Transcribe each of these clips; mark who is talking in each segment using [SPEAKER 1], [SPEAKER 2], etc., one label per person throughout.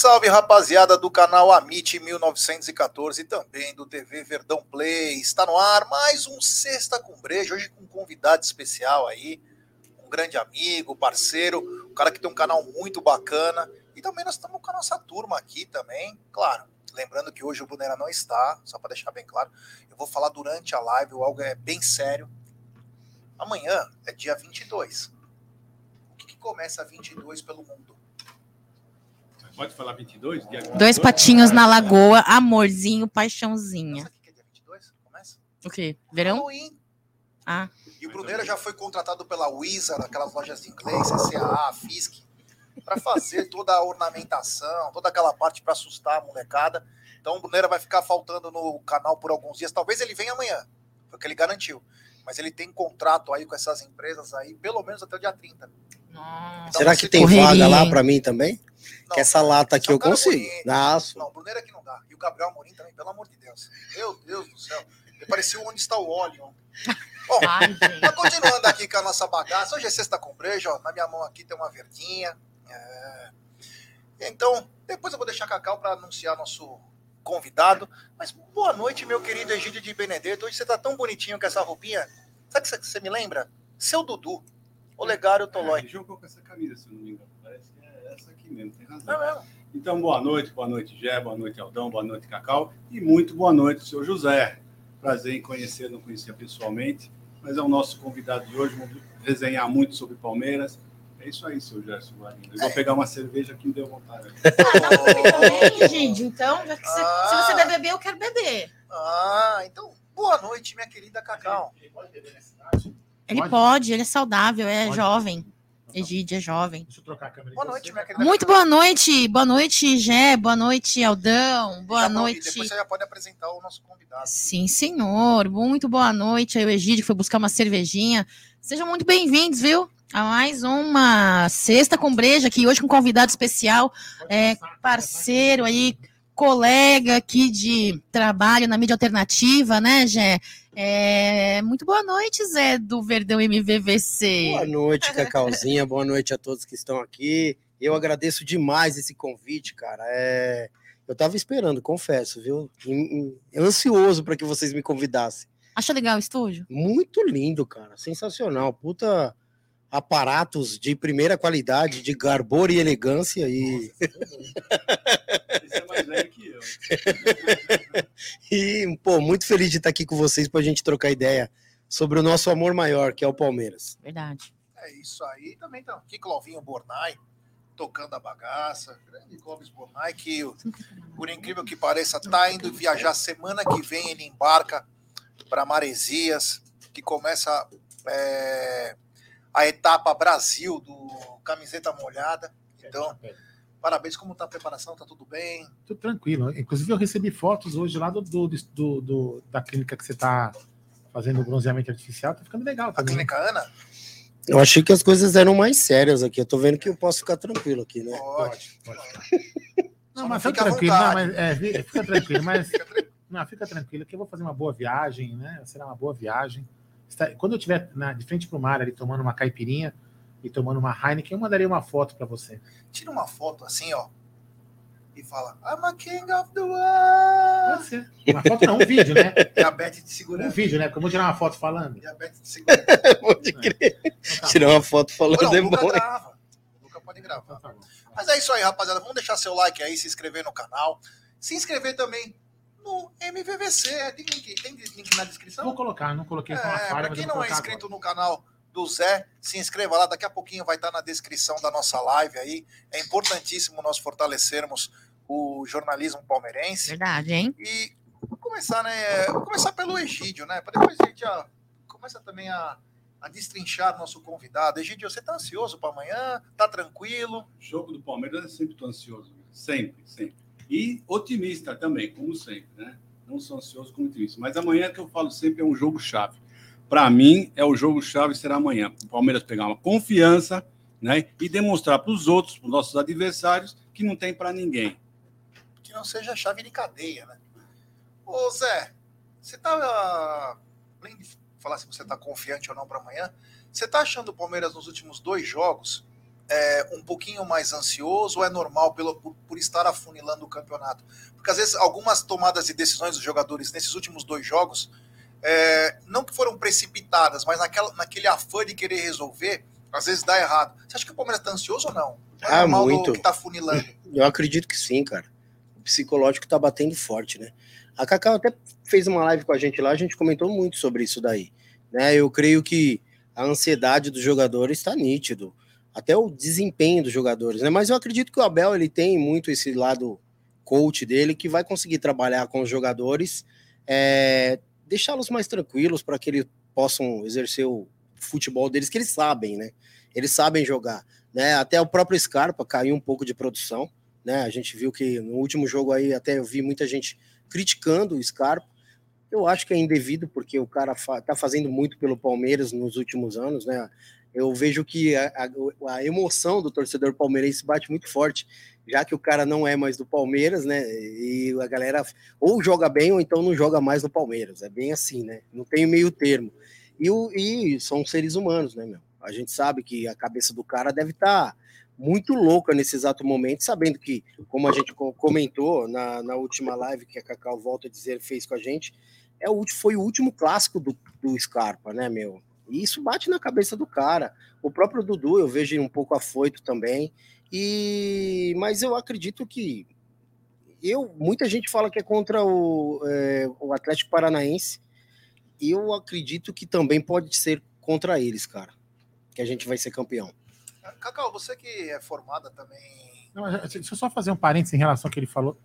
[SPEAKER 1] Salve, rapaziada do canal Amit 1914 e também do TV Verdão Play. Está no ar mais um Sexta com Brejo, hoje com um convidado especial aí, um grande amigo, parceiro, um cara que tem um canal muito bacana. E também nós estamos com a nossa turma aqui também, claro. Lembrando que hoje o Brunera não está, só para deixar bem claro. Eu vou falar durante a live, algo é bem sério. Amanhã é dia 22. O que, que começa 22 pelo mundo?
[SPEAKER 2] Pode falar 22? Dia 22?
[SPEAKER 3] Dois patinhos na lagoa, amorzinho, paixãozinha.
[SPEAKER 1] O que é dia 22? Começa?
[SPEAKER 3] O quê? Verão?
[SPEAKER 1] Halloween.
[SPEAKER 3] Ah,
[SPEAKER 1] E o Bruneira já foi contratado pela Wizard, aquelas lojas de inglês, FISC, para fazer toda a ornamentação, toda aquela parte para assustar a molecada. Então o Bruneira vai ficar faltando no canal por alguns dias. Talvez ele venha amanhã, foi o que ele garantiu. Mas ele tem contrato aí com essas empresas aí, pelo menos até o dia 30.
[SPEAKER 3] nossa.
[SPEAKER 4] Será que tem
[SPEAKER 3] Correria,
[SPEAKER 4] vaga lá pra mim também?
[SPEAKER 1] Não,
[SPEAKER 4] que essa lata aqui
[SPEAKER 1] é um
[SPEAKER 4] eu consigo.
[SPEAKER 1] bonito.
[SPEAKER 4] Nossa.
[SPEAKER 1] Não, o Bruneira que não dá. E o Gabriel Amorim também, pelo amor de Deus. Meu Deus do céu. Ele pareceu onde está o óleo. Bom,
[SPEAKER 3] Ai.
[SPEAKER 1] Mas continuando aqui com a nossa bagaça, hoje é sexta com brejo, ó, na minha mão aqui tem uma verdinha. é. Então, depois eu vou deixar Cacau para anunciar nosso convidado. Mas boa noite, meu querido Egídio de Benedetto. Hoje você tá tão bonitinho com essa roupinha. Sabe o que você me lembra? Seu Dudu, Olegário
[SPEAKER 2] Ele
[SPEAKER 1] Tolói.
[SPEAKER 2] jogou com essa camisa, se eu não me engano. Parece que é essa aqui mesmo, tem razão.
[SPEAKER 1] É mesmo?
[SPEAKER 2] Então, boa noite, boa noite, Gé, boa noite, Aldão, boa noite, Cacau. E muito boa noite, seu José. Prazer em conhecer, não conhecia pessoalmente, mas é o nosso convidado de hoje. Vamos resenhar muito sobre Palmeiras. É isso aí, seu Gerson Guarino. Eu vou pegar uma cerveja que me deu vontade.
[SPEAKER 3] Também, gente, então, já que você-
[SPEAKER 1] Ah.
[SPEAKER 3] se você der beber, eu quero beber.
[SPEAKER 1] Ah, então, boa noite, minha querida Cacau.
[SPEAKER 3] Ele
[SPEAKER 5] Pode?
[SPEAKER 3] pode, ele é saudável, é
[SPEAKER 5] Pode.
[SPEAKER 3] jovem. Egídio é jovem.
[SPEAKER 5] Deixa eu trocar a câmera.
[SPEAKER 1] Boa noite,
[SPEAKER 5] você.
[SPEAKER 1] minha querida
[SPEAKER 3] Muito boa noite, boa noite, Gé, boa noite, Aldão, boa
[SPEAKER 1] Já
[SPEAKER 3] noite.
[SPEAKER 1] Depois você já pode apresentar o nosso convidado.
[SPEAKER 3] Sim, senhor. Muito boa noite aí, o Egídio, que foi buscar uma cervejinha. Sejam muito bem-vindos, viu? A mais uma sexta com breja aqui, hoje com um convidado especial, é, parceiro aí, colega aqui de trabalho na mídia alternativa, né, Gé? É, muito boa noite, Zé, do Verdão MVVC.
[SPEAKER 4] Boa noite, Cacauzinha. Boa noite a todos que estão aqui. Eu agradeço demais esse convite, cara. É, Eu tava esperando, confesso, viu? Ansioso para que vocês me convidassem.
[SPEAKER 3] Acha legal o estúdio?
[SPEAKER 4] Muito lindo, cara. Sensacional. Puta aparatos de primeira qualidade, de garbor e elegância. E,
[SPEAKER 2] é mais velho que eu.
[SPEAKER 4] e pô, muito feliz de estar aqui com vocês para a gente trocar ideia sobre o nosso amor maior, que é o Palmeiras.
[SPEAKER 3] Verdade.
[SPEAKER 1] É isso aí. Também tá aqui Clovinho Bornai tocando a bagaça. Grande Clóvis Bornai, que, por incrível que pareça, tá indo viajar semana que vem. Ele embarca para Maresias, que começa é, a etapa Brasil do Camiseta Molhada. Então, parabéns. Como tá a preparação? Tá tudo bem?
[SPEAKER 5] Tudo tranquilo. Inclusive, eu recebi fotos hoje lá do, do, do- do- da clínica que você está fazendo o bronzeamento artificial. Tá ficando legal
[SPEAKER 1] A
[SPEAKER 5] também.
[SPEAKER 1] Clínica Ana?
[SPEAKER 4] Eu achei que as coisas eram mais sérias aqui. Eu tô vendo que eu posso ficar tranquilo aqui, né?
[SPEAKER 1] Pode.
[SPEAKER 5] Pode. Não, mas
[SPEAKER 1] fica
[SPEAKER 5] tranquilo. Não, mas, é, fi- fica tranquilo, mas.
[SPEAKER 1] Fica tranquilo.
[SPEAKER 5] Não, fica tranquilo, que eu vou fazer uma boa viagem, né? Será uma boa viagem. Está- Quando eu estiver de frente para o mar ali tomando uma caipirinha e tomando uma Heineken, eu mandaria uma foto para você.
[SPEAKER 1] Tira uma foto assim, ó. E fala, I'm a king of the world.
[SPEAKER 5] Uma foto não, um vídeo, né?
[SPEAKER 1] Diabetes de
[SPEAKER 5] Um
[SPEAKER 1] segurança.
[SPEAKER 5] vídeo, né? Porque eu vou tirar uma foto falando.
[SPEAKER 1] Diabetes de segurança.
[SPEAKER 4] Pode crer.
[SPEAKER 5] Então tá
[SPEAKER 4] Tirar uma foto falando
[SPEAKER 1] Não,
[SPEAKER 4] é bom.
[SPEAKER 1] grava. Luca pode gravar.
[SPEAKER 5] então tá.
[SPEAKER 1] Mas é isso aí, rapaziada. Vamos deixar seu like aí, se inscrever no canal. Se inscrever também no MVVC. Tem link, tem link na descrição?
[SPEAKER 5] Vou colocar, não coloquei
[SPEAKER 1] É,
[SPEAKER 5] mas
[SPEAKER 1] quem não é inscrito
[SPEAKER 5] agora.
[SPEAKER 1] no canal do Zé, se inscreva lá. Daqui a pouquinho vai estar na descrição da nossa live aí. É importantíssimo nós fortalecermos o jornalismo palmeirense.
[SPEAKER 3] Verdade, hein?
[SPEAKER 1] E vou começar, né? Vou começar pelo Egídio, né? Para depois a gente já começa também a, a destrinchar nosso convidado. Egídio, você tá ansioso para amanhã? Tá tranquilo?
[SPEAKER 2] Jogo do Palmeiras eu sempre estou ansioso. Sempre, sempre. E otimista também, como sempre, né? Não sou ansioso como otimista. Mas amanhã que eu falo sempre é um jogo chave. Para mim, é o jogo chave será amanhã. O Palmeiras pegar uma confiança, né? E demonstrar para os outros, para os nossos adversários, que não tem para ninguém.
[SPEAKER 1] Que não seja chave de cadeia, né? Ô Zé, você tá. Além de falar se você tá confiante ou não para amanhã, você tá achando o Palmeiras nos últimos dois jogos é, um pouquinho mais ansioso ou é normal pelo, por, por, estar afunilando o campeonato? Porque às vezes algumas tomadas de decisões dos jogadores nesses últimos dois jogos, é, não que foram precipitadas, mas naquela, naquele afã de querer resolver, às vezes dá errado. Você acha que o Palmeiras está ansioso ou não?
[SPEAKER 4] É ah, muito.
[SPEAKER 1] que está funilando?
[SPEAKER 4] Eu acredito que sim, cara. O psicológico está batendo forte, né? A Cacau até fez uma live com a gente lá, a gente comentou muito sobre isso daí. Né? Eu creio que a ansiedade dos jogadores está nítido, até o desempenho dos jogadores, né? Mas eu acredito que o Abel ele tem muito esse lado coach dele que vai conseguir trabalhar com os jogadores, é, deixá-los mais tranquilos para que eles possam exercer o futebol deles que eles sabem, né? Eles sabem jogar, né? Até o próprio Scarpa caiu um pouco de produção, né? A gente viu que no último jogo aí até eu vi muita gente criticando o Scarpa, eu acho que é indevido, porque o cara fa tá fazendo muito pelo Palmeiras nos últimos anos, né? Eu vejo que a, a, a, emoção do torcedor palmeirense bate muito forte, já que o cara não é mais do Palmeiras, né? E a galera ou joga bem ou então não joga mais no Palmeiras. É bem assim, né? Não tem meio termo. E, e são seres humanos, né, meu? A gente sabe que a cabeça do cara deve estar tá muito louca nesse exato momento, sabendo que, como a gente comentou na, na última live que a Cacau volta a dizer fez com a gente, é o, foi o último clássico do, do Scarpa, né, meu? E isso bate na cabeça do cara. O próprio Dudu eu vejo um pouco afoito também. E mas eu acredito que eu muita gente fala que é contra o, é, o Atlético Paranaense. E eu acredito que também pode ser contra eles, cara. Que a gente vai ser campeão.
[SPEAKER 1] Cacau, você que é formada também.
[SPEAKER 5] Não, deixa eu só fazer um parênteses em relação ao que ele falou.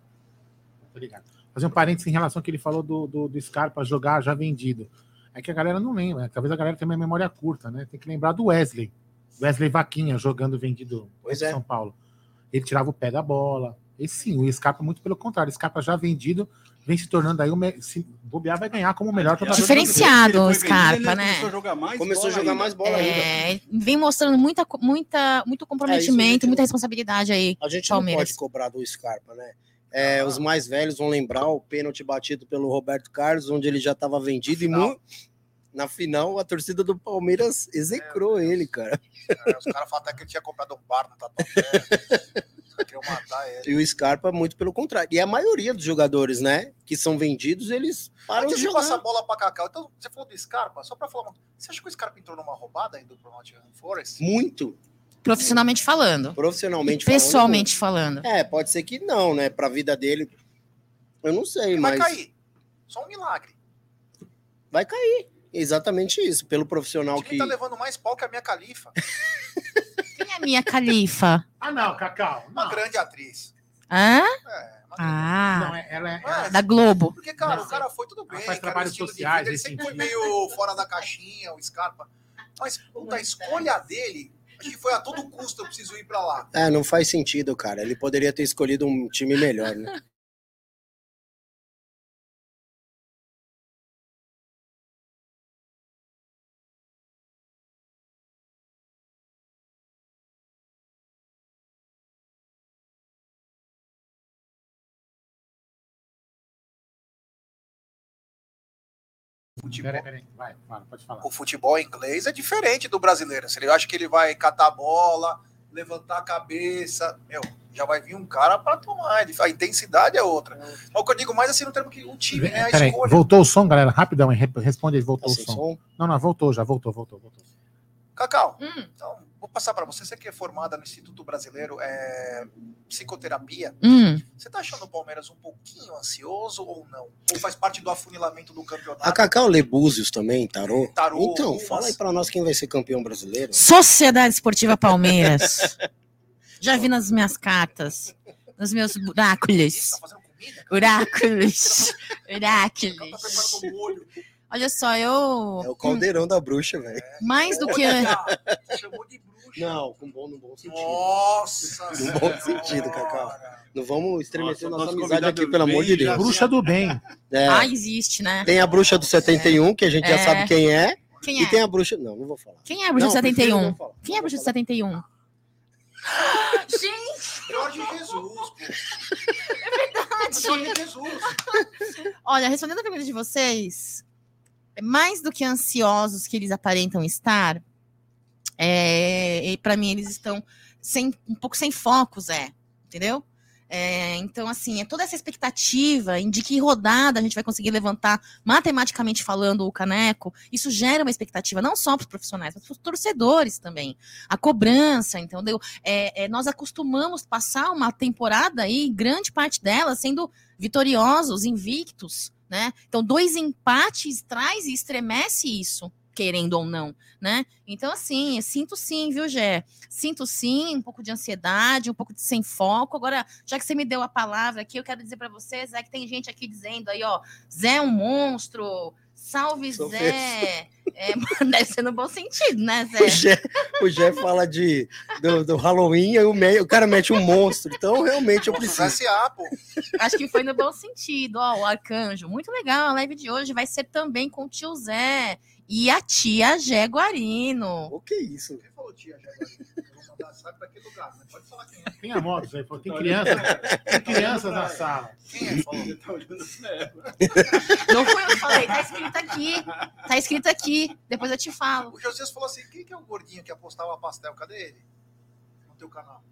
[SPEAKER 5] Obrigado fazer um parênteses em relação ao que ele falou do, do, do Scarpa jogar já vendido. É que a galera não lembra, né? talvez a galera tenha uma memória curta, né? Tem que lembrar do Wesley. Wesley Vaquinha jogando vendido
[SPEAKER 4] pois
[SPEAKER 5] em
[SPEAKER 4] é.
[SPEAKER 5] São Paulo. Ele tirava o pé da bola. E sim, o Scarpa, muito pelo contrário, o Scarpa já vendido, vem se tornando aí, o me... se bobear, vai ganhar como o melhor
[SPEAKER 3] jogador. Diferenciado o Scarpa, né?
[SPEAKER 4] Começou a jogar mais começou bola, a jogar mais bola
[SPEAKER 3] é, ainda. Vem mostrando muita, muita, muito comprometimento, é, muita responsabilidade aí.
[SPEAKER 4] A gente não pode cobrar do Scarpa, né? É, os mais velhos vão lembrar o pênalti batido pelo Roberto Carlos, onde ele já estava vendido e mu... na final a torcida do Palmeiras execrou é, ele, cara.
[SPEAKER 1] É, os caras falaram até que ele tinha comprado um bar no Tatuapé. matar ele.
[SPEAKER 4] E o Scarpa, muito pelo contrário. E a maioria dos jogadores, né, que são vendidos, eles param Antes
[SPEAKER 1] de
[SPEAKER 4] jogar.
[SPEAKER 1] passar a bola para Cacau, então você falou do Scarpa, só para falar, você acha que o Scarpa entrou numa roubada aí do Nottingham Forest?
[SPEAKER 4] Muito.
[SPEAKER 3] Profissionalmente falando.
[SPEAKER 4] Profissionalmente
[SPEAKER 3] falando. Pessoalmente falando.
[SPEAKER 4] É, pode ser que não, né? Pra vida dele. Eu não sei, Ele mas.
[SPEAKER 1] Vai cair. Só um milagre.
[SPEAKER 4] Vai cair. Exatamente isso. Pelo profissional que.
[SPEAKER 1] tá levando mais pau que a minha califa.
[SPEAKER 3] Quem é a minha califa?
[SPEAKER 5] ah, não, Cacau.
[SPEAKER 1] Uma
[SPEAKER 5] não.
[SPEAKER 1] grande atriz.
[SPEAKER 3] Hã?
[SPEAKER 1] É.
[SPEAKER 3] Ah,
[SPEAKER 5] não, é, ela é, ela...
[SPEAKER 3] da Globo.
[SPEAKER 1] Porque, cara, o cara foi tudo bem.
[SPEAKER 5] faz trabalhos sociais.
[SPEAKER 1] Vida, ele sempre foi meio fora da caixinha, o Scarpa. Mas, puta, a escolha dele que foi a todo custo eu preciso ir para lá.
[SPEAKER 4] É, não faz sentido, cara. Ele poderia ter escolhido um time melhor, né?
[SPEAKER 1] futebol.
[SPEAKER 5] Peraí, peraí. Vai, pode falar.
[SPEAKER 1] O futebol inglês é diferente do brasileiro. Se ele acha que ele vai catar a bola, levantar a cabeça, meu, já vai vir um cara para tomar. A intensidade é outra. Mas o que eu digo mais assim no termo que o time, né? A
[SPEAKER 5] peraí,
[SPEAKER 1] escolha.
[SPEAKER 5] voltou o som, galera? Rapidão, responde aí, voltou o som. som. Não, não, voltou já, voltou, voltou, voltou.
[SPEAKER 1] Cacau, hum. então vou passar para você. Você que é formada no Instituto Brasileiro é, Psicoterapia.
[SPEAKER 3] Hum.
[SPEAKER 1] Você tá achando o Palmeiras um pouquinho ansioso ou não? Ou faz parte do afunilamento do campeonato?
[SPEAKER 4] A Cacau Lebúzios também, tarô.
[SPEAKER 1] tarô
[SPEAKER 4] então,
[SPEAKER 1] umas...
[SPEAKER 4] fala aí para nós quem vai ser campeão brasileiro.
[SPEAKER 3] Sociedade Esportiva Palmeiras. Já vi nas minhas cartas, nos meus buráculos. Tá fazendo comida? Oráculos. Oráculos. Tá Olha só, eu.
[SPEAKER 4] É o caldeirão da bruxa, velho.
[SPEAKER 3] Mais do que.
[SPEAKER 1] Chamou de
[SPEAKER 4] Não, com bom, no bom sentido.
[SPEAKER 1] Nossa!
[SPEAKER 4] No bom sentido, Cacau. Não vamos estremecer nossa, nossa amizade aqui, pelo amor de Deus.
[SPEAKER 5] Bruxa do bem.
[SPEAKER 3] É. Ah, existe, né?
[SPEAKER 4] Tem a bruxa do 71, que a gente
[SPEAKER 3] é.
[SPEAKER 4] já sabe quem é.
[SPEAKER 3] Quem é?
[SPEAKER 4] E tem a bruxa. Não, não vou falar.
[SPEAKER 3] Quem é a bruxa não, do 71? Quem é a bruxa do 71? Gente!
[SPEAKER 1] Jorge Jesus.
[SPEAKER 3] É verdade.
[SPEAKER 1] Jorge Jesus.
[SPEAKER 3] Olha, respondendo a pergunta de vocês, mais do que ansiosos que eles aparentam estar, é, para mim eles estão sem, um pouco sem foco, Zé. Entendeu? É, então, assim, é toda essa expectativa de que rodada a gente vai conseguir levantar, matematicamente falando, o caneco, isso gera uma expectativa não só para os profissionais, mas para os torcedores também. A cobrança, entendeu? É, é, nós acostumamos passar uma temporada aí, grande parte dela, sendo vitoriosos, invictos, né? Então, dois empates traz e estremece isso querendo ou não, né? Então, assim, sinto sim, viu, Gé? Sinto sim, um pouco de ansiedade, um pouco de sem foco. Agora, já que você me deu a palavra aqui, eu quero dizer para vocês, é que tem gente aqui dizendo aí, ó, Zé é um monstro, salve
[SPEAKER 4] Sou
[SPEAKER 3] Zé. É, deve ser no bom sentido, né, Zé?
[SPEAKER 4] O Gé, o Gé fala de, do, do Halloween e o, me- o cara mete um monstro. Então, realmente, eu preciso.
[SPEAKER 1] Pô.
[SPEAKER 3] Acho que foi no bom sentido. Ó, o arcanjo. Muito legal. A live de hoje vai ser também com o tio Zé e a tia Gé Guarino.
[SPEAKER 4] O que é isso?
[SPEAKER 1] Quem falou tia já? Eu vou mandar, sabe pra que lugar, né? Pode falar quem é.
[SPEAKER 5] Tem a moto, Zé. Falou, Tem crianças, tem crianças na sala.
[SPEAKER 1] Quem é? Falou.
[SPEAKER 2] Você tá olhando?
[SPEAKER 3] Não foi eu que falei, tá escrito aqui. Tá escrito aqui. Depois eu te falo.
[SPEAKER 1] O Josias falou assim: quem que é o gordinho que apostava pastel? Cadê ele? No teu canal.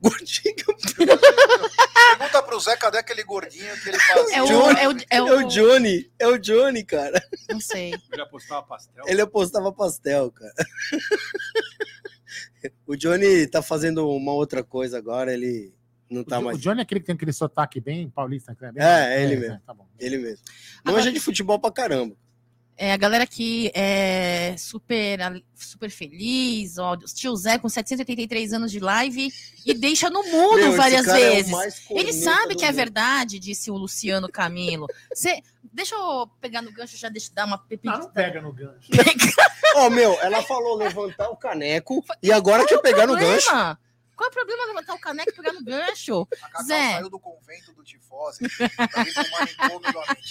[SPEAKER 4] Gordinho.
[SPEAKER 1] Pergunta pro Zé, cadê aquele gordinho que ele fazia?
[SPEAKER 3] É o,
[SPEAKER 4] Johnny.
[SPEAKER 3] é o, é
[SPEAKER 4] É
[SPEAKER 3] o,
[SPEAKER 4] o Johnny. É o Johnny, cara.
[SPEAKER 3] Não sei.
[SPEAKER 2] Eu já postava pastel.
[SPEAKER 4] Ele apostava pastel, cara. O Johnny tá fazendo uma outra coisa agora, ele não tá
[SPEAKER 5] o,
[SPEAKER 4] mais.
[SPEAKER 5] o Johnny é aquele que tem aquele sotaque bem paulista. né? Bem-
[SPEAKER 4] É, é ele mesmo.
[SPEAKER 5] tá bom.
[SPEAKER 4] Ele mesmo.
[SPEAKER 3] Agora-
[SPEAKER 4] Manja de futebol pra caramba.
[SPEAKER 3] É, a galera aqui é super, super feliz, ó, tio Zé com 783 anos de live e deixa no mudo
[SPEAKER 4] Meu,
[SPEAKER 3] várias
[SPEAKER 4] é
[SPEAKER 3] vezes.
[SPEAKER 4] mais
[SPEAKER 3] Ele sabe que é
[SPEAKER 4] mundo.
[SPEAKER 3] verdade, disse o Luciano Camilo. Cê, deixa eu pegar no gancho, já deixa eu dar uma pepita.
[SPEAKER 5] não pega no gancho.
[SPEAKER 4] Ó, meu, ela falou levantar o caneco e agora quer pegar no gancho.
[SPEAKER 3] Qual é o problema levantar o caneco e pegar no gancho?
[SPEAKER 1] A Cacau
[SPEAKER 3] Zé.
[SPEAKER 1] saiu do convento do Tifose pra ir pro manicômio do Amit.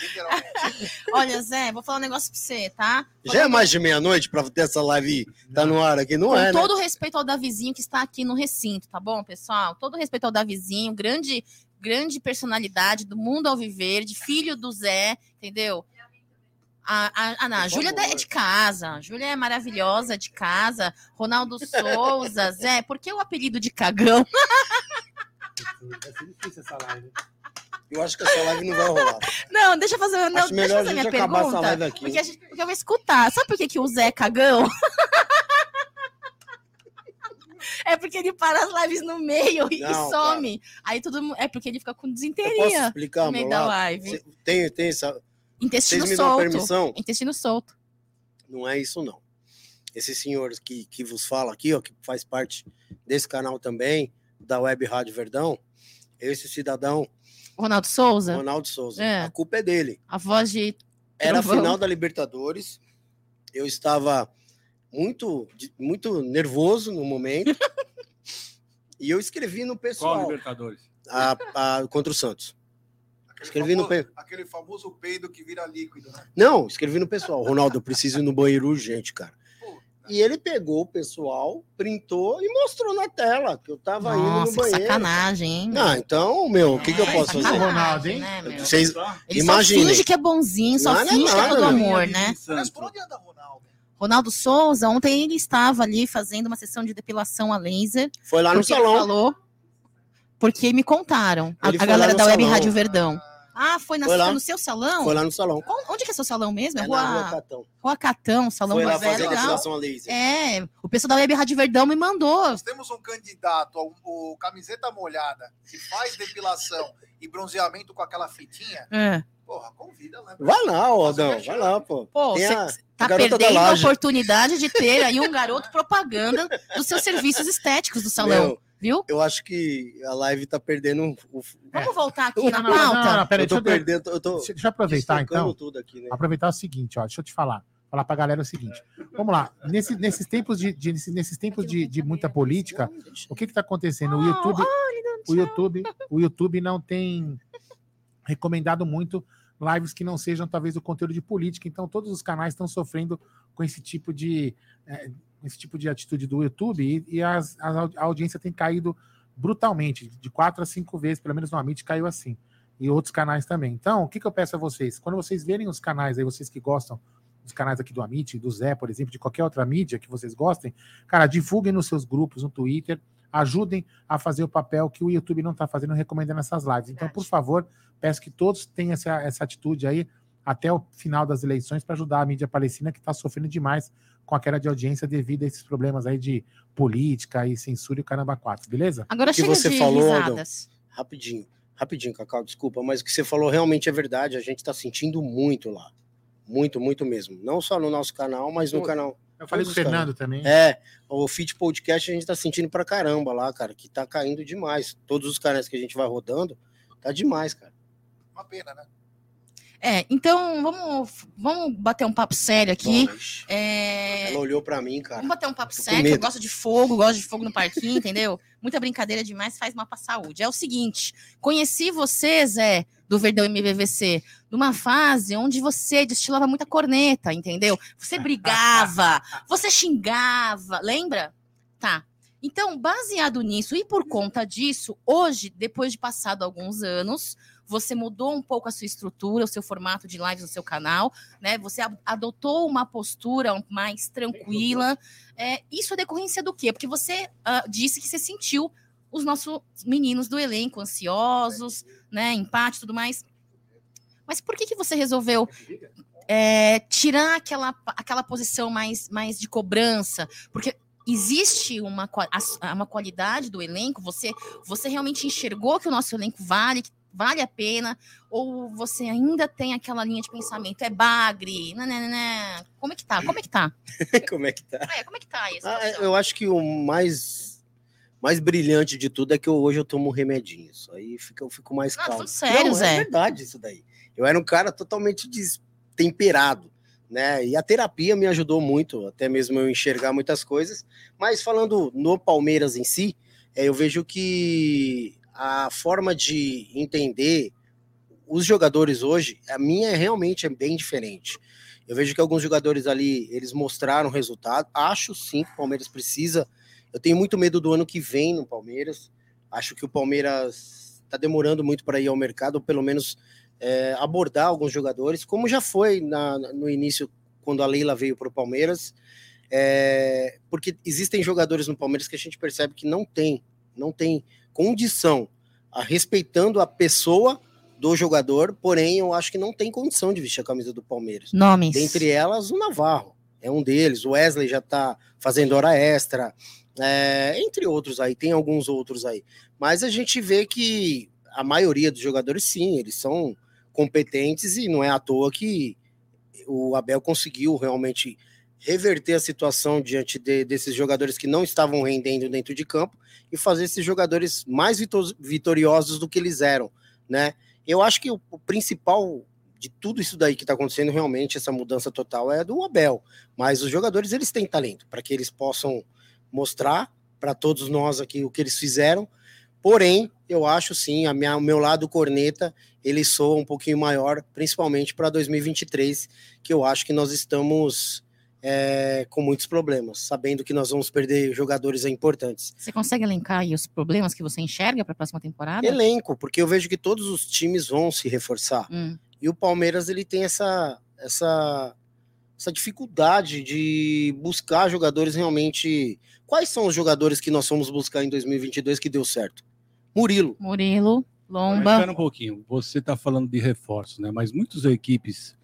[SPEAKER 1] Literalmente.
[SPEAKER 3] Olha, Zé, vou falar um negócio pra você, tá?
[SPEAKER 4] Já é mais de meia-noite pra ter essa live tá no ar aqui? Não
[SPEAKER 3] Com
[SPEAKER 4] é, né?
[SPEAKER 3] todo o respeito ao Davizinho que está aqui no recinto, tá bom, pessoal? Todo o respeito ao Davizinho, grande, grande personalidade do mundo ao viver, de filho do Zé, entendeu? A, a, a, não, a Júlia é de casa, a Júlia é maravilhosa de casa, Ronaldo Souza, Zé, por que o apelido de cagão?
[SPEAKER 5] Vai ser difícil essa live.
[SPEAKER 4] Eu acho que essa live não vai rolar.
[SPEAKER 3] Não, deixa eu fazer, não,
[SPEAKER 4] acho
[SPEAKER 3] deixa eu
[SPEAKER 4] a
[SPEAKER 3] fazer
[SPEAKER 4] gente
[SPEAKER 3] minha
[SPEAKER 4] acabar essa
[SPEAKER 3] pergunta,
[SPEAKER 4] live aqui.
[SPEAKER 3] porque, a gente, porque eu vou escutar. Sabe por que, que o Zé é cagão? É porque ele para as lives no meio e
[SPEAKER 4] Não,
[SPEAKER 3] some. Aí todo mundo. É porque ele fica com
[SPEAKER 4] Eu posso
[SPEAKER 3] desinteria
[SPEAKER 4] explicar,
[SPEAKER 3] no meio da live.
[SPEAKER 4] Tem, tem essa.
[SPEAKER 3] Intestino
[SPEAKER 4] Vocês
[SPEAKER 3] solto.
[SPEAKER 4] permissão?
[SPEAKER 3] Intestino solto.
[SPEAKER 4] Não é isso, não. Esse senhor que, que vos fala aqui, ó, que faz parte desse canal também, da Web Rádio Verdão, esse cidadão,
[SPEAKER 3] Ronaldo Souza,
[SPEAKER 4] Ronaldo Souza,
[SPEAKER 3] É.
[SPEAKER 4] a culpa é dele.
[SPEAKER 3] a voz de.
[SPEAKER 4] Era a final da Libertadores, eu estava muito, muito nervoso no momento, e eu escrevi no
[SPEAKER 2] Qual
[SPEAKER 4] pessoal
[SPEAKER 2] Libertadores?
[SPEAKER 4] a, a- contra o Santos. Escrevi no
[SPEAKER 1] famoso,
[SPEAKER 4] pe-
[SPEAKER 1] aquele famoso peido que vira líquido, né?
[SPEAKER 4] Não, escrevi no pessoal. Ronaldo, eu preciso ir no banheiro urgente, cara.
[SPEAKER 1] Pô,
[SPEAKER 4] E ele pegou o pessoal, printou e mostrou na tela que eu tava indo
[SPEAKER 3] Nossa,
[SPEAKER 4] no
[SPEAKER 3] que
[SPEAKER 4] banheiro.
[SPEAKER 3] sacanagem, hein?
[SPEAKER 4] Ah, então, meu, o que, que eu posso fazer?
[SPEAKER 5] Ronaldo, hein?
[SPEAKER 3] né, meu?
[SPEAKER 4] Vocês
[SPEAKER 3] Ele
[SPEAKER 4] imaginem.
[SPEAKER 3] só finge que é bonzinho, só
[SPEAKER 4] Não, não é
[SPEAKER 3] finge que é todo amor, né?
[SPEAKER 1] Mas por onde anda Ronaldo?
[SPEAKER 3] Ronaldo Souza, ontem ele estava ali fazendo uma sessão de depilação a laser.
[SPEAKER 4] Foi lá no salão.
[SPEAKER 3] falou. Porque me contaram. A, a galera
[SPEAKER 4] lá
[SPEAKER 3] da Web
[SPEAKER 4] salão.
[SPEAKER 3] Rádio Verdão. Ah, foi, na,
[SPEAKER 4] Foi lá.
[SPEAKER 3] foi no seu salão?
[SPEAKER 4] Foi lá no salão.
[SPEAKER 3] Onde onde que é seu salão mesmo? É
[SPEAKER 4] É na Rua
[SPEAKER 3] Rua,
[SPEAKER 4] Catão.
[SPEAKER 3] Rua Catão, Salão
[SPEAKER 4] Foi lá fazer depilação a laser.
[SPEAKER 3] É, o pessoal da Web Rádio Verdão me mandou.
[SPEAKER 1] Nós temos um candidato, ao- o camiseta molhada, que faz depilação e bronzeamento com aquela fitinha.
[SPEAKER 3] É.
[SPEAKER 1] Porra, convida, né?
[SPEAKER 4] Vai lá,
[SPEAKER 1] merchan.
[SPEAKER 4] vai lá, pô.
[SPEAKER 3] Pô, você
[SPEAKER 4] a-
[SPEAKER 3] tá perdendo a oportunidade de ter aí um garoto propaganda dos seus serviços estéticos do salão,
[SPEAKER 4] Meu,
[SPEAKER 3] viu?
[SPEAKER 4] eu acho que a live tá perdendo o.
[SPEAKER 3] Vamos voltar aqui
[SPEAKER 5] Não,
[SPEAKER 3] na
[SPEAKER 5] não, não,
[SPEAKER 3] pauta?
[SPEAKER 5] não, peraí,
[SPEAKER 4] eu tô
[SPEAKER 5] deixa eu,
[SPEAKER 4] perdendo, eu tô
[SPEAKER 5] deixa, deixa eu aproveitar então.
[SPEAKER 4] tudo aqui, né?
[SPEAKER 5] Aproveitar o seguinte, ó, deixa eu te falar. Falar pra galera o seguinte. Vamos lá. Nesse, nesses tempos de, de- nesses, nesses tempos de, de muita política, o que que tá acontecendo? O YouTube, o YouTube, o YouTube não tem recomendado muito lives que não sejam talvez o conteúdo de política. Então todos os canais estão sofrendo com esse tipo de eh, esse tipo de atitude do YouTube e, e as- a audiência tem caído brutalmente, de quatro a cinco vezes, pelo menos no Amit caiu assim. E outros canais também. Então, o que, que eu peço a vocês? Quando vocês verem os canais aí, vocês que gostam os canais aqui do Amit, do Zé, por exemplo, de qualquer outra mídia que vocês gostem, cara, divulguem nos seus grupos, no Twitter, ajudem a fazer o papel que o YouTube não está fazendo, recomendando essas lives. Então, por favor, peço que todos tenham essa, essa atitude aí até o final das eleições para ajudar a mídia palestina que está sofrendo demais com a queda de audiência devido a esses problemas aí de política e censura e o caramba quatro, beleza?
[SPEAKER 3] Agora
[SPEAKER 4] que
[SPEAKER 3] chega
[SPEAKER 4] você
[SPEAKER 3] de
[SPEAKER 4] falou,
[SPEAKER 3] risadas.
[SPEAKER 4] Rapidinho, rapidinho, Cacau, desculpa, mas o que você falou realmente é verdade. A gente está sentindo muito lá. Muito, muito mesmo. Não só no nosso canal, mas no
[SPEAKER 5] Pô,
[SPEAKER 4] canal.
[SPEAKER 5] Eu falei o
[SPEAKER 4] os
[SPEAKER 5] Fernando também.
[SPEAKER 4] É, o Fit Podcast a gente tá sentindo pra caramba lá, cara, que tá caindo demais. Todos os canais que a gente vai rodando, tá demais, cara.
[SPEAKER 1] Uma pena, né?
[SPEAKER 3] É, então vamos, vamos bater um papo sério aqui. É,
[SPEAKER 4] Ela olhou pra mim, cara.
[SPEAKER 3] Vamos bater um papo
[SPEAKER 4] Tô
[SPEAKER 3] sério, que eu gosto de fogo, gosto de fogo no parquinho, entendeu? Muita brincadeira demais faz mal pra saúde. É o seguinte, conheci você, Zé, do Verdão MVVC, numa fase onde você destilava muita corneta, entendeu? Você brigava, você xingava, lembra? Tá. Então, baseado nisso e por conta disso, hoje, depois de passado alguns anos, você mudou um pouco a sua estrutura, o seu formato de lives no seu canal, né? Você adotou uma postura mais tranquila. É, isso é decorrência do quê? Porque você ah, disse que você sentiu os nossos meninos do elenco ansiosos, né? Empate e tudo mais. Mas por que, que você resolveu é, tirar aquela, aquela posição mais, mais de cobrança? Porque existe uma, uma qualidade do elenco? Você, você realmente enxergou que o nosso elenco vale, que vale a pena? Ou você ainda tem aquela linha de pensamento? É bagre? Nananana. Como é que tá? Como é que tá?
[SPEAKER 4] Como é que tá?
[SPEAKER 3] É, como é que tá a
[SPEAKER 4] Ah, eu acho que o mais, mais brilhante de tudo é que eu- hoje eu tomo remedinho. Isso aí fica, eu fico mais
[SPEAKER 3] Não,
[SPEAKER 4] calmo.
[SPEAKER 3] falando sério,
[SPEAKER 4] Não,
[SPEAKER 3] Zé.
[SPEAKER 4] É verdade isso daí. Eu era um cara totalmente destemperado, né? E a terapia me ajudou muito, até mesmo eu enxergar muitas coisas. Mas falando no Palmeiras em si, é, eu vejo que a forma de entender os jogadores hoje, a minha realmente é bem diferente. Eu vejo que alguns jogadores ali, eles mostraram resultado. Acho sim que o Palmeiras precisa. Eu tenho muito medo do ano que vem no Palmeiras. Acho que o Palmeiras está demorando muito para ir ao mercado, ou pelo menos é, abordar alguns jogadores, como já foi na- no início, quando a Leila veio para o Palmeiras. É, porque existem jogadores no Palmeiras que a gente percebe que não tem, não tem condição, a, respeitando a pessoa do jogador, porém eu acho que não tem condição de vestir a camisa do Palmeiras.
[SPEAKER 3] Nomes.
[SPEAKER 4] Dentre elas, o Navarro é um deles. O Wesley já está fazendo hora extra, é, entre outros aí, tem alguns outros aí. Mas a gente vê que a maioria dos jogadores, sim, eles são competentes e não é à toa que o Abel conseguiu realmente reverter a situação diante de- desses jogadores que não estavam rendendo dentro de campo e fazer esses jogadores mais vito- vitoriosos do que eles eram, né? Eu acho que o, o principal de tudo isso daí que está acontecendo, realmente, essa mudança total é do Abel. Mas os jogadores, eles têm talento para que eles possam mostrar para todos nós aqui o que eles fizeram. Porém, eu acho sim, a minha, o meu lado corneta, ele soa um pouquinho maior, principalmente para 2023, que eu acho que nós estamos é, com muitos problemas, sabendo que nós vamos perder jogadores importantes.
[SPEAKER 3] Você consegue elencar aí os problemas que você enxerga para a próxima temporada?
[SPEAKER 4] Elenco, porque eu vejo que todos os times vão se reforçar.
[SPEAKER 3] Hum.
[SPEAKER 4] E o Palmeiras ele tem essa, essa, essa dificuldade de buscar jogadores realmente. Quais são os jogadores que nós fomos buscar em 2022 que deu certo? Murilo.
[SPEAKER 3] Murilo, Lomba.
[SPEAKER 2] Espera um pouquinho. Você está falando de reforço, né? Mas muitas equipes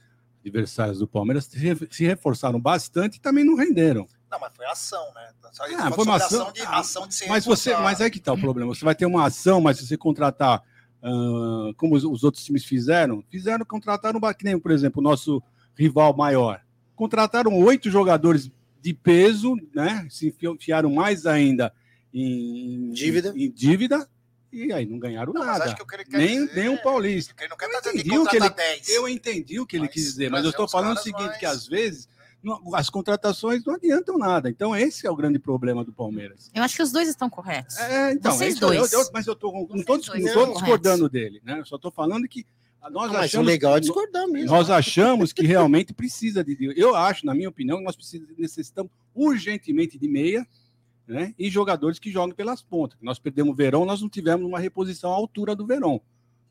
[SPEAKER 2] adversárias do Palmeiras se re- se reforçaram bastante e também não renderam.
[SPEAKER 1] Não, mas foi ação, né? Só
[SPEAKER 2] Ah, foi uma ação-
[SPEAKER 1] de, ação de se
[SPEAKER 2] Mas você, mas é que tá o problema. Você vai ter uma ação, mas se você contratar ah, como os, os outros times fizeram, fizeram contrataram um que nem, por exemplo, o nosso rival maior. Contrataram oito jogadores de peso, né? Se enfi- enfiaram mais ainda em
[SPEAKER 4] Dívida.
[SPEAKER 2] em, dívida e aí não ganharam
[SPEAKER 1] Não,
[SPEAKER 2] nada.
[SPEAKER 1] ele
[SPEAKER 2] Nem,
[SPEAKER 1] dizer
[SPEAKER 2] nem o
[SPEAKER 1] é-
[SPEAKER 2] Paulista.
[SPEAKER 1] que Ele quer
[SPEAKER 2] Eu entendi o que ele-
[SPEAKER 1] contratar 10.
[SPEAKER 2] Eu entendi o que ele
[SPEAKER 1] Mas
[SPEAKER 2] quis dizer, mas eu estou
[SPEAKER 1] os
[SPEAKER 2] falando o seguinte,
[SPEAKER 1] mais-
[SPEAKER 2] que às vezes não- as contratações não adiantam nada. Então esse é o grande problema do Palmeiras.
[SPEAKER 3] Eu acho que os dois estão corretos.
[SPEAKER 2] É, então,
[SPEAKER 3] Vocês
[SPEAKER 2] é isso, eu-
[SPEAKER 3] dois.
[SPEAKER 2] eu- mas eu tô, não estou
[SPEAKER 3] dois
[SPEAKER 2] discordando dele, né? Eu só estou falando que nós
[SPEAKER 4] Ah,
[SPEAKER 2] achamos,
[SPEAKER 4] legal é discordar mesmo.
[SPEAKER 2] nós achamos que realmente precisa de. Eu acho, na minha opinião, que nós precisamos, necessitamos urgentemente de meia. Né? E jogadores que jogam pelas pontas. Nós perdemos o Verão, nós não tivemos uma reposição à altura do Verão.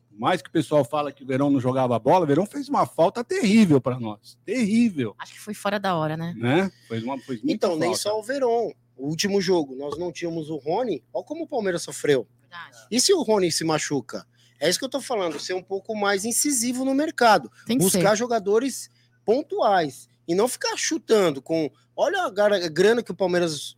[SPEAKER 2] Por mais que o pessoal fala que o Verão não jogava bola, o Verão fez uma falta terrível para nós. Terrível.
[SPEAKER 3] Acho que foi fora da hora, né?
[SPEAKER 2] Né? Fez uma, muita
[SPEAKER 4] Então, nem
[SPEAKER 2] falta.
[SPEAKER 4] só o Verón. O último jogo, nós não tínhamos o Rony. Olha como o Palmeiras sofreu.
[SPEAKER 3] Verdade.
[SPEAKER 4] E se o Rony se machuca? É isso que eu tô falando, ser um pouco mais incisivo no mercado.
[SPEAKER 3] Tem que
[SPEAKER 4] buscar
[SPEAKER 3] ser.
[SPEAKER 4] jogadores pontuais e não ficar chutando com. Olha a grana que o Palmeiras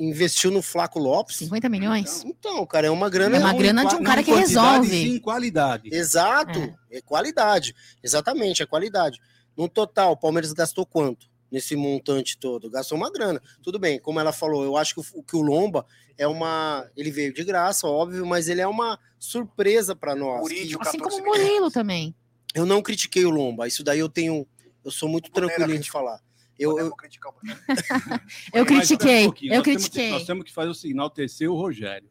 [SPEAKER 4] investiu no Flaco Lopes.
[SPEAKER 3] 50 milhões?
[SPEAKER 4] Então, cara, é uma grana.
[SPEAKER 3] É uma grana
[SPEAKER 2] em
[SPEAKER 3] de um cara que resolve.
[SPEAKER 2] Sim, em qualidade.
[SPEAKER 4] Exato, é. qualidade. Exatamente, é qualidade. No total, o Palmeiras gastou quanto nesse montante todo? Gastou uma grana. Tudo bem, como ela falou, eu acho que o, que o Lomba é uma. Ele veio de graça, óbvio, mas ele é uma surpresa para nós.
[SPEAKER 3] Assim como
[SPEAKER 1] 14
[SPEAKER 3] o Murilo também.
[SPEAKER 4] Eu não critiquei o Lomba, isso daí eu tenho. Eu sou muito tranquilo em
[SPEAKER 1] criticou.
[SPEAKER 4] falar. Eu, eu,
[SPEAKER 1] criticar.
[SPEAKER 3] Eu critiquei,
[SPEAKER 2] um pouquinho,
[SPEAKER 3] eu
[SPEAKER 2] nós temos que-
[SPEAKER 3] critiquei.
[SPEAKER 2] nós temos que fazer o sinal tercer o Rogério.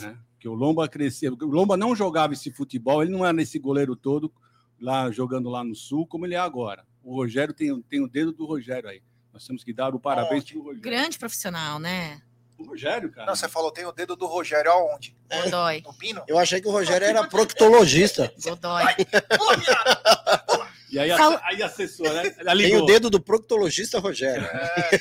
[SPEAKER 2] Né? Que o Lomba cresceu. O Lomba não jogava esse futebol, ele não era esse goleiro todo lá jogando lá no sul, como ele é agora. O Rogério tem, o- tem o dedo do Rogério aí. Nós temos que dar o parabéns pro Rogério.
[SPEAKER 3] Grande profissional, né?
[SPEAKER 2] O Rogério, cara.
[SPEAKER 1] Não, você falou, tem o dedo do Rogério aonde?
[SPEAKER 3] Godoy.
[SPEAKER 1] No Pino?
[SPEAKER 4] eu achei que o Rogério era proctologista.
[SPEAKER 3] Godoy.
[SPEAKER 2] E aí, a,
[SPEAKER 3] Fala-
[SPEAKER 2] aí a assessora, né? ela
[SPEAKER 4] Tem
[SPEAKER 2] ligou.
[SPEAKER 4] o dedo do proctologista Rogério.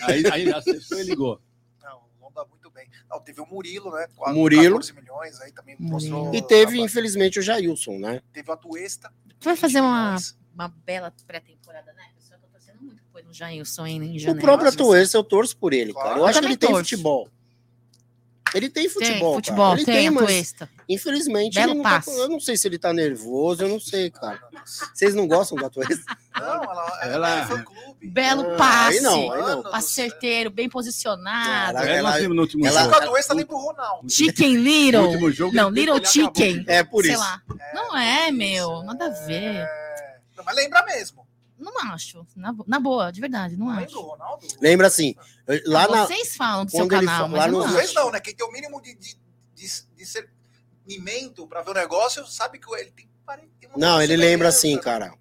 [SPEAKER 2] Aí, aí a assessora ligou.
[SPEAKER 1] Não, o Lomba muito bem. Não, teve o Murilo, né? Quase
[SPEAKER 4] Murilo.
[SPEAKER 1] 14 milhões, aí também mostrou.
[SPEAKER 4] E teve,
[SPEAKER 1] tava-
[SPEAKER 4] infelizmente, o Jailson, né?
[SPEAKER 1] Teve o Atuesta.
[SPEAKER 3] Tu vai fazer
[SPEAKER 1] 20
[SPEAKER 3] uma, uma bela pré-temporada, né? Eu só tô torcendo muito por no Jailson em, em
[SPEAKER 4] O
[SPEAKER 3] janeiro.
[SPEAKER 4] próprio
[SPEAKER 1] Nossa,
[SPEAKER 4] Atuesta, eu torço por ele,
[SPEAKER 1] Claro.
[SPEAKER 4] cara. Eu acho
[SPEAKER 3] Eu
[SPEAKER 4] que ele
[SPEAKER 3] também
[SPEAKER 4] tem
[SPEAKER 3] torço.
[SPEAKER 4] futebol. Ele tem
[SPEAKER 3] Tem
[SPEAKER 4] futebol,
[SPEAKER 3] futebol,
[SPEAKER 4] cara. Ele
[SPEAKER 3] tem,
[SPEAKER 4] tem, mas
[SPEAKER 3] Atuesta.
[SPEAKER 4] infelizmente
[SPEAKER 3] Belo
[SPEAKER 4] ele não tá-
[SPEAKER 3] passe.
[SPEAKER 4] eu não sei se ele tá nervoso, eu não sei, cara. Vocês não gostam do Atuesta?
[SPEAKER 1] Não, ela, ela,
[SPEAKER 2] Ela-
[SPEAKER 1] é fã-clube.
[SPEAKER 3] Belo
[SPEAKER 4] Ah,
[SPEAKER 3] passe.
[SPEAKER 4] aí não, aí não.
[SPEAKER 3] Passe certeiro, bem posicionado.
[SPEAKER 4] Caraca.
[SPEAKER 2] É,
[SPEAKER 4] ela-
[SPEAKER 2] temos no último
[SPEAKER 4] ela-
[SPEAKER 2] jogo.
[SPEAKER 1] Atuesta lembra o Ronaldo.
[SPEAKER 3] Chicken
[SPEAKER 2] No
[SPEAKER 3] Little.
[SPEAKER 2] último jogo,
[SPEAKER 3] Não, Little. Chicken.
[SPEAKER 4] É por
[SPEAKER 3] Sei
[SPEAKER 4] isso.
[SPEAKER 3] lá. Não é, meu. Nada a ver.
[SPEAKER 1] É... Não, mas lembra mesmo.
[SPEAKER 3] Não acho. Na, na boa, de verdade, não
[SPEAKER 1] lembra
[SPEAKER 3] acho.
[SPEAKER 1] Ronaldo?
[SPEAKER 4] Lembra assim, lá na.
[SPEAKER 3] Vocês falam do seu canal, mas
[SPEAKER 4] lá
[SPEAKER 3] eu não
[SPEAKER 4] no-
[SPEAKER 3] acho.
[SPEAKER 1] Vocês não, né? Quem tem o mínimo de, de, de, de discernimento pra ver o negócio sabe que ele tem.
[SPEAKER 4] Não, ele lembra assim,
[SPEAKER 1] né?
[SPEAKER 4] cara.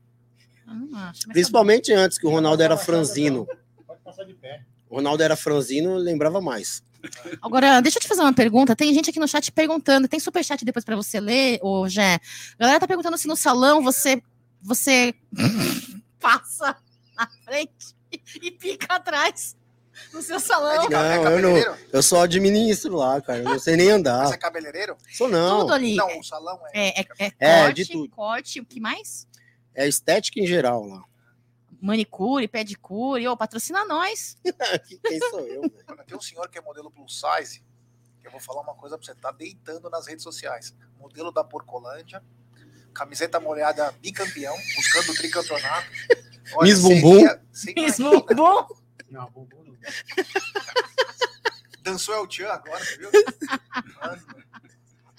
[SPEAKER 3] Eu não acho, mas
[SPEAKER 4] Principalmente antes, que o Ronaldo era franzino.
[SPEAKER 5] Pode passar de pé.
[SPEAKER 4] O Ronaldo era franzino, lembrava mais.
[SPEAKER 3] tá. Agora, deixa eu te fazer uma pergunta. Tem gente aqui no chat perguntando. Tem superchat depois pra você ler, ô Jé? A galera tá perguntando se no salão você, você passa na frente e pica atrás no seu salão.
[SPEAKER 1] ca- é
[SPEAKER 4] Não, eu
[SPEAKER 1] cabeleireiro?
[SPEAKER 4] Eu só administro lá, cara. Eu não sei nem andar.
[SPEAKER 1] é cabeleireiro?
[SPEAKER 4] Sou não.
[SPEAKER 3] Tudo ali.
[SPEAKER 1] Não, o salão é.
[SPEAKER 3] É, é, é
[SPEAKER 4] É,
[SPEAKER 3] corte,
[SPEAKER 4] de tudo.
[SPEAKER 3] corte, o que mais?
[SPEAKER 4] É estética em geral lá.
[SPEAKER 3] Manicure, pedicure, ô, patrocina nós.
[SPEAKER 4] Quem sou eu?
[SPEAKER 1] Mano, Tem um senhor que é modelo plus size, que eu vou falar uma coisa pra você, tá deitando nas redes sociais. Modelo da Porcolândia, camiseta molhada bicampeão, buscando o tricampeonato.
[SPEAKER 4] Miss Bumbum.
[SPEAKER 1] Imagina.
[SPEAKER 3] bom.
[SPEAKER 5] Não, bumbum não.
[SPEAKER 1] Dançou El Chan agora, você viu?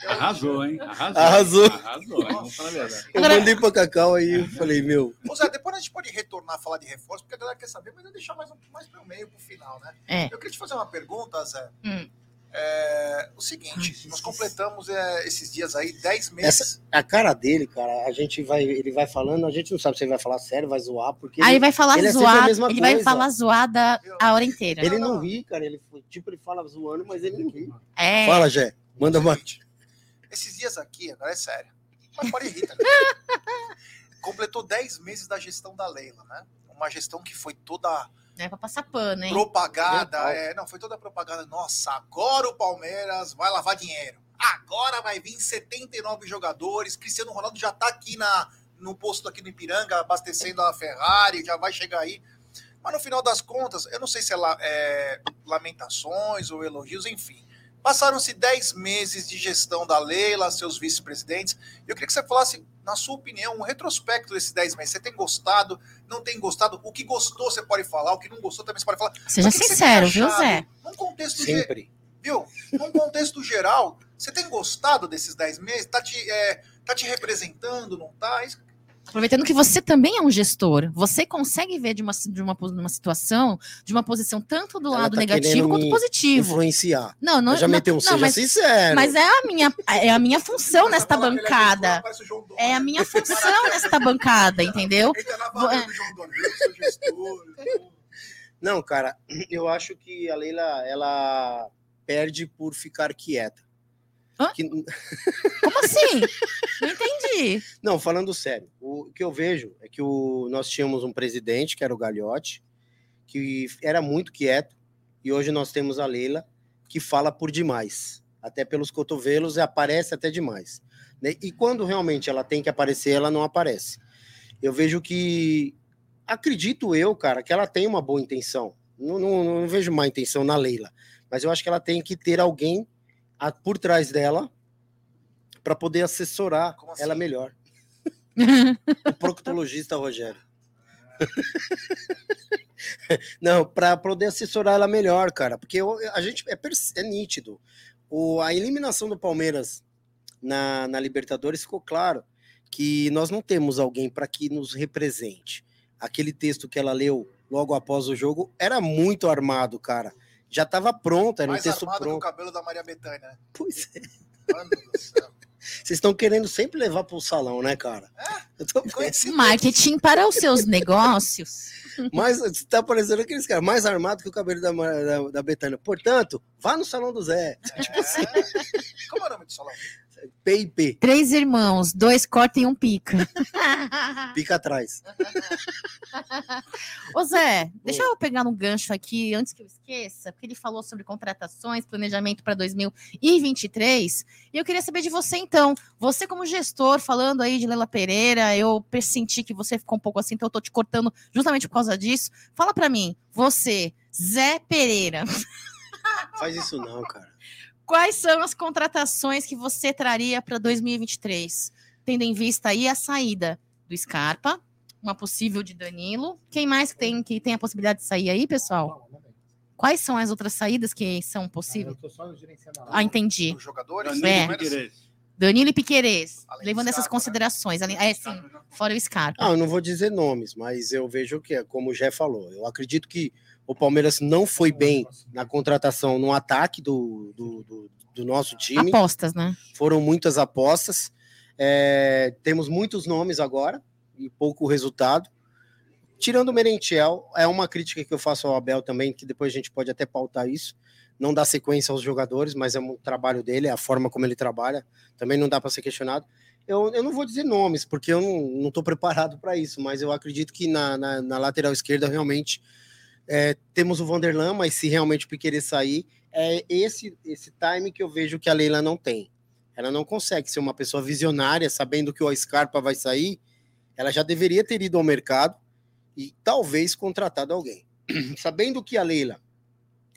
[SPEAKER 2] Arrasou, hein? Arrasou.
[SPEAKER 4] Arrasou.
[SPEAKER 2] Arrasou, hein? Vamos falar a verdade.
[SPEAKER 4] Eu mandei pra Cacau aí eu falei, meu.
[SPEAKER 1] Ô Zé, depois a gente pode retornar a falar de reforço, porque a galera quer saber, mas eu deixar mais, um, mais pro meio, pro final, né?
[SPEAKER 3] É.
[SPEAKER 1] Eu queria te fazer uma pergunta, Zé.
[SPEAKER 3] Hum.
[SPEAKER 1] É, o seguinte, nós completamos é, esses dias aí 10 meses.
[SPEAKER 4] A cara dele, cara, a gente vai, ele vai falando, a gente não sabe se ele vai falar sério, vai zoar, porque
[SPEAKER 3] Aí
[SPEAKER 4] ele,
[SPEAKER 3] vai falar
[SPEAKER 4] ele é
[SPEAKER 3] zoada,
[SPEAKER 4] mesma
[SPEAKER 3] ele vai
[SPEAKER 4] coisa.
[SPEAKER 3] falar zoada a hora inteira.
[SPEAKER 4] ele
[SPEAKER 1] Não,
[SPEAKER 4] ri, cara. Ele, tipo, ele fala zoando, mas ele não ri.
[SPEAKER 3] É.
[SPEAKER 4] Fala, Jé. Manda.
[SPEAKER 1] Seguinte, Esses dias aqui, agora é sério, mas pode rir, tá? Completou 10 meses da gestão da Leila, né? Uma gestão que foi toda
[SPEAKER 3] É pra passar pano, hein?
[SPEAKER 1] propagada. É, não, foi toda propaganda. Nossa, agora o Palmeiras vai lavar dinheiro. Agora vai vir 79 jogadores. Cristiano Ronaldo já tá aqui na, no posto aqui no Ipiranga, abastecendo a Ferrari, já vai chegar aí. Mas no final das contas, eu não sei se é, la- é lamentações ou elogios, enfim. Passaram-se 10 meses de gestão da Leila, seus vice-presidentes. Eu queria que você falasse, na sua opinião, um retrospecto desses 10 meses. Você tem gostado, não tem gostado? O que gostou você pode falar, o que não gostou também você pode falar.
[SPEAKER 3] Seja sincero, viu? Zé?
[SPEAKER 1] Num contexto, ge-
[SPEAKER 4] Sempre.
[SPEAKER 1] viu? Num contexto geral, você tem gostado desses 10 meses? Tá te, é, tá te representando, não tá? Isso-
[SPEAKER 3] Aproveitando que você também é um gestor, você consegue ver de uma, de uma, pos- numa situação, de uma posição tanto do
[SPEAKER 4] Ela
[SPEAKER 3] lado
[SPEAKER 4] tá
[SPEAKER 3] negativo quanto positivo.
[SPEAKER 4] Influenciar.
[SPEAKER 3] Não, não,
[SPEAKER 4] Eu já
[SPEAKER 3] não,
[SPEAKER 4] meteu um
[SPEAKER 3] não,
[SPEAKER 4] seja
[SPEAKER 3] mas,
[SPEAKER 4] sincero.
[SPEAKER 3] mas é a minha, é a minha função nesta
[SPEAKER 1] ele é
[SPEAKER 3] bancada. É a minha função nesta bancada, entendeu?
[SPEAKER 1] Gestor.
[SPEAKER 4] Não, cara, eu acho que a Leila, ela perde por ficar quieta. Que...
[SPEAKER 3] Como assim? Não entendi.
[SPEAKER 4] Não, falando sério, o que eu vejo é que o, nós tínhamos um presidente, que era o Gagliotti, que era muito quieto, e hoje nós temos a Leila, que fala por demais. Até pelos cotovelos, e aparece até demais. né? E quando realmente ela tem que aparecer, ela não aparece. Eu vejo que, acredito eu, cara, que ela tem uma boa intenção. Não, não, não vejo má intenção na Leila, mas eu acho que ela tem que ter alguém a- por trás dela para poder assessorar
[SPEAKER 1] assim?
[SPEAKER 4] ela melhor. O proctologista Rogério. Não, para poder assessorar ela melhor, cara, porque eu- a gente é, é nítido. O, a eliminação do Palmeiras na, na Libertadores ficou claro que nós não temos alguém para que nos represente. Aquele texto que ela leu logo após o jogo era muito armado, cara. Já estava pronto, era um
[SPEAKER 1] Mais
[SPEAKER 4] texto
[SPEAKER 1] armado que o
[SPEAKER 4] pronto.
[SPEAKER 1] cabelo da Maria Bethânia. né?
[SPEAKER 4] Pois é.
[SPEAKER 1] Mano do céu.
[SPEAKER 4] Vocês estão querendo sempre levar para o salão, né, cara? Eu tô.
[SPEAKER 3] Marketing para os seus negócios.
[SPEAKER 4] Mais, tá parecendo aqueles caras mais armado que o cabelo da, da, da Betânia. Portanto, vá no salão do Zé. Tipo assim,
[SPEAKER 1] Como é o nome do salão?
[SPEAKER 4] PIP,
[SPEAKER 3] Três irmãos, dois cortam e um pica.
[SPEAKER 4] pica atrás.
[SPEAKER 3] Ô Zé, deixa eu pegar no gancho aqui antes que eu esqueça, porque ele falou sobre contratações, planejamento para 2023. E eu queria saber de você então. Você, como gestor, falando aí de Lela Pereira, eu pressenti que você ficou um pouco assim, então eu tô te cortando justamente por causa disso. Fala para mim, você, Zé Pereira,
[SPEAKER 4] Faz isso não, cara.
[SPEAKER 3] Quais são as contratações que você traria para 2023? Tendo em vista aí a saída do Scarpa, uma possível de Danilo. Quem mais tem que tem a possibilidade de sair aí, pessoal? Quais são as outras saídas que são possíveis?
[SPEAKER 5] Eu tô só gerenciando a
[SPEAKER 3] Ah, entendi.
[SPEAKER 1] Dos jogadores?
[SPEAKER 2] Danilo
[SPEAKER 3] É. Danilo e Piquerez, levando essas
[SPEAKER 1] Scarpa, né?
[SPEAKER 3] considerações. além- É, sim, fora o Scarpa.
[SPEAKER 4] Ah, eu não vou dizer nomes, mas eu vejo que, é como o Jé falou, eu acredito que o Palmeiras não foi bem na contratação no ataque do, do, do- do nosso time.
[SPEAKER 3] Apostas, né?
[SPEAKER 4] Foram muitas apostas. É, temos muitos nomes agora e pouco resultado. Tirando o Merentiel, é uma crítica que eu faço ao Abel também, que depois a gente pode até pautar isso. Não dá sequência aos jogadores, mas é um trabalho dele, é a forma como ele trabalha. Também não dá para ser questionado. Eu, eu não vou dizer nomes, porque eu não estou preparado para isso, mas eu acredito que na, na, na lateral esquerda realmente é, temos o Vanderlan, mas se realmente o Piqueires sair, é esse, esse time que eu vejo que a Leila não tem. Ela não consegue ser uma pessoa visionária, sabendo que o Scarpa vai sair, ela já deveria ter ido ao mercado e talvez contratado alguém. sabendo que a Leila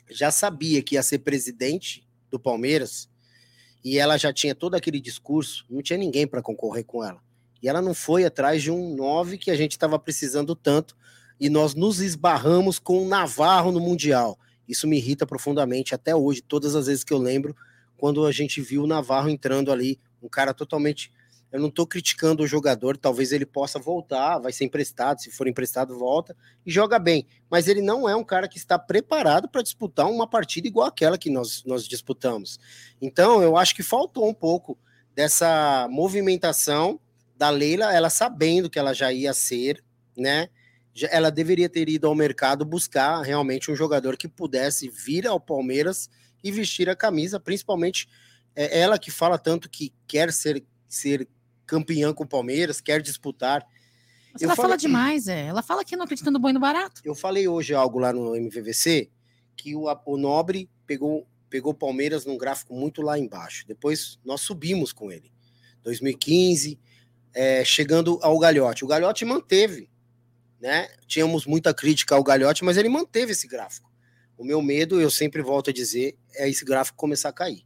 [SPEAKER 4] já sabia que ia ser presidente do Palmeiras e ela já tinha todo aquele discurso, não tinha ninguém para concorrer com ela. E ela não foi atrás de um 9 que a gente estava precisando tanto e nós nos esbarramos com o Navarro no Mundial. Isso me irrita profundamente até hoje, todas as vezes que eu lembro, quando a gente viu o Navarro entrando ali, um cara totalmente. Eu não estou criticando o jogador, talvez ele possa voltar, vai ser emprestado, se for emprestado, volta e joga bem. Mas ele não é um cara que está preparado para disputar uma partida igual aquela que nós, nós disputamos. Então, eu acho que faltou um pouco dessa movimentação da Leila, ela sabendo que ela já ia ser, né? Ela deveria ter ido ao mercado buscar realmente um jogador que pudesse vir ao Palmeiras e vestir a camisa, principalmente é, ela que fala tanto que quer ser, ser campeã com o Palmeiras, quer disputar.
[SPEAKER 3] Mas
[SPEAKER 4] Eu
[SPEAKER 3] ela fala demais, é. Ela fala que não acredita no bom e no barato.
[SPEAKER 4] Eu falei hoje algo lá no MVVC que o, o Nobre pegou pegou o Palmeiras num gráfico muito lá embaixo. Depois nós subimos com ele. 2015, é, chegando ao Galhote. O Galhote manteve, né? Tínhamos muita crítica ao Galhote, mas ele manteve esse gráfico. O meu medo, eu sempre volto a dizer, é esse gráfico começar a cair.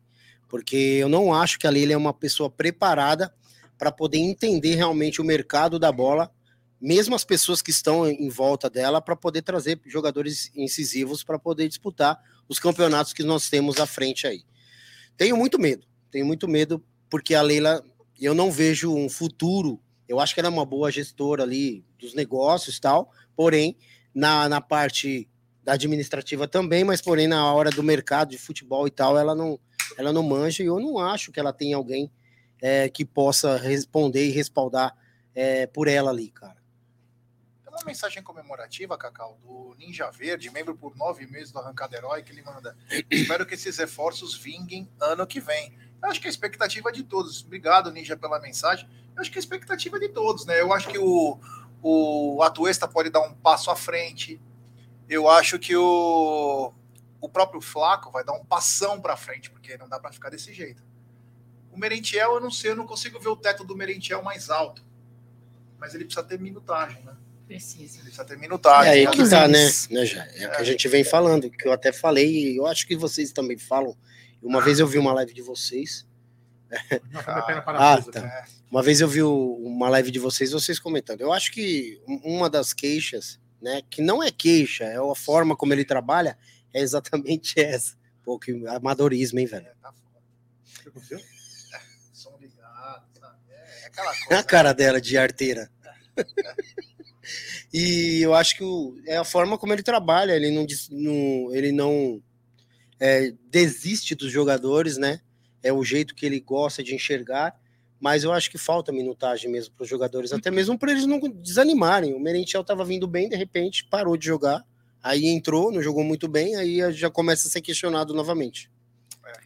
[SPEAKER 4] Porque eu não acho que a Leila é uma pessoa preparada para poder entender realmente o mercado da bola mesmo as pessoas que estão em volta dela, para poder trazer jogadores incisivos para poder disputar os campeonatos que nós temos à frente aí. Tenho muito medo, tenho muito medo, porque a Leila, eu não vejo um futuro. Eu acho que ela é uma boa gestora ali dos negócios tal, porém, na, na parte da administrativa também, mas porém na hora do mercado de futebol e tal, ela não, ela não manja e eu não acho que ela tenha alguém é, que possa responder e respaldar é, por ela ali, cara.
[SPEAKER 1] Uma mensagem comemorativa, Cacau, do Ninja Verde, membro por nove meses do Arrancada Herói, que ele manda. Espero que esses reforços vinguem ano que vem. Eu acho que a expectativa é de todos. Obrigado, Ninja, pela mensagem. Eu acho que a expectativa é de todos, né? Eu acho que o, o Atuesta pode dar um passo à frente. Eu acho que o, o próprio Flaco vai dar um passão para frente, porque não dá para ficar desse jeito. O Merentiel, eu não sei, eu não consigo ver o teto do Merentiel mais alto. Mas ele precisa ter minutagem, né?
[SPEAKER 3] Precisa.
[SPEAKER 1] Precisa ter minutagem.
[SPEAKER 4] É aí
[SPEAKER 3] Todos
[SPEAKER 4] que tá, né? né já, é o que a gente vem falando, que eu até falei, e eu acho que vocês também falam. Uma vez eu vi uma live de vocês.
[SPEAKER 5] Não,
[SPEAKER 4] Ah,
[SPEAKER 5] parafusa,
[SPEAKER 4] tá.
[SPEAKER 5] cara.
[SPEAKER 4] Uma vez eu vi uma live de vocês, vocês comentando. Eu acho que um- uma das queixas, né, que não é queixa, é a forma como ele trabalha, é exatamente essa. Pô, que amadorismo, hein, velho?
[SPEAKER 1] É, tá foda.
[SPEAKER 5] O que?
[SPEAKER 1] É, é aquela
[SPEAKER 4] É
[SPEAKER 1] coisa.
[SPEAKER 4] a cara dela de arteira. e eu acho que o- é a forma como ele trabalha, ele não, ele não é, desiste dos jogadores, né? É o jeito que ele gosta de enxergar, mas eu acho que falta minutagem mesmo para os jogadores, até mesmo para eles não desanimarem. O Merentiel estava vindo bem, de repente parou de jogar, aí entrou, não jogou muito bem, aí já começa a ser questionado novamente.
[SPEAKER 1] É.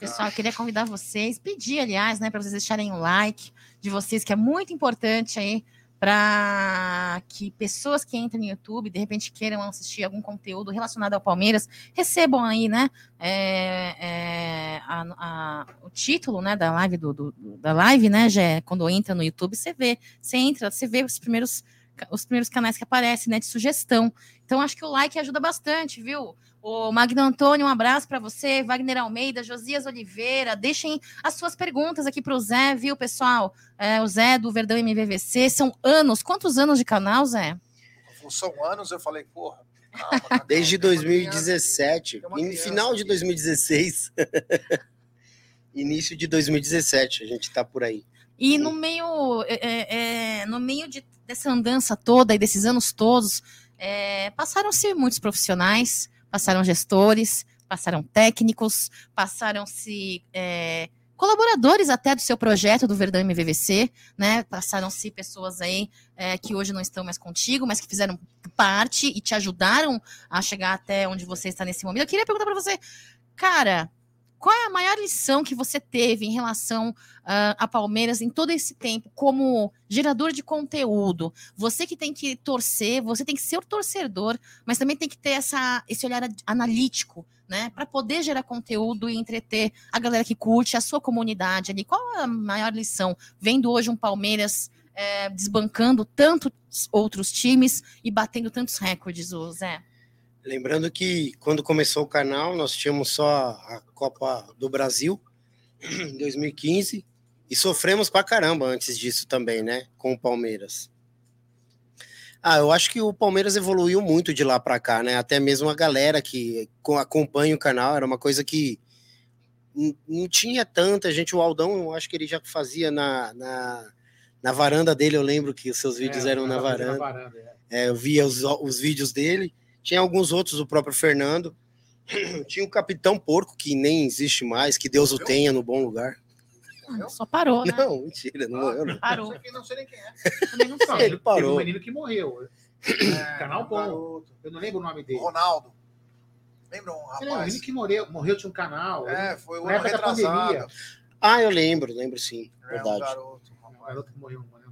[SPEAKER 3] Pessoal, eu queria convidar vocês, pedir, aliás, né, para vocês deixarem o like de vocês, que é muito importante aí para que pessoas que entrem no YouTube, de repente queiram assistir algum conteúdo relacionado ao Palmeiras, recebam aí, né, é, é, a- a- o título, né, da live do, do- da live, né, já quando entra no YouTube, você vê, você entra, você vê os primeiros os primeiros canais que aparecem, né, de sugestão. Então acho que o like ajuda bastante, viu? O Magno Antônio, um abraço para você, Wagner Almeida, Josias Oliveira, deixem as suas perguntas aqui para o Zé, viu, pessoal? É, o Zé do Verdão MVVC, são anos, quantos anos de canal, Zé?
[SPEAKER 1] São anos, eu falei, porra. calma, calma,
[SPEAKER 4] Desde
[SPEAKER 1] tem uma
[SPEAKER 4] 2017,
[SPEAKER 1] Tem uma
[SPEAKER 4] em final de
[SPEAKER 1] aqui.
[SPEAKER 4] 2016, início de 2017, a gente tá por aí.
[SPEAKER 3] E no meio, é, é, é, no meio de, dessa andança toda e desses anos todos, é, passaram-se muitos profissionais, passaram gestores, passaram técnicos, passaram-se é, colaboradores até do seu projeto do Verdão MVVC, né? Passaram-se pessoas aí é, que hoje não estão mais contigo, mas que fizeram parte e te ajudaram a chegar até onde você está nesse momento. Eu queria perguntar para você, cara, qual é a maior lição que você teve em relação ah, a Palmeiras em todo esse tempo como gerador de conteúdo? Você que tem que torcer, você tem que ser o torcedor, mas também tem que ter essa, esse olhar analítico, né? Para poder gerar conteúdo e entreter a galera que curte, a sua comunidade ali. Qual é a maior lição? Vendo hoje um Palmeiras eh, desbancando tantos outros times e batendo tantos recordes, Zé.
[SPEAKER 4] Lembrando que quando começou o canal, nós tínhamos só a Copa do Brasil em 2015 e sofremos pra caramba antes disso também, né, com o Palmeiras. Ah, eu acho que o Palmeiras evoluiu muito de lá pra cá, né? Até mesmo a galera que co- acompanha o canal, era uma coisa que não tinha tanta gente. O Aldão, eu acho que ele já fazia na, na, na varanda dele, eu lembro que os seus vídeos
[SPEAKER 5] É,
[SPEAKER 4] eram na
[SPEAKER 5] tava fazendo
[SPEAKER 4] varanda.
[SPEAKER 5] é.
[SPEAKER 4] É, eu via os, os vídeos dele. Tinha alguns outros, o próprio Fernando. Tinha o Capitão Porco, que nem existe mais, que Deus o tenha no bom lugar.
[SPEAKER 3] Ah, Só parou, né?
[SPEAKER 4] Não, mentira, não morreu, não.
[SPEAKER 3] Parou.
[SPEAKER 1] Não sei quem- não sei nem quem é.
[SPEAKER 3] Também não
[SPEAKER 5] Não,
[SPEAKER 3] sei.
[SPEAKER 4] Ele
[SPEAKER 5] Teve
[SPEAKER 4] parou.
[SPEAKER 5] um menino que morreu.
[SPEAKER 1] É,
[SPEAKER 5] Canal
[SPEAKER 1] um
[SPEAKER 5] bom.
[SPEAKER 1] garoto.
[SPEAKER 5] Eu não lembro o nome dele.
[SPEAKER 1] Ronaldo. Lembra um
[SPEAKER 5] Ele é um
[SPEAKER 1] rapaz?
[SPEAKER 5] menino que morreu, morreu, tinha um canal.
[SPEAKER 1] É, foi o
[SPEAKER 5] época da pandemia.
[SPEAKER 4] Ah, eu lembro, lembro sim,
[SPEAKER 1] É um
[SPEAKER 4] verdade.
[SPEAKER 1] garoto.
[SPEAKER 5] Um
[SPEAKER 1] rapaz.
[SPEAKER 5] garoto que morreu. morreu.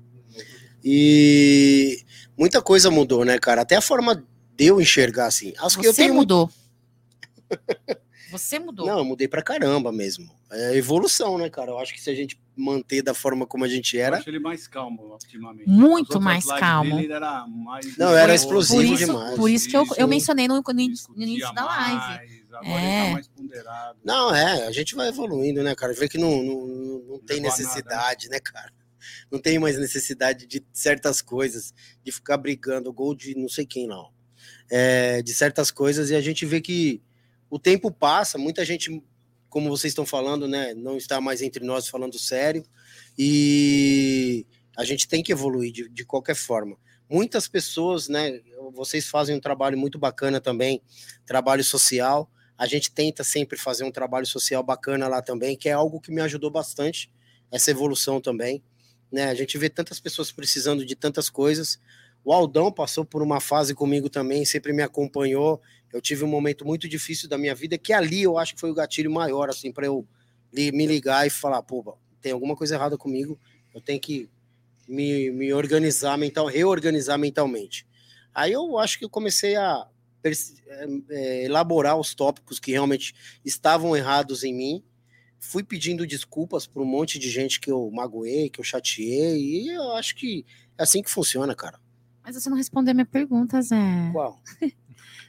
[SPEAKER 4] E muita coisa mudou, né, cara? Até a forma de eu enxergar, assim. Acho que eu
[SPEAKER 3] Você
[SPEAKER 4] tenho muito-
[SPEAKER 3] mudou. Você mudou.
[SPEAKER 4] Não, eu mudei pra caramba mesmo. É evolução, né, cara? Eu acho que se a gente manter da forma como a gente
[SPEAKER 2] Eu
[SPEAKER 4] era,
[SPEAKER 2] acho ele mais calmo ultimamente.
[SPEAKER 3] Muito
[SPEAKER 2] As
[SPEAKER 3] mais calmo.
[SPEAKER 2] dele era mais
[SPEAKER 4] Não, era explosivo
[SPEAKER 3] por isso,
[SPEAKER 4] demais.
[SPEAKER 3] Por isso que eu, eu mencionei no, no no início da live.
[SPEAKER 2] Agora
[SPEAKER 3] É.
[SPEAKER 2] ele tá mais ponderado.
[SPEAKER 4] Não, é, a gente vai evoluindo, né, cara? Vê que não, não, não- não tem necessidade, né, cara? Não tem mais necessidade de certas coisas, de ficar brigando, gol de não sei quem não. É, de certas coisas, e a gente vê que o tempo passa, muita gente, como vocês estão falando, né, não está mais entre nós falando sério, e a gente tem que evoluir de, de qualquer forma. Muitas pessoas, né, vocês fazem um trabalho muito bacana também, trabalho social, a gente tenta sempre fazer um trabalho social bacana lá também, que é algo que me ajudou bastante, essa evolução também. Né? A gente vê tantas pessoas precisando de tantas coisas. O Aldão passou por uma fase comigo também, sempre me acompanhou. Eu tive um momento muito difícil da minha vida, que ali eu acho que foi o gatilho maior, assim, para eu me ligar e falar, pô, tem alguma coisa errada comigo, eu tenho que me, me organizar mental, reorganizar mentalmente. Aí eu acho que eu comecei a eh, eh, elaborar os tópicos que realmente estavam errados em mim. Fui pedindo desculpas para um monte de gente que eu magoei, que eu chateei, e eu acho que é assim que funciona, cara.
[SPEAKER 3] Mas você não respondeu a minha pergunta, Zé.
[SPEAKER 4] Qual?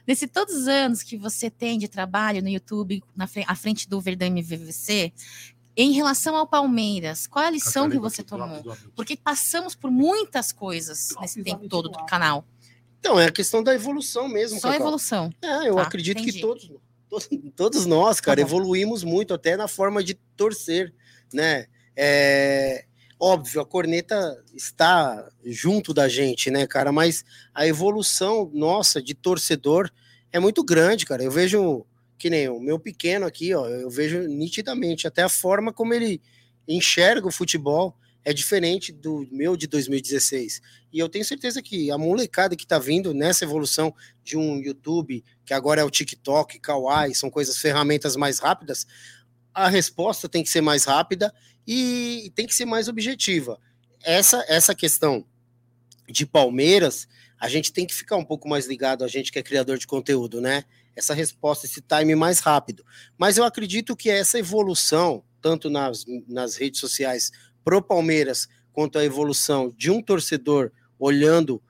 [SPEAKER 3] Nesses todos os anos que você tem de trabalho no YouTube, na fre- à frente do Verdão MVVC, em relação ao Palmeiras, qual a lição que você tomou? Porque passamos por muitas coisas nesse tempo todo do canal.
[SPEAKER 4] Então, é a questão da evolução mesmo,
[SPEAKER 3] Só
[SPEAKER 4] Cacau.
[SPEAKER 3] evolução.
[SPEAKER 4] É, eu
[SPEAKER 3] Tá,
[SPEAKER 4] acredito
[SPEAKER 3] entendi.
[SPEAKER 4] que todos, todos, todos nós, cara,
[SPEAKER 3] Tá
[SPEAKER 4] evoluímos muito, até na forma de torcer, né? É, óbvio, a corneta está junto da gente, né, cara? Mas a evolução nossa de torcedor é muito grande, cara. Eu vejo que nem o meu pequeno aqui, ó, eu vejo nitidamente até a forma como ele enxerga o futebol é diferente do meu de 2016. E eu tenho certeza que a molecada que tá vindo nessa evolução de um YouTube, que agora é o TikTok, Kawaii, são coisas, ferramentas mais rápidas, a resposta tem que ser mais rápida e tem que ser mais objetiva. Essa, essa questão de Palmeiras, a gente tem que ficar um pouco mais ligado, a gente que é criador de conteúdo, né? Essa resposta, esse time mais rápido. Mas eu acredito que essa evolução, tanto nas, nas redes sociais pro Palmeiras, quanto a evolução de um torcedor olhando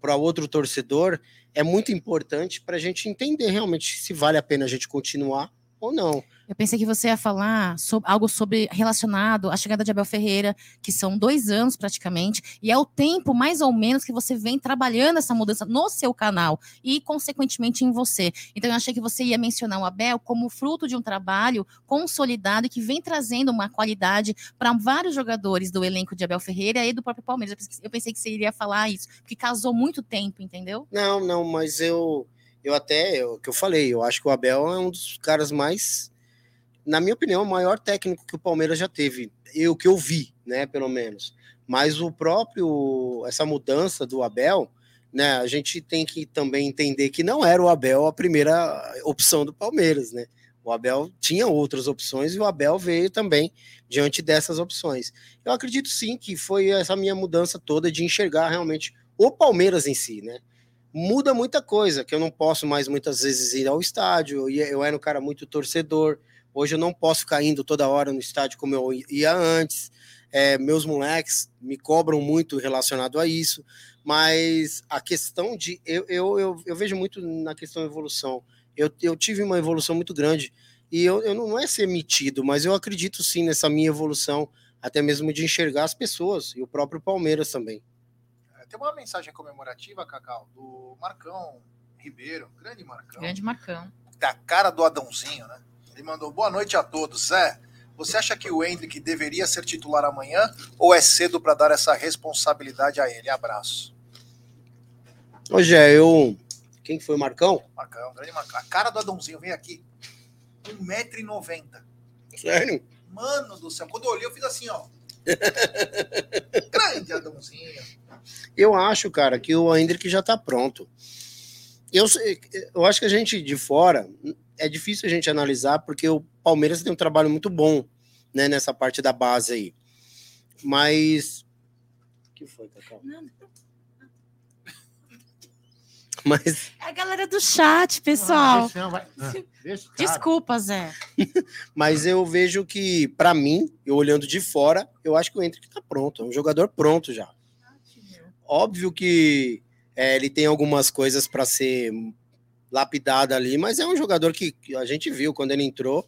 [SPEAKER 4] para outro torcedor, é muito importante para a gente entender realmente se vale a pena a gente continuar ou não.
[SPEAKER 3] Eu pensei que você ia falar sobre, algo sobre relacionado à chegada de Abel Ferreira, que são dois anos praticamente, e é o tempo mais ou menos que você vem trabalhando essa mudança no seu canal e, consequentemente, em você. Então, eu achei que você ia mencionar o Abel como fruto de um trabalho consolidado e que vem trazendo uma qualidade para vários jogadores do elenco de Abel Ferreira e do próprio Palmeiras. Eu pensei- que você iria falar isso, porque casou muito tempo, entendeu?
[SPEAKER 4] Não, não, mas eu, eu até, o que eu falei, eu acho que o Abel é um dos caras mais, na minha opinião, o maior técnico que o Palmeiras já teve. Eu que eu vi, né, pelo menos. Mas o próprio, essa mudança do Abel, né, a gente tem que também entender que não era o Abel a primeira opção do Palmeiras, né? O Abel tinha outras opções e o Abel veio também diante dessas opções. Eu acredito sim que foi essa minha mudança toda de enxergar realmente o Palmeiras em si, né? Muda muita coisa, que eu não posso mais muitas vezes ir ao estádio, eu, era um cara muito torcedor, hoje eu não posso ficar indo toda hora no estádio como eu ia antes, É, meus moleques me cobram muito relacionado a isso, mas a questão de. Eu, eu, eu, eu vejo muito na questão da evolução. Eu, eu tive uma evolução muito grande, e eu, eu não não é ser metido, mas eu acredito sim nessa minha evolução, até mesmo de enxergar as pessoas, e o próprio Palmeiras também.
[SPEAKER 1] É, Tem uma mensagem comemorativa, Cacau, do Marcão Ribeiro, grande Marcão,
[SPEAKER 3] Grande Marcão.
[SPEAKER 1] da cara do Adãozinho, né? Ele mandou boa noite a todos. Zé, você acha que o Hendrick deveria ser titular amanhã ou é cedo para dar essa responsabilidade a ele? Abraço.
[SPEAKER 4] Hoje é eu. Quem foi o Marcão?
[SPEAKER 1] Marcão, grande Marcão. A cara do Adãozinho, vem aqui. 1,90m.
[SPEAKER 4] Sério?
[SPEAKER 1] Mano do céu, quando eu olhei, eu fiz assim, ó. grande Adãozinho.
[SPEAKER 4] Eu acho, cara, que o Hendrick já tá pronto. Eu, eu acho que a gente de fora é difícil a gente analisar, porque o Palmeiras tem um trabalho muito bom né, nessa parte da base aí. Mas. O que foi, Cacau? Mas
[SPEAKER 3] É a galera do chat, pessoal.
[SPEAKER 5] Ah, vai- ah.
[SPEAKER 3] Desculpa, Zé.
[SPEAKER 4] Mas eu vejo que, pra mim, eu olhando de fora, eu acho que o Hendrick tá pronto. É um jogador pronto já. Óbvio que é, ele tem algumas coisas para ser lapidada ali, mas é um jogador que a gente viu quando ele entrou.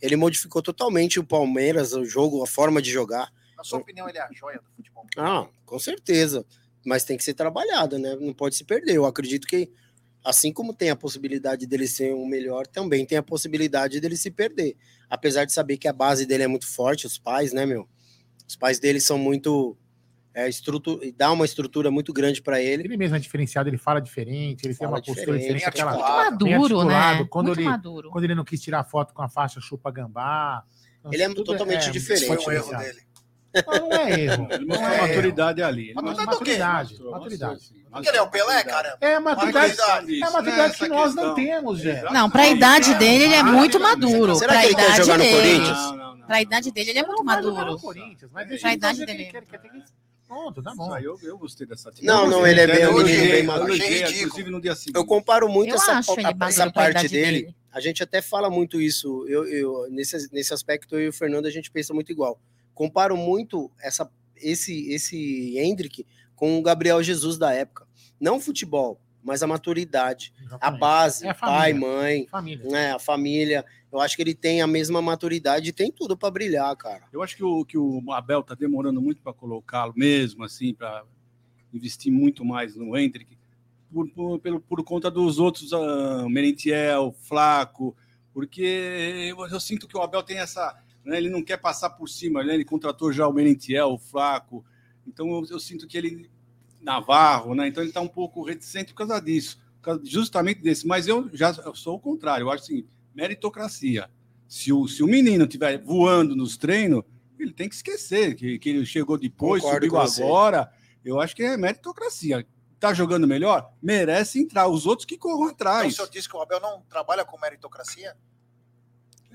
[SPEAKER 4] Ele modificou totalmente o Palmeiras, o jogo, a forma de jogar.
[SPEAKER 1] Na sua opinião, ele é a joia do futebol?
[SPEAKER 4] Ah, com certeza. Mas tem que ser trabalhado, né? Não pode se perder. Eu acredito que, assim como tem a possibilidade dele ser um melhor, também tem a possibilidade dele se perder. Apesar de saber que a base dele é muito forte, os pais, né, meu? Os pais dele são muito. É, estrutura, dá uma estrutura muito grande para ele.
[SPEAKER 5] Ele mesmo é diferenciado, ele fala diferente, ele tem
[SPEAKER 4] Fala
[SPEAKER 5] uma postura
[SPEAKER 4] diferente,
[SPEAKER 5] diferente. Aquela.
[SPEAKER 3] Muito maduro, né?
[SPEAKER 5] Quando
[SPEAKER 3] Muito
[SPEAKER 5] ele-
[SPEAKER 3] maduro.
[SPEAKER 5] quando ele não quis tirar foto com a faixa chupa gambá. Então,
[SPEAKER 4] Ele é totalmente
[SPEAKER 1] Esse
[SPEAKER 4] diferente,
[SPEAKER 1] foi um erro dele.
[SPEAKER 5] Não, não é erro.
[SPEAKER 2] Ele
[SPEAKER 5] Não
[SPEAKER 2] mostrou
[SPEAKER 5] é
[SPEAKER 2] a
[SPEAKER 5] erro.
[SPEAKER 2] maturidade ali. Ele
[SPEAKER 1] Mas
[SPEAKER 2] mostrou-
[SPEAKER 5] Maturidade, maturidade.
[SPEAKER 2] mostrou, sim.
[SPEAKER 1] Porque ele é o Pelé, cara.
[SPEAKER 5] É a maturidade,
[SPEAKER 1] Maturidade.
[SPEAKER 5] é a maturidade que nós não temos, Zé.
[SPEAKER 3] Não, pra idade dele, ele é muito maduro.
[SPEAKER 4] Será
[SPEAKER 3] Pra
[SPEAKER 4] que ele quer
[SPEAKER 3] idade
[SPEAKER 4] jogar no
[SPEAKER 3] dele.
[SPEAKER 4] Corinthians?
[SPEAKER 2] Não, não, não.
[SPEAKER 3] Pra idade dele, ele é muito
[SPEAKER 5] no
[SPEAKER 3] maduro.
[SPEAKER 5] Corinthians, deixa
[SPEAKER 3] Pra
[SPEAKER 5] ele
[SPEAKER 3] idade dele.
[SPEAKER 5] Pronto, tá bom.
[SPEAKER 2] eu, eu gostei dessa atitude.
[SPEAKER 4] Não, não, ele é bem- um menino bem maduro.
[SPEAKER 2] inclusive no dia seguinte.
[SPEAKER 4] Eu comparo muito
[SPEAKER 3] Eu
[SPEAKER 4] essa,
[SPEAKER 3] acho ele
[SPEAKER 4] essa parte dele.
[SPEAKER 3] dele.
[SPEAKER 4] A gente até fala muito isso. Eu, eu, nesse, nesse aspecto, eu e o Fernando, a gente pensa muito igual. Comparo muito essa, esse, esse Hendrick com o Gabriel Jesus da época. Não o futebol, mas a maturidade, a
[SPEAKER 5] Exatamente.
[SPEAKER 4] base,
[SPEAKER 5] É a
[SPEAKER 4] pai, mãe,
[SPEAKER 5] Família.
[SPEAKER 4] né, a família. Eu acho que ele tem a mesma maturidade e tem tudo para brilhar, cara.
[SPEAKER 2] Eu acho que o, que o Abel tá demorando muito para colocá-lo mesmo, assim, para investir muito mais no Hendrick, por, por, pelo, por conta dos outros, uh, Merentiel, Flaco, porque eu, eu sinto que o Abel tem essa. né, ele não quer passar por cima, né, ele contratou já o Merentiel, o Flaco, então eu, eu sinto que ele. Navarro, né? Então ele está um pouco reticente por causa disso, por causa justamente desse. Mas eu já eu sou o contrário, eu acho assim, meritocracia. Se o, se o menino estiver voando nos treinos, ele tem que esquecer que, que ele chegou depois,
[SPEAKER 4] Concordo
[SPEAKER 2] subiu
[SPEAKER 4] você.
[SPEAKER 2] agora. Eu acho que é meritocracia. Tá jogando melhor? Merece entrar. Os outros que corram
[SPEAKER 1] Então, o
[SPEAKER 2] atrás.
[SPEAKER 1] senhor disse que o Abel não trabalha com meritocracia?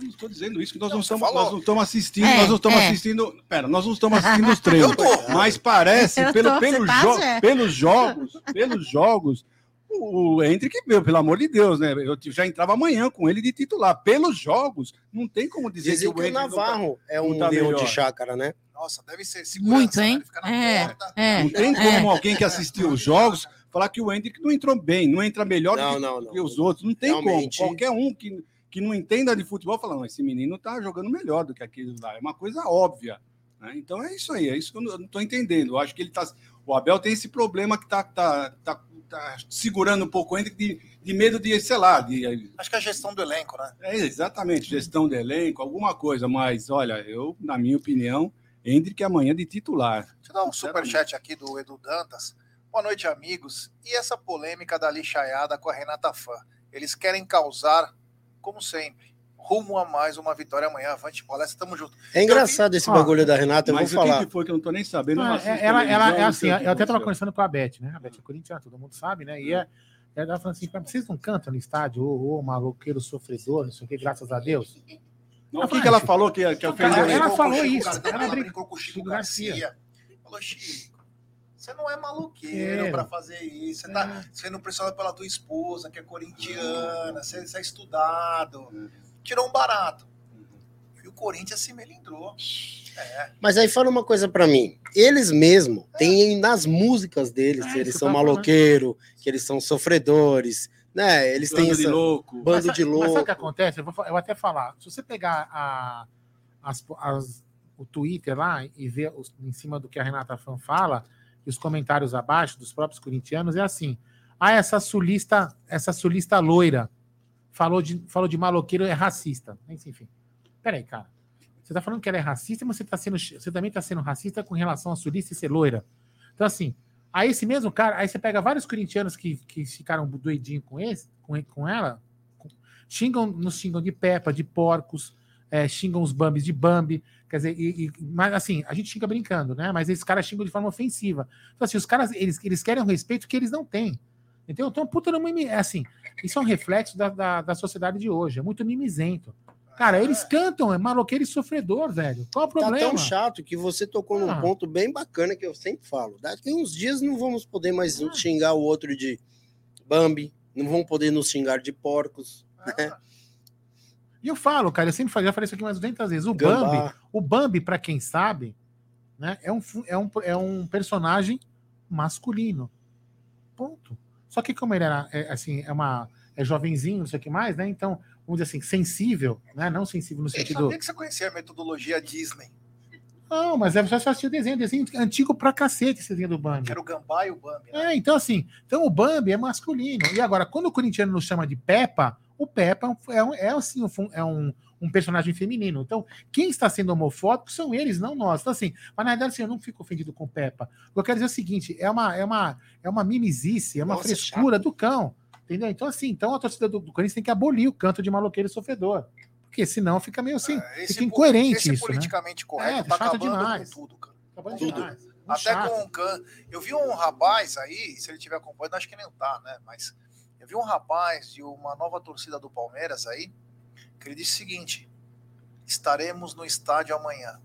[SPEAKER 2] Eu não estou dizendo isso, que nós
[SPEAKER 1] Não,
[SPEAKER 2] estamos,
[SPEAKER 1] falou.
[SPEAKER 2] nós não estamos assistindo,
[SPEAKER 3] É,
[SPEAKER 2] nós não estamos
[SPEAKER 3] é.
[SPEAKER 2] assistindo. Pera, nós não estamos assistindo os treinos. Mas parece,
[SPEAKER 3] Eu
[SPEAKER 2] pelo,
[SPEAKER 3] tô,
[SPEAKER 2] pelos,
[SPEAKER 3] você tá,
[SPEAKER 2] jo-
[SPEAKER 3] Zé?
[SPEAKER 2] pelos jogos, pelos jogos, o o Hendrick, meu, pelo amor de Deus, né? Eu já entrava amanhã com ele de titular. Pelos jogos, não tem como dizer
[SPEAKER 4] Dizem
[SPEAKER 2] que
[SPEAKER 4] que
[SPEAKER 2] o tá-
[SPEAKER 4] Navarro é
[SPEAKER 2] não
[SPEAKER 4] um
[SPEAKER 2] tá
[SPEAKER 4] leão
[SPEAKER 2] melhor.
[SPEAKER 4] de chácara, né?
[SPEAKER 1] Nossa, deve ser
[SPEAKER 3] Muito,
[SPEAKER 1] né?
[SPEAKER 3] hein? É, é.
[SPEAKER 2] Não tem
[SPEAKER 3] É.
[SPEAKER 2] como alguém que assistiu os jogos falar que o Hendrick não entrou bem, não entra melhor
[SPEAKER 4] Não,
[SPEAKER 2] que,
[SPEAKER 4] não, não.
[SPEAKER 2] que os outros. Não tem
[SPEAKER 4] Realmente.
[SPEAKER 2] como. Qualquer um que, que não entenda de futebol fala, não, esse menino tá jogando melhor do que aquele lá. É uma coisa óbvia. né? Então é isso aí, é isso que eu não, tô entendendo. Eu acho que ele tá. O Abel tem esse problema que tá, tá, tá, tá segurando um pouco Hendrick de, de medo de, sei lá, de,
[SPEAKER 1] Acho que é a gestão do elenco, né?
[SPEAKER 2] é, exatamente, gestão de elenco, alguma coisa, mas olha, eu, na minha opinião, Hendrick amanhã de titular.
[SPEAKER 1] Deixa eu dar um superchat aqui do Edu Dantas. Boa noite, amigos. E essa polêmica da lixaiada com a Renata Fã? Eles querem causar, como sempre, rumo a mais uma vitória amanhã. Avante palestra, tamo junto.
[SPEAKER 4] É engraçado esse bagulho da Renata, eu vou
[SPEAKER 2] Mas o que,
[SPEAKER 4] falar.
[SPEAKER 2] foi que eu não tô nem sabendo?
[SPEAKER 5] não é- ela, ela é assim, eu até tava
[SPEAKER 2] aconteceu.
[SPEAKER 5] conversando com a Beth, né? A Beth é corintiana, todo mundo sabe, né? E é, ela falando assim, vocês não cantam no estádio, ô, ô maloqueiro sofredor, não sei o que, graças a Deus.
[SPEAKER 2] Não, o que, que ela falou que, que ofendeu
[SPEAKER 5] Ela- ela falou isso, ela
[SPEAKER 1] Ela
[SPEAKER 5] brin-
[SPEAKER 1] brincou com o Chico
[SPEAKER 5] Chico Garcia.
[SPEAKER 1] Garcia. Falou, Chico, você não é maluqueiro
[SPEAKER 5] É.
[SPEAKER 1] pra fazer isso. Você tá sendo pressionado pela tua esposa, que é corintiana. Você, você é estudado. Tirou um barato. E o Corinthians se melindrou. É.
[SPEAKER 4] Mas aí fala uma coisa pra mim. Eles mesmo têm nas músicas deles
[SPEAKER 5] É,
[SPEAKER 4] que eles são
[SPEAKER 5] tava
[SPEAKER 4] maloqueiros, que eles são sofredores, né? Eles têm
[SPEAKER 2] Bando de
[SPEAKER 4] essa
[SPEAKER 2] louco.
[SPEAKER 4] bando
[SPEAKER 5] Mas
[SPEAKER 4] de
[SPEAKER 5] sa- Mas sabe o
[SPEAKER 4] louco.
[SPEAKER 5] que acontece? Eu vou, eu vou até falar. Se você pegar a, as- as- o Twitter lá e ver os- em cima do que a Renata Fan fala, e os comentários abaixo dos próprios corintianos, é assim. Ah, essa sulista, essa sulista loira falou de, falou de maloqueiro é racista. Enfim. Peraí, cara. Você tá falando que ela é racista, mas você, tá sendo, você também está sendo racista com relação a sulista e ser loira. Então, assim, aí esse mesmo cara, aí você pega vários corintianos que, que ficaram doidinhos com, esse, com, com ela, com- xingam, nos xingam de Peppa, de porcos, é, xingam os Bambis de Bambi, quer dizer, e, e- mas assim, a gente xinga brincando, né? Mas esses caras xingam de forma ofensiva. Então, assim, os caras, eles, eles querem um respeito que eles não têm. Entendeu? Então, puta, não é assim, isso é um reflexo da, da, da sociedade de hoje, é muito mimizento. Cara, eles cantam, é maloqueiro e sofredor, velho. Qual o
[SPEAKER 4] Tá
[SPEAKER 5] problema?
[SPEAKER 4] tão chato que você tocou num
[SPEAKER 5] Ah.
[SPEAKER 4] ponto bem bacana que eu sempre falo. Daqui uns dias não vamos poder mais
[SPEAKER 5] Ah.
[SPEAKER 4] xingar o outro de Bambi, não vamos poder nos xingar de porcos,
[SPEAKER 1] Ah,
[SPEAKER 5] E eu falo, cara, eu sempre falei, já falei isso aqui mais de 200 vezes. O Bambi,
[SPEAKER 4] gambá.
[SPEAKER 5] o Bambi, para quem sabe, né, é, um, é, um, é um personagem masculino. Ponto. Só que como ele era, é, assim, é uma é jovenzinho, não sei o que mais, né? Então, vamos dizer assim, sensível, né? Não sensível no
[SPEAKER 1] Eu
[SPEAKER 5] sentido.
[SPEAKER 1] sabia que você conhecia a metodologia Disney.
[SPEAKER 5] Não, mas é só só assistir o desenho, desenho antigo pra cacete esse desenho do Bambi.
[SPEAKER 1] Que era o Gambá e o Bambi. Né?
[SPEAKER 5] É, então assim, então o Bambi é masculino. E agora, quando o corintiano nos chama de Peppa, o Peppa é, um, é, assim, um, é um, um personagem feminino. Então, quem está sendo homofóbico são eles, não nós. Então, assim, mas na verdade, assim, eu não fico ofendido com Peppa. O que eu quero dizer é o seguinte: é uma, é uma, é uma mimizice, é uma
[SPEAKER 4] Nossa,
[SPEAKER 5] frescura do cão. Entendeu? Então, assim, então a torcida do, do Corinthians tem que abolir o canto de maloqueiro e sofredor. Porque senão fica meio assim,
[SPEAKER 1] É, esse
[SPEAKER 5] fica incoerente
[SPEAKER 1] esse
[SPEAKER 5] isso, né?
[SPEAKER 1] politicamente correto
[SPEAKER 5] É,
[SPEAKER 1] tá
[SPEAKER 5] chato
[SPEAKER 1] acabando
[SPEAKER 5] demais.
[SPEAKER 1] com tudo, cara.
[SPEAKER 5] Trabalha
[SPEAKER 1] Tudo.
[SPEAKER 5] demais.
[SPEAKER 1] Até
[SPEAKER 5] chato.
[SPEAKER 1] com o Can. Eu vi um rapaz aí, se ele tiver acompanhando, acho que nem tá, né? Mas eu vi um rapaz de uma nova torcida do Palmeiras aí, que ele disse o seguinte: estaremos no estádio amanhã.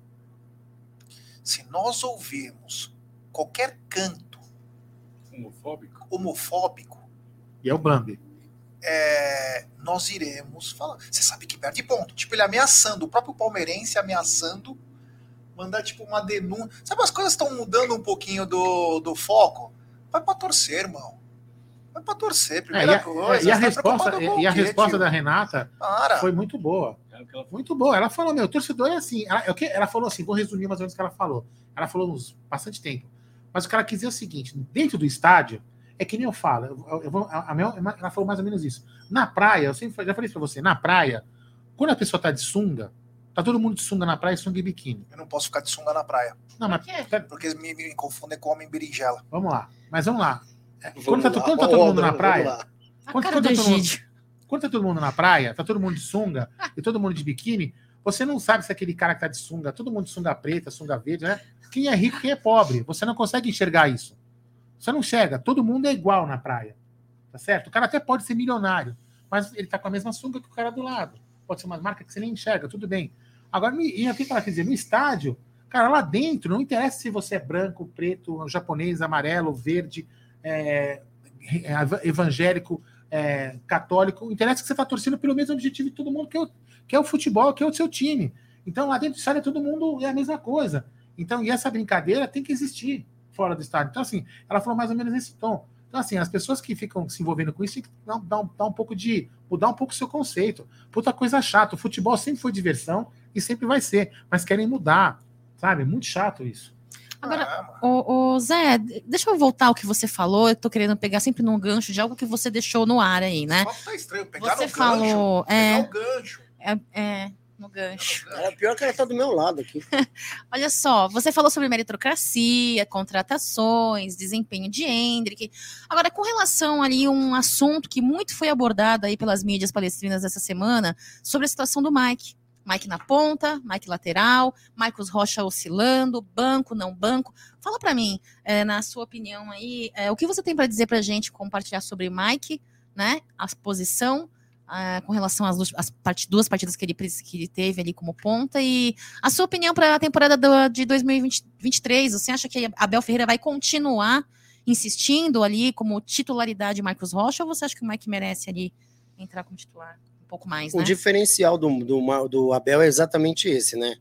[SPEAKER 1] Se nós ouvirmos qualquer canto
[SPEAKER 2] Homofóbico.
[SPEAKER 1] homofóbico,
[SPEAKER 5] E é o Bambi.
[SPEAKER 1] é, nós iremos falar. Você sabe que perde ponto. Tipo, ele ameaçando, o próprio palmeirense ameaçando mandar, tipo, uma denúncia. Sabe, as coisas estão mudando um pouquinho do, do foco? Vai pra torcer, irmão. Vai pra torcer,
[SPEAKER 5] É,
[SPEAKER 1] primeira
[SPEAKER 5] e a,
[SPEAKER 1] coisa.
[SPEAKER 5] e a
[SPEAKER 1] tá
[SPEAKER 5] resposta, e a resposta da Renata
[SPEAKER 1] Para.
[SPEAKER 5] foi muito boa.
[SPEAKER 2] É
[SPEAKER 5] Muito boa. Ela falou, meu, torcedor é assim. Ela, é ela falou assim, vou resumir mais ou menos o que ela falou. Ela falou uns bastante tempo. Mas o que ela quis dizer é o seguinte: dentro do estádio, é que nem eu falo. Eu, eu vou- a, a minha- ela falou mais ou menos isso. Na praia, eu sempre já falei isso pra você, na praia, quando a pessoa tá de sunga, tá todo mundo de sunga na praia, sunga e biquíni.
[SPEAKER 1] Eu não posso ficar de sunga na praia,
[SPEAKER 5] Não, mas
[SPEAKER 1] porque me, me confundem com homem berinjela.
[SPEAKER 5] vamos lá. Mas vamos lá. Quando tá,
[SPEAKER 4] lá,
[SPEAKER 5] quando tá todo
[SPEAKER 4] vamos
[SPEAKER 5] mundo na praia,
[SPEAKER 4] lá.
[SPEAKER 3] A
[SPEAKER 5] Quanto-
[SPEAKER 3] cara do
[SPEAKER 5] quanto todo mundo- quando tá todo mundo na praia, tá todo mundo de sunga e todo mundo de biquíni, você não sabe se aquele cara que tá de sunga, todo mundo de sunga preta, sunga verde, né? Quem é rico, quem é pobre. Você não consegue enxergar isso. Você não enxerga. Todo mundo é igual na praia. Tá certo? O cara até pode ser milionário, mas ele tá com a mesma sunga que o cara do lado. Pode ser uma marca que você nem enxerga, tudo bem. Agora, e o que ela quer dizer? No estádio, cara, lá dentro, não interessa se você é branco, preto, japonês, amarelo, verde, é, evangélico, é, católico, interessa que você está torcendo pelo mesmo objetivo de todo mundo, que é, o, que é o futebol, que é o seu time. Então, lá dentro do estádio, todo mundo é a mesma coisa. Então, e essa brincadeira tem que existir fora do estádio. Então, assim, ela falou mais ou menos nesse tom. Então, assim, as pessoas que ficam se envolvendo com isso tem que dar um, dar um pouco de. mudar um pouco o seu conceito. Puta coisa chata. O futebol sempre foi diversão e sempre vai ser, mas querem mudar, sabe? Muito chato isso.
[SPEAKER 3] Agora,
[SPEAKER 1] Ah.
[SPEAKER 3] Ô, ô, Zé, deixa eu voltar ao que você falou. Eu tô querendo pegar sempre num gancho de algo que você deixou no ar aí, né?
[SPEAKER 1] Só tá estranho. Pegar
[SPEAKER 3] Você
[SPEAKER 1] no
[SPEAKER 3] falou.
[SPEAKER 1] gancho. Pegar
[SPEAKER 3] É,
[SPEAKER 1] o gancho.
[SPEAKER 3] é, é, no gancho.
[SPEAKER 4] É pior que ela tá do meu lado aqui.
[SPEAKER 3] Olha só, você falou sobre meritocracia, contratações, desempenho de Hendrick. Agora, com relação ali a um assunto que muito foi abordado aí pelas mídias palestrinas essa semana, sobre a situação do Mike. Mike na ponta, Mike lateral, Marcos Rocha oscilando, banco, não banco. Fala pra mim, é, na sua opinião aí, é, o que você tem pra dizer pra gente compartilhar sobre Mike, né? A posição, ah, com relação às, part- duas partidas que ele, que ele teve ali como ponta e a sua opinião para a temporada do- de 2023, você acha que Abel Ferreira vai continuar insistindo ali como titularidade Marcos Rocha ou você acha que o Mike merece ali entrar como titular um pouco mais,
[SPEAKER 4] O
[SPEAKER 3] né?
[SPEAKER 4] diferencial do, do, do Abel é exatamente esse, né?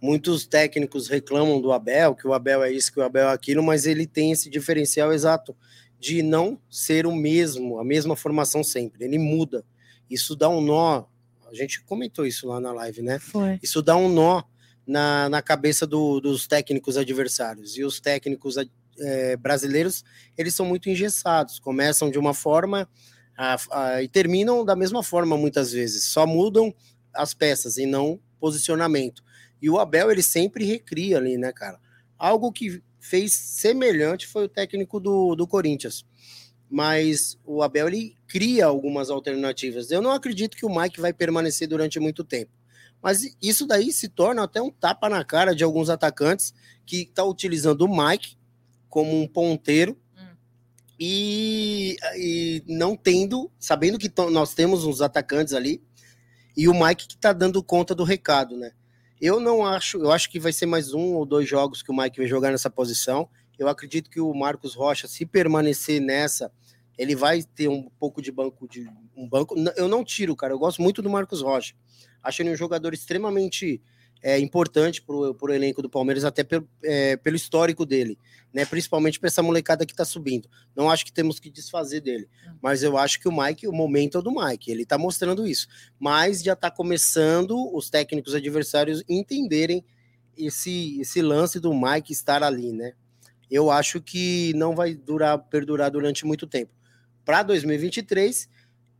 [SPEAKER 4] Muitos técnicos reclamam do Abel, que o Abel é isso, que o Abel é aquilo, mas ele tem esse diferencial exato de não ser o mesmo, a mesma formação sempre. Ele muda. Isso dá um nó. A gente comentou isso lá na live, né?
[SPEAKER 3] Foi.
[SPEAKER 4] Isso dá um nó na, na cabeça do- dos técnicos adversários. E os técnicos eh, brasileiros, eles são muito engessados. Começam de uma forma a- a- e terminam da mesma forma muitas vezes. Só mudam as peças e não posicionamento. E o Abel, ele sempre recria ali, né, cara? Algo que fez semelhante foi o técnico do, do Corinthians. Mas o Abel, ele cria algumas alternativas. Eu não acredito que o Mike vai permanecer durante muito tempo. Mas isso daí se torna até um tapa na cara de alguns atacantes que estão utilizando o Mike como um ponteiro. E, e não tendo, sabendo que nós temos uns atacantes ali e o Mike que está dando conta do recado, né? Eu não acho, eu acho que vai ser mais um ou dois jogos que o Mike vai jogar nessa posição. Eu acredito que o Marcos Rocha, se permanecer nessa, ele vai ter um pouco de banco de um banco. Eu não tiro, cara. Eu gosto muito do Marcos Rocha. Acho ele um jogador extremamente é, importante para o elenco do Palmeiras, até pelo, é, pelo histórico dele, né? Principalmente para essa molecada que está subindo. Não acho que temos que desfazer dele, mas eu acho que o Mike, o momento é do Mike. Ele está mostrando isso. Mas já está começando os técnicos adversários entenderem esse, esse lance do Mike estar ali, né? Eu acho que não vai durar, perdurar durante muito tempo. Para 2023,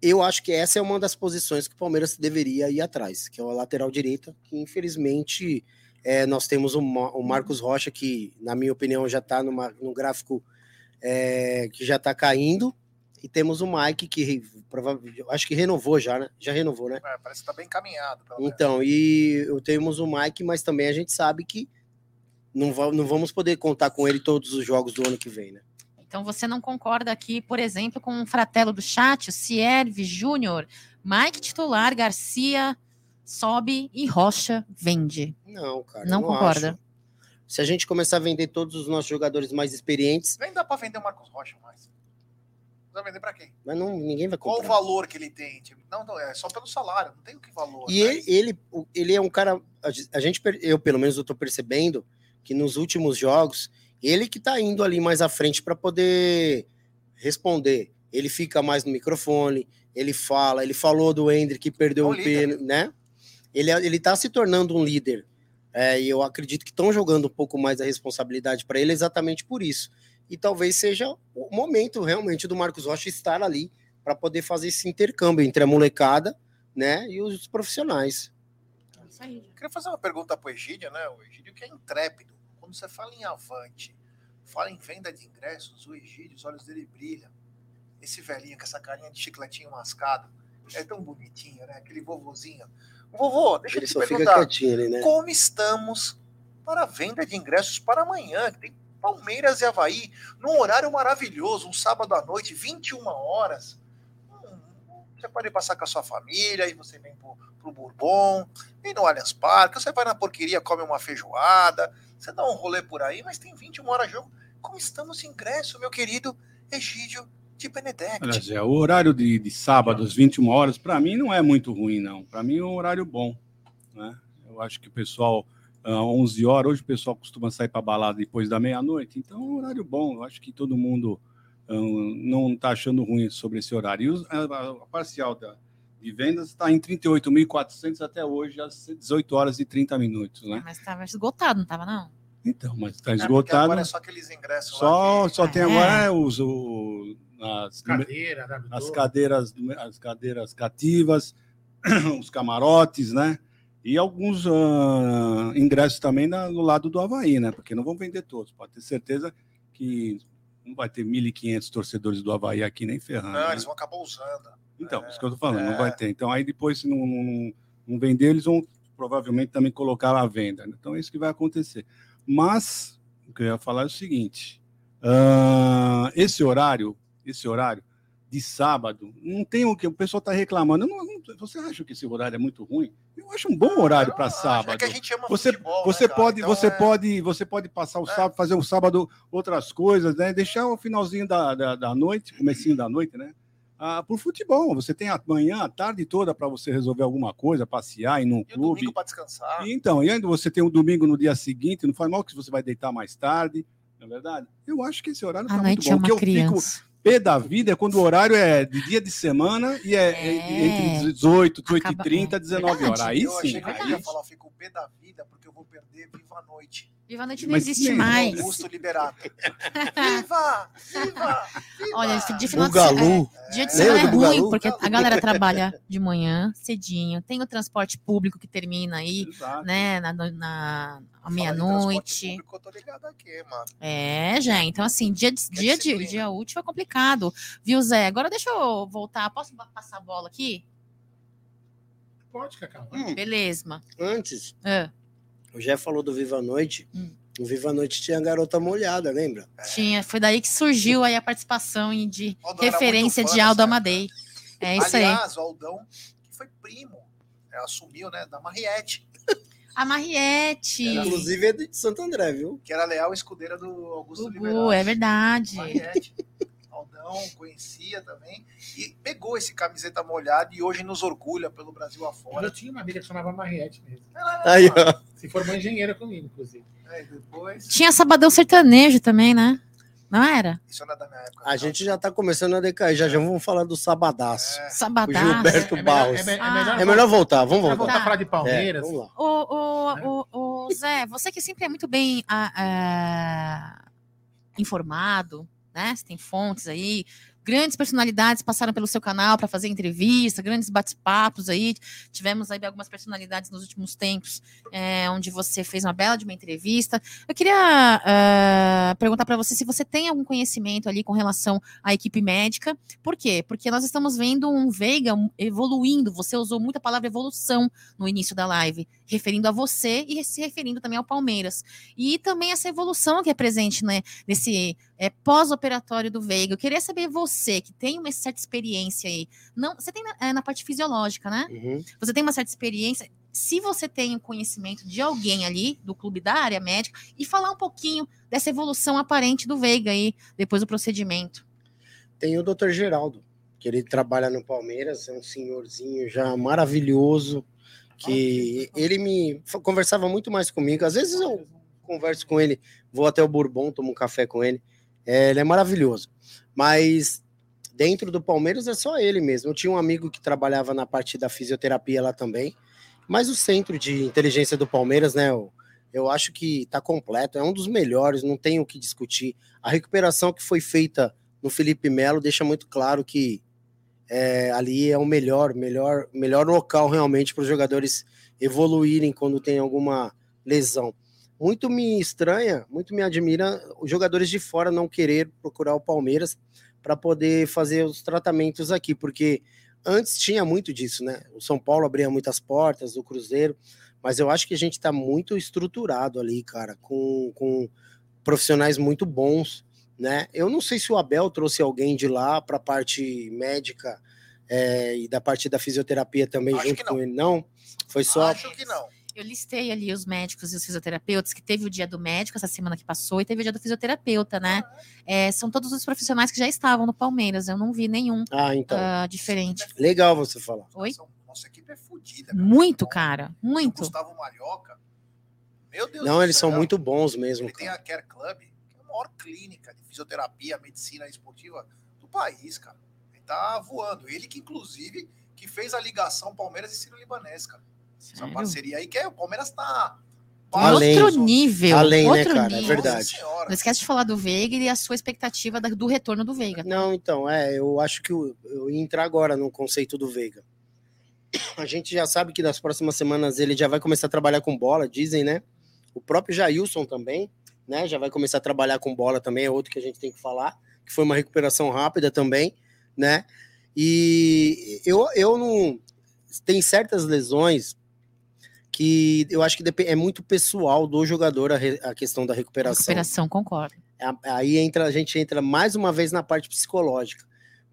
[SPEAKER 4] eu acho que essa é uma das posições que o Palmeiras deveria ir atrás, que é a lateral direita, que infelizmente é, nós temos o, o Marcos Rocha, que, na minha opinião, já está num gráfico é, que já está caindo, e temos o Mike, que acho que renovou já, né? Já renovou, né?
[SPEAKER 1] É, parece que tá bem encaminhado.
[SPEAKER 4] Então, e temos o Mike, mas também a gente sabe que não, não vamos poder contar com ele todos os jogos do ano que vem, né?
[SPEAKER 3] Então você não concorda aqui, por exemplo, com o fratelo do chat, o Cierve Júnior, Mike titular, Garcia sobe e Rocha vende.
[SPEAKER 4] Não, cara.
[SPEAKER 3] Não
[SPEAKER 4] eu
[SPEAKER 3] concorda.
[SPEAKER 4] acho. Se a gente começar a vender todos os nossos jogadores mais experientes,
[SPEAKER 1] Nem dá pra vender o Marcos Rocha mais. Vai vender pra quem?
[SPEAKER 4] mas não, ninguém vai
[SPEAKER 1] Qual o
[SPEAKER 4] comprar.
[SPEAKER 1] valor que ele tem? Tipo, Não, não, é só pelo salário, não tem o que valor.
[SPEAKER 4] E
[SPEAKER 1] né?
[SPEAKER 4] ele, ele, ele é um cara. a ge- A gente, eu pelo menos eu tô percebendo que nos últimos jogos, ele que tá indo ali mais à frente para poder responder. Ele fica mais no microfone, ele fala, ele falou do Hendrick que perdeu
[SPEAKER 1] É um
[SPEAKER 4] um pênalti, né? Ele, é- ele tá se tornando um líder. É, e eu acredito que estão jogando um pouco mais a responsabilidade para ele exatamente por isso. E talvez seja o momento realmente do Marcos Rocha estar ali para poder fazer esse intercâmbio entre a molecada, né, e os profissionais.
[SPEAKER 3] Isso aí.
[SPEAKER 1] Eu queria fazer uma pergunta pro Egídio, né? O Egídio que é intrépido. Quando você fala em avante, fala em venda de ingressos, o Egídio, os olhos dele brilham. Esse velhinho com essa carinha de chicletinho mascado. É tão bonitinho, né? Aquele vovozinho. Vovô, deixa
[SPEAKER 4] Ele
[SPEAKER 1] eu te
[SPEAKER 4] só fica
[SPEAKER 1] perguntar.
[SPEAKER 4] quietinho ali, né?
[SPEAKER 1] Como estamos para a venda de ingressos para amanhã? Que tem Palmeiras e Havaí, num horário maravilhoso, um sábado à noite, 21 horas. Você pode passar com a sua família, aí você vem pro, pro Bourbon, vem no Allianz Parque, você vai na porqueria, come uma feijoada, você dá um rolê por aí, mas tem 21 horas de jogo. Como estamos ingresso, meu querido Egídio de Benedetti?
[SPEAKER 2] Olha, Zé, o horário de, de sábado, às 21 horas, para mim não é muito ruim, não. Para mim é um horário bom. Né? Eu acho que o pessoal, às 11 horas, hoje o pessoal costuma sair para balada depois da meia-noite, então é um horário bom. Eu acho que todo mundo não está achando ruim sobre esse horário. E a, parcial da, de vendas está em 38.400 até hoje, às 18 horas e 30 minutos. Né?
[SPEAKER 3] Mas estava esgotado, não estava, não?
[SPEAKER 2] Então, mas está
[SPEAKER 1] É,
[SPEAKER 2] esgotado.
[SPEAKER 1] Agora é só aqueles ingressos
[SPEAKER 2] Só,
[SPEAKER 1] lá. que-
[SPEAKER 2] só tem
[SPEAKER 3] É.
[SPEAKER 2] agora os, o, as,
[SPEAKER 5] Cadeira,
[SPEAKER 2] as cadeiras, as cadeiras cativas, os camarotes, né? E alguns ah, ingressos também na- no lado do Havaí, né? Porque não vão vender todos. Pode ter certeza que não vai ter 1.500 torcedores do Havaí aqui nem ferrando.
[SPEAKER 1] Não,
[SPEAKER 2] né?
[SPEAKER 1] eles vão acabar usando.
[SPEAKER 2] Então,
[SPEAKER 1] É,
[SPEAKER 2] isso que eu tô falando,
[SPEAKER 1] é.
[SPEAKER 2] não vai ter. Então, aí depois, se não, não, não vender, eles vão provavelmente também colocar à venda. né? Então, é isso que vai acontecer. Mas, o que eu ia falar é o seguinte: ah, esse horário, esse horário de sábado, não tem o que o pessoal está reclamando. Eu não- não- você acha que esse horário é muito ruim? Eu acho um bom horário
[SPEAKER 1] Eu
[SPEAKER 2] para
[SPEAKER 1] acho,
[SPEAKER 2] sábado.
[SPEAKER 1] É que a gente ama
[SPEAKER 2] Você,
[SPEAKER 1] futebol,
[SPEAKER 2] você
[SPEAKER 1] né,
[SPEAKER 2] pode,
[SPEAKER 1] Então
[SPEAKER 2] você
[SPEAKER 1] é-
[SPEAKER 2] pode, você pode passar o
[SPEAKER 1] É.
[SPEAKER 2] sábado, fazer o sábado outras coisas, né? Deixar o finalzinho da, da, da noite, comecinho da noite, né? Ah, por futebol. Você tem a manhã, a tarde toda para você resolver alguma coisa, passear, ir num
[SPEAKER 1] E
[SPEAKER 2] clube.
[SPEAKER 1] domingo para descansar.
[SPEAKER 2] E Então, e ainda você tem o domingo no dia seguinte, não faz mal que você vai deitar mais tarde, não é verdade? Eu acho que esse horário tá
[SPEAKER 3] noite
[SPEAKER 2] muito
[SPEAKER 3] é
[SPEAKER 2] bom. O que
[SPEAKER 3] uma
[SPEAKER 2] eu fico
[SPEAKER 3] criança.
[SPEAKER 2] Pé da vida é quando o horário é de dia de semana e é,
[SPEAKER 3] É.
[SPEAKER 2] entre 18, 18
[SPEAKER 3] Acaba-
[SPEAKER 2] e 30,
[SPEAKER 3] é.
[SPEAKER 2] 19 horas. Aí
[SPEAKER 1] eu
[SPEAKER 2] sim.
[SPEAKER 1] achei que
[SPEAKER 2] aí
[SPEAKER 1] ia falar, eu fico pé da vida porque eu vou perder Viva a Noite.
[SPEAKER 3] Viva a noite não
[SPEAKER 2] Mas
[SPEAKER 3] existe
[SPEAKER 2] nem-
[SPEAKER 3] mais.
[SPEAKER 1] Augusto Liberato. Viva! Viva! Viva!
[SPEAKER 3] Olha, esse de final de
[SPEAKER 4] Bugalu.
[SPEAKER 3] semana. Dia de
[SPEAKER 1] É.
[SPEAKER 3] semana é ruim,
[SPEAKER 4] Bugalu?
[SPEAKER 3] porque a galera trabalha de manhã, cedinho. Tem o transporte público que termina aí,
[SPEAKER 2] Exato.
[SPEAKER 3] né, na, na-
[SPEAKER 1] de
[SPEAKER 3] meia-noite.
[SPEAKER 1] transporte público, Eu tô ligado aqui, mano.
[SPEAKER 3] É, gente. Então, assim, dia, de, dia, de, dia útil é complicado. Viu, Zé? Agora deixa eu voltar. Posso passar a bola aqui?
[SPEAKER 5] Pode, Cacau.
[SPEAKER 4] Hum,
[SPEAKER 3] Beleza.
[SPEAKER 4] antes,
[SPEAKER 3] Ah,
[SPEAKER 4] o Jeff falou do Viva a Noite.
[SPEAKER 3] Hum.
[SPEAKER 4] O Viva a Noite tinha a garota molhada, lembra?
[SPEAKER 3] tinha, foi daí que surgiu aí a participação de
[SPEAKER 1] Aldão era
[SPEAKER 3] referência
[SPEAKER 1] fã
[SPEAKER 3] de Aldo Amadei. É isso aí.
[SPEAKER 1] Aliás, o Aldão, que foi primo, é, assumiu, né, da Mariette,
[SPEAKER 3] A Mariette.
[SPEAKER 4] Inclusive é de Santo André, viu?
[SPEAKER 1] que era leal escudeira do Augusto
[SPEAKER 3] Gugu,
[SPEAKER 1] Liberato.
[SPEAKER 3] é verdade.
[SPEAKER 1] Mariette, Aldão, conhecia também, e pegou esse camiseta molhada e hoje nos orgulha pelo Brasil
[SPEAKER 5] Eu
[SPEAKER 1] afora.
[SPEAKER 5] tinha uma amiga que chamava Mariette mesmo.
[SPEAKER 1] Ela-
[SPEAKER 4] Aí, ó.
[SPEAKER 5] Se formou engenheira comigo, inclusive.
[SPEAKER 1] É, depois,
[SPEAKER 3] Tinha Sabadão Sertanejo também, né? Não era?
[SPEAKER 1] isso não é da minha época.
[SPEAKER 4] A
[SPEAKER 1] não.
[SPEAKER 4] gente já tá começando a decair. Já já vamos falar do Sabadaço.
[SPEAKER 1] É,
[SPEAKER 3] Sabadão.
[SPEAKER 4] Gilberto
[SPEAKER 5] É melhor,
[SPEAKER 4] Barros.
[SPEAKER 5] é, me- é
[SPEAKER 3] Ah.
[SPEAKER 5] melhor,
[SPEAKER 4] É melhor voltar, vamos
[SPEAKER 5] vamos
[SPEAKER 4] voltar.
[SPEAKER 5] falar de
[SPEAKER 4] É,
[SPEAKER 5] Palmeiras.
[SPEAKER 4] vamos lá.
[SPEAKER 3] Ô, ô,
[SPEAKER 5] Né?
[SPEAKER 3] ô, ô, Zé, você que sempre é muito bem ah, ah, informado, né? Você tem fontes aí, Grandes personalidades passaram pelo seu canal para fazer entrevista, grandes bate-papos aí. Tivemos aí algumas personalidades nos últimos tempos, é, onde você fez uma bela de uma entrevista. Eu queria uh, perguntar para você se você tem algum conhecimento ali com relação à equipe médica. Por quê? Porque nós estamos vendo um Veiga evoluindo. Você usou muita palavra evolução no início da live, referindo a você e se referindo também ao Palmeiras. E também essa evolução que é presente né, nesse é, pós-operatório do Veiga. Eu queria saber você, que tem uma certa experiência aí. Não, você tem na, é, na parte fisiológica, né? Uhum. Você tem uma certa experiência. Se você tem o conhecimento de alguém ali, do clube da área médica, e falar um pouquinho dessa evolução aparente do Veiga aí, depois do procedimento.
[SPEAKER 4] Tem o Dr. Geraldo, que ele trabalha no Palmeiras, é um senhorzinho já maravilhoso, que ele me conversava muito mais comigo. Às vezes eu converso com ele, vou até o Bourbon, tomo um café com ele. É, ele é maravilhoso. Mas dentro do Palmeiras é só ele mesmo. Eu tinha um amigo que trabalhava na parte da fisioterapia lá também. Mas o centro de inteligência do Palmeiras, né? Eu, eu acho que está completo, é um dos melhores, não tem o que discutir. A recuperação que foi feita no Felipe Melo deixa muito claro que é, ali é o melhor, melhor, melhor local realmente para os jogadores evoluírem quando tem alguma lesão muito me estranha, muito me admira os jogadores de fora não querer procurar o Palmeiras para poder fazer os tratamentos aqui, porque antes tinha muito disso, né? O São Paulo abria muitas portas, o Cruzeiro, mas eu acho que a gente está muito estruturado ali, cara, com, com profissionais muito bons, né? Eu não sei se o Abel trouxe alguém de lá para a parte médica é, e da parte da fisioterapia também acho junto com ele, não? Foi só.
[SPEAKER 1] Acho que não.
[SPEAKER 3] Eu listei ali os médicos e os fisioterapeutas, que teve o dia do médico essa semana que passou e teve o dia do fisioterapeuta, né? É, são todos os profissionais que já estavam no Palmeiras. Eu não vi nenhum
[SPEAKER 4] ah, então.
[SPEAKER 3] uh, diferente.
[SPEAKER 4] Legal você falar.
[SPEAKER 3] Oi?
[SPEAKER 1] Nossa equipe é fodida.
[SPEAKER 3] Muito, cara. Muito. O
[SPEAKER 1] Gustavo Marioca. Meu Deus
[SPEAKER 4] Não, eles céu. são muito bons mesmo.
[SPEAKER 1] Ele cara. tem a Care Club, que é a maior clínica de fisioterapia, medicina esportiva do país, cara. Ele tá voando. Ele que, inclusive, que fez a ligação Palmeiras e Ciro Libanês, cara. Sério? Essa parceria aí que é, o Palmeiras tá.
[SPEAKER 3] Além, outro nível.
[SPEAKER 4] Além,
[SPEAKER 3] né, outro
[SPEAKER 4] né, cara? É nível. É verdade.
[SPEAKER 3] Não esquece de falar do Veiga e a sua expectativa do retorno do Veiga.
[SPEAKER 4] Tá? Não, então, é, eu acho que eu, eu ia entrar agora no conceito do Veiga. A gente já sabe que nas próximas semanas ele já vai começar a trabalhar com bola, dizem, né? O próprio Jailson também, né? Já vai começar a trabalhar com bola também, é outro que a gente tem que falar, que foi uma recuperação rápida também, né? E eu, eu não. Tem certas lesões que eu acho que é muito pessoal do jogador a, re, a questão da recuperação.
[SPEAKER 3] Recuperação, concordo.
[SPEAKER 4] Aí entra, a gente entra mais uma vez na parte psicológica.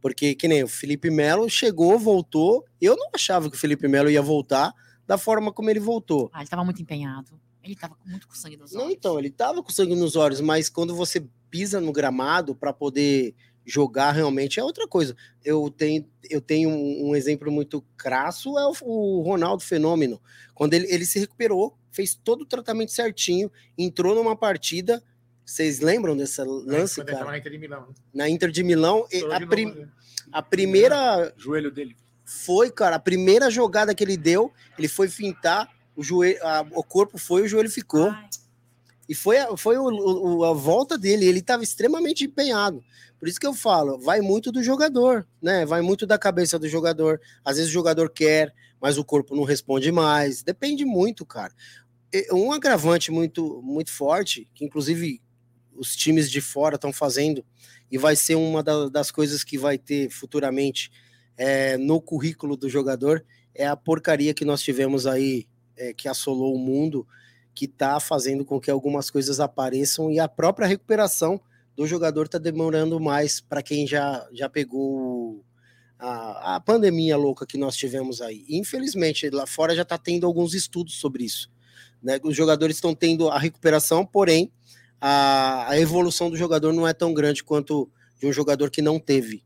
[SPEAKER 4] Porque, que nem o Felipe Melo chegou, voltou. Eu não achava que o Felipe Melo ia voltar da forma como ele voltou.
[SPEAKER 3] Ah, ele estava muito empenhado. Ele estava muito com sangue nos olhos.
[SPEAKER 4] Não, então, ele estava com sangue nos olhos, mas quando você pisa no gramado para poder jogar realmente é outra coisa. Eu tenho, eu tenho um, um exemplo muito crasso, é o, o, Ronaldo Fenômeno. Quando ele, ele se recuperou, fez todo o tratamento certinho, entrou numa partida. Vocês lembram dessa lance, é, cara? Na Inter de Milão. Né? Na Inter de Milão, a, prim, né? a primeira.
[SPEAKER 2] Joelho dele.
[SPEAKER 4] Foi, cara, a primeira jogada que ele deu, ele foi fintar, o, joelho, a, o corpo foi, o joelho ficou. Ai. E foi, foi o, o, a volta dele, ele estava extremamente empenhado. Por isso que eu falo, vai muito do jogador, né? Vai muito da cabeça do jogador. Às vezes o jogador quer, mas o corpo não responde mais. Depende muito, cara. Um agravante muito, muito forte, que inclusive os times de fora estão fazendo, e vai ser uma das coisas que vai ter futuramente é, no currículo do jogador, é a porcaria que nós tivemos aí, é, que assolou o mundo, que está fazendo com que algumas coisas apareçam e a própria recuperação do jogador está demorando mais para quem já, já pegou a, a pandemia louca que nós tivemos aí. Infelizmente, lá fora já está tendo alguns estudos sobre isso. Né? Os jogadores estão tendo a recuperação, porém, a, a evolução do jogador não é tão grande quanto de um jogador que não teve.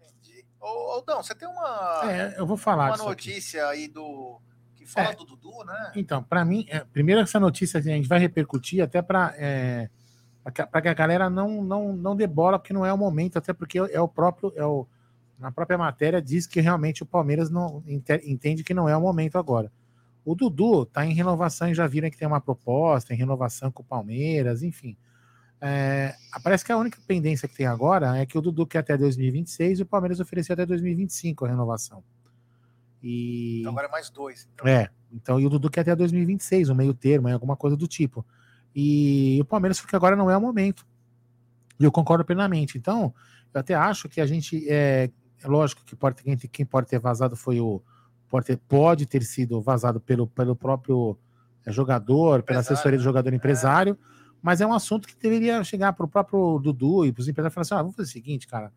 [SPEAKER 1] Entendi. Ô, Aldão, você tem uma,
[SPEAKER 5] é, eu vou falar
[SPEAKER 1] uma notícia aqui. aí do que fala é, do Dudu, né?
[SPEAKER 5] Então, para mim, é, primeiro essa notícia a gente vai repercutir até para é, para que a galera não, não, não dê bola, porque não é o momento, até porque é o próprio. É o, na própria matéria diz que realmente o Palmeiras não entende que não é o momento agora. O Dudu está em renovação e já viram que tem uma proposta em renovação com o Palmeiras, enfim. É, parece que a única pendência que tem agora é que o Dudu quer até 2026 e o Palmeiras ofereceu até 2025 a renovação. E...
[SPEAKER 1] Então agora é mais dois.
[SPEAKER 5] Então. É, então e o Dudu quer até 2026, um meio termo, alguma coisa do tipo. E o Palmeiras porque agora não é o momento. E eu concordo plenamente. Então, eu até acho que a gente. É, é lógico que pode, quem, quem pode ter vazado foi o. Pode ter, pode ter sido vazado pelo, pelo próprio é, jogador, pela assessoria do jogador empresário, é. mas é um assunto que deveria chegar para o próprio Dudu e para os empresários e falar assim: ah, vamos fazer o seguinte, cara,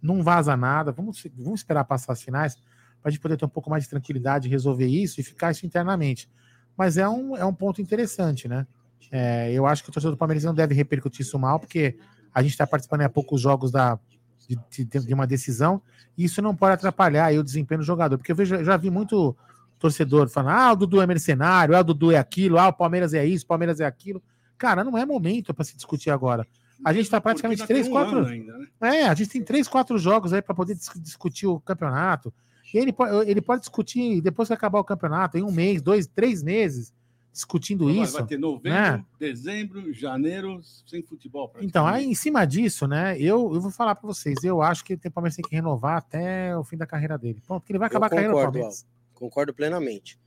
[SPEAKER 5] não vaza nada, vamos, vamos esperar passar as finais para a gente poder ter um pouco mais de tranquilidade, resolver isso e ficar isso internamente. Mas é um, é um ponto interessante, né? É, eu acho que o torcedor do Palmeiras não deve repercutir isso mal, porque a gente está participando há poucos jogos da, de, de, de, uma decisão, e isso não pode atrapalhar aí, o desempenho do jogador. Porque eu vejo, já vi muito torcedor falando: ah, o Dudu é mercenário, ah, o Dudu é aquilo, ah, o Palmeiras é isso, o Palmeiras é aquilo. Cara, não é momento para se discutir agora. A gente está praticamente três, um quatro. Ainda, né? É, a gente tem três, quatro jogos aí para poder discutir o campeonato. E ele, ele pode discutir depois que acabar o campeonato, em um mês, dois, três meses, discutindo
[SPEAKER 2] então,
[SPEAKER 5] isso.
[SPEAKER 2] Vai ter novembro, né? dezembro, janeiro, sem futebol.
[SPEAKER 5] Então, aí em cima disso, né? Eu, eu vou falar para vocês, eu acho que o Palmeiras tem que renovar até o fim da carreira dele. Ponto, porque ele vai acabar
[SPEAKER 4] concordo,
[SPEAKER 5] a carreira do Palmeiras.
[SPEAKER 4] Concordo plenamente.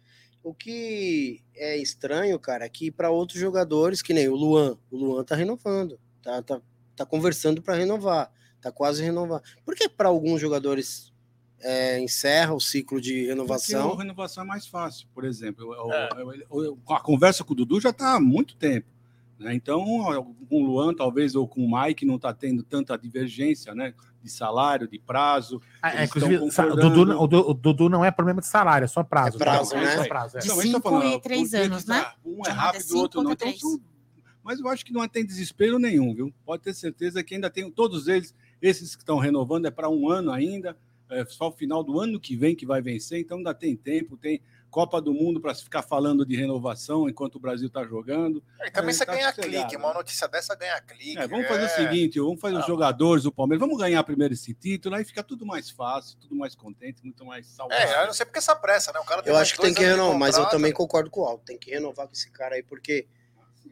[SPEAKER 4] O que é estranho, cara, é que para outros jogadores, que nem o Luan, o Luan tá renovando, tá, tá, tá conversando para renovar, tá quase renovar. Por que para alguns jogadores é, encerra o ciclo de renovação.
[SPEAKER 2] Porque a renovação é mais fácil, por exemplo. É. a conversa com o Dudu já está há muito tempo. Né? Então, com o Luan, talvez, ou com o Mike, não está tendo tanta divergência né? de salário, de prazo.
[SPEAKER 5] É, inclusive, o Dudu, o, Dudu, não é problema de salário, é só prazo.
[SPEAKER 4] É prazo, né?
[SPEAKER 3] É prazo, é. De cinco e três anos, né?
[SPEAKER 2] Um é rápido, o outro não. Então, mas eu acho que não tem desespero nenhum, viu? Pode ter certeza que ainda tem todos eles, esses que estão renovando, é para um ano ainda é só o final do ano que vem que vai vencer, então ainda tem tempo, tem Copa do Mundo para ficar falando de renovação enquanto o Brasil está jogando.
[SPEAKER 1] É, e também é, você tá ganha clique, uma notícia dessa ganha clique.
[SPEAKER 2] É, vamos fazer o é. seguinte, vamos fazer os jogadores do Palmeiras, vamos ganhar primeiro esse título, aí fica tudo mais fácil, tudo mais contente, muito mais saudável.
[SPEAKER 1] É, eu não sei porque essa pressa, né? O
[SPEAKER 4] cara eu acho que tem que renovar, mas eu também concordo com o Alto, tem que renovar com esse cara aí, porque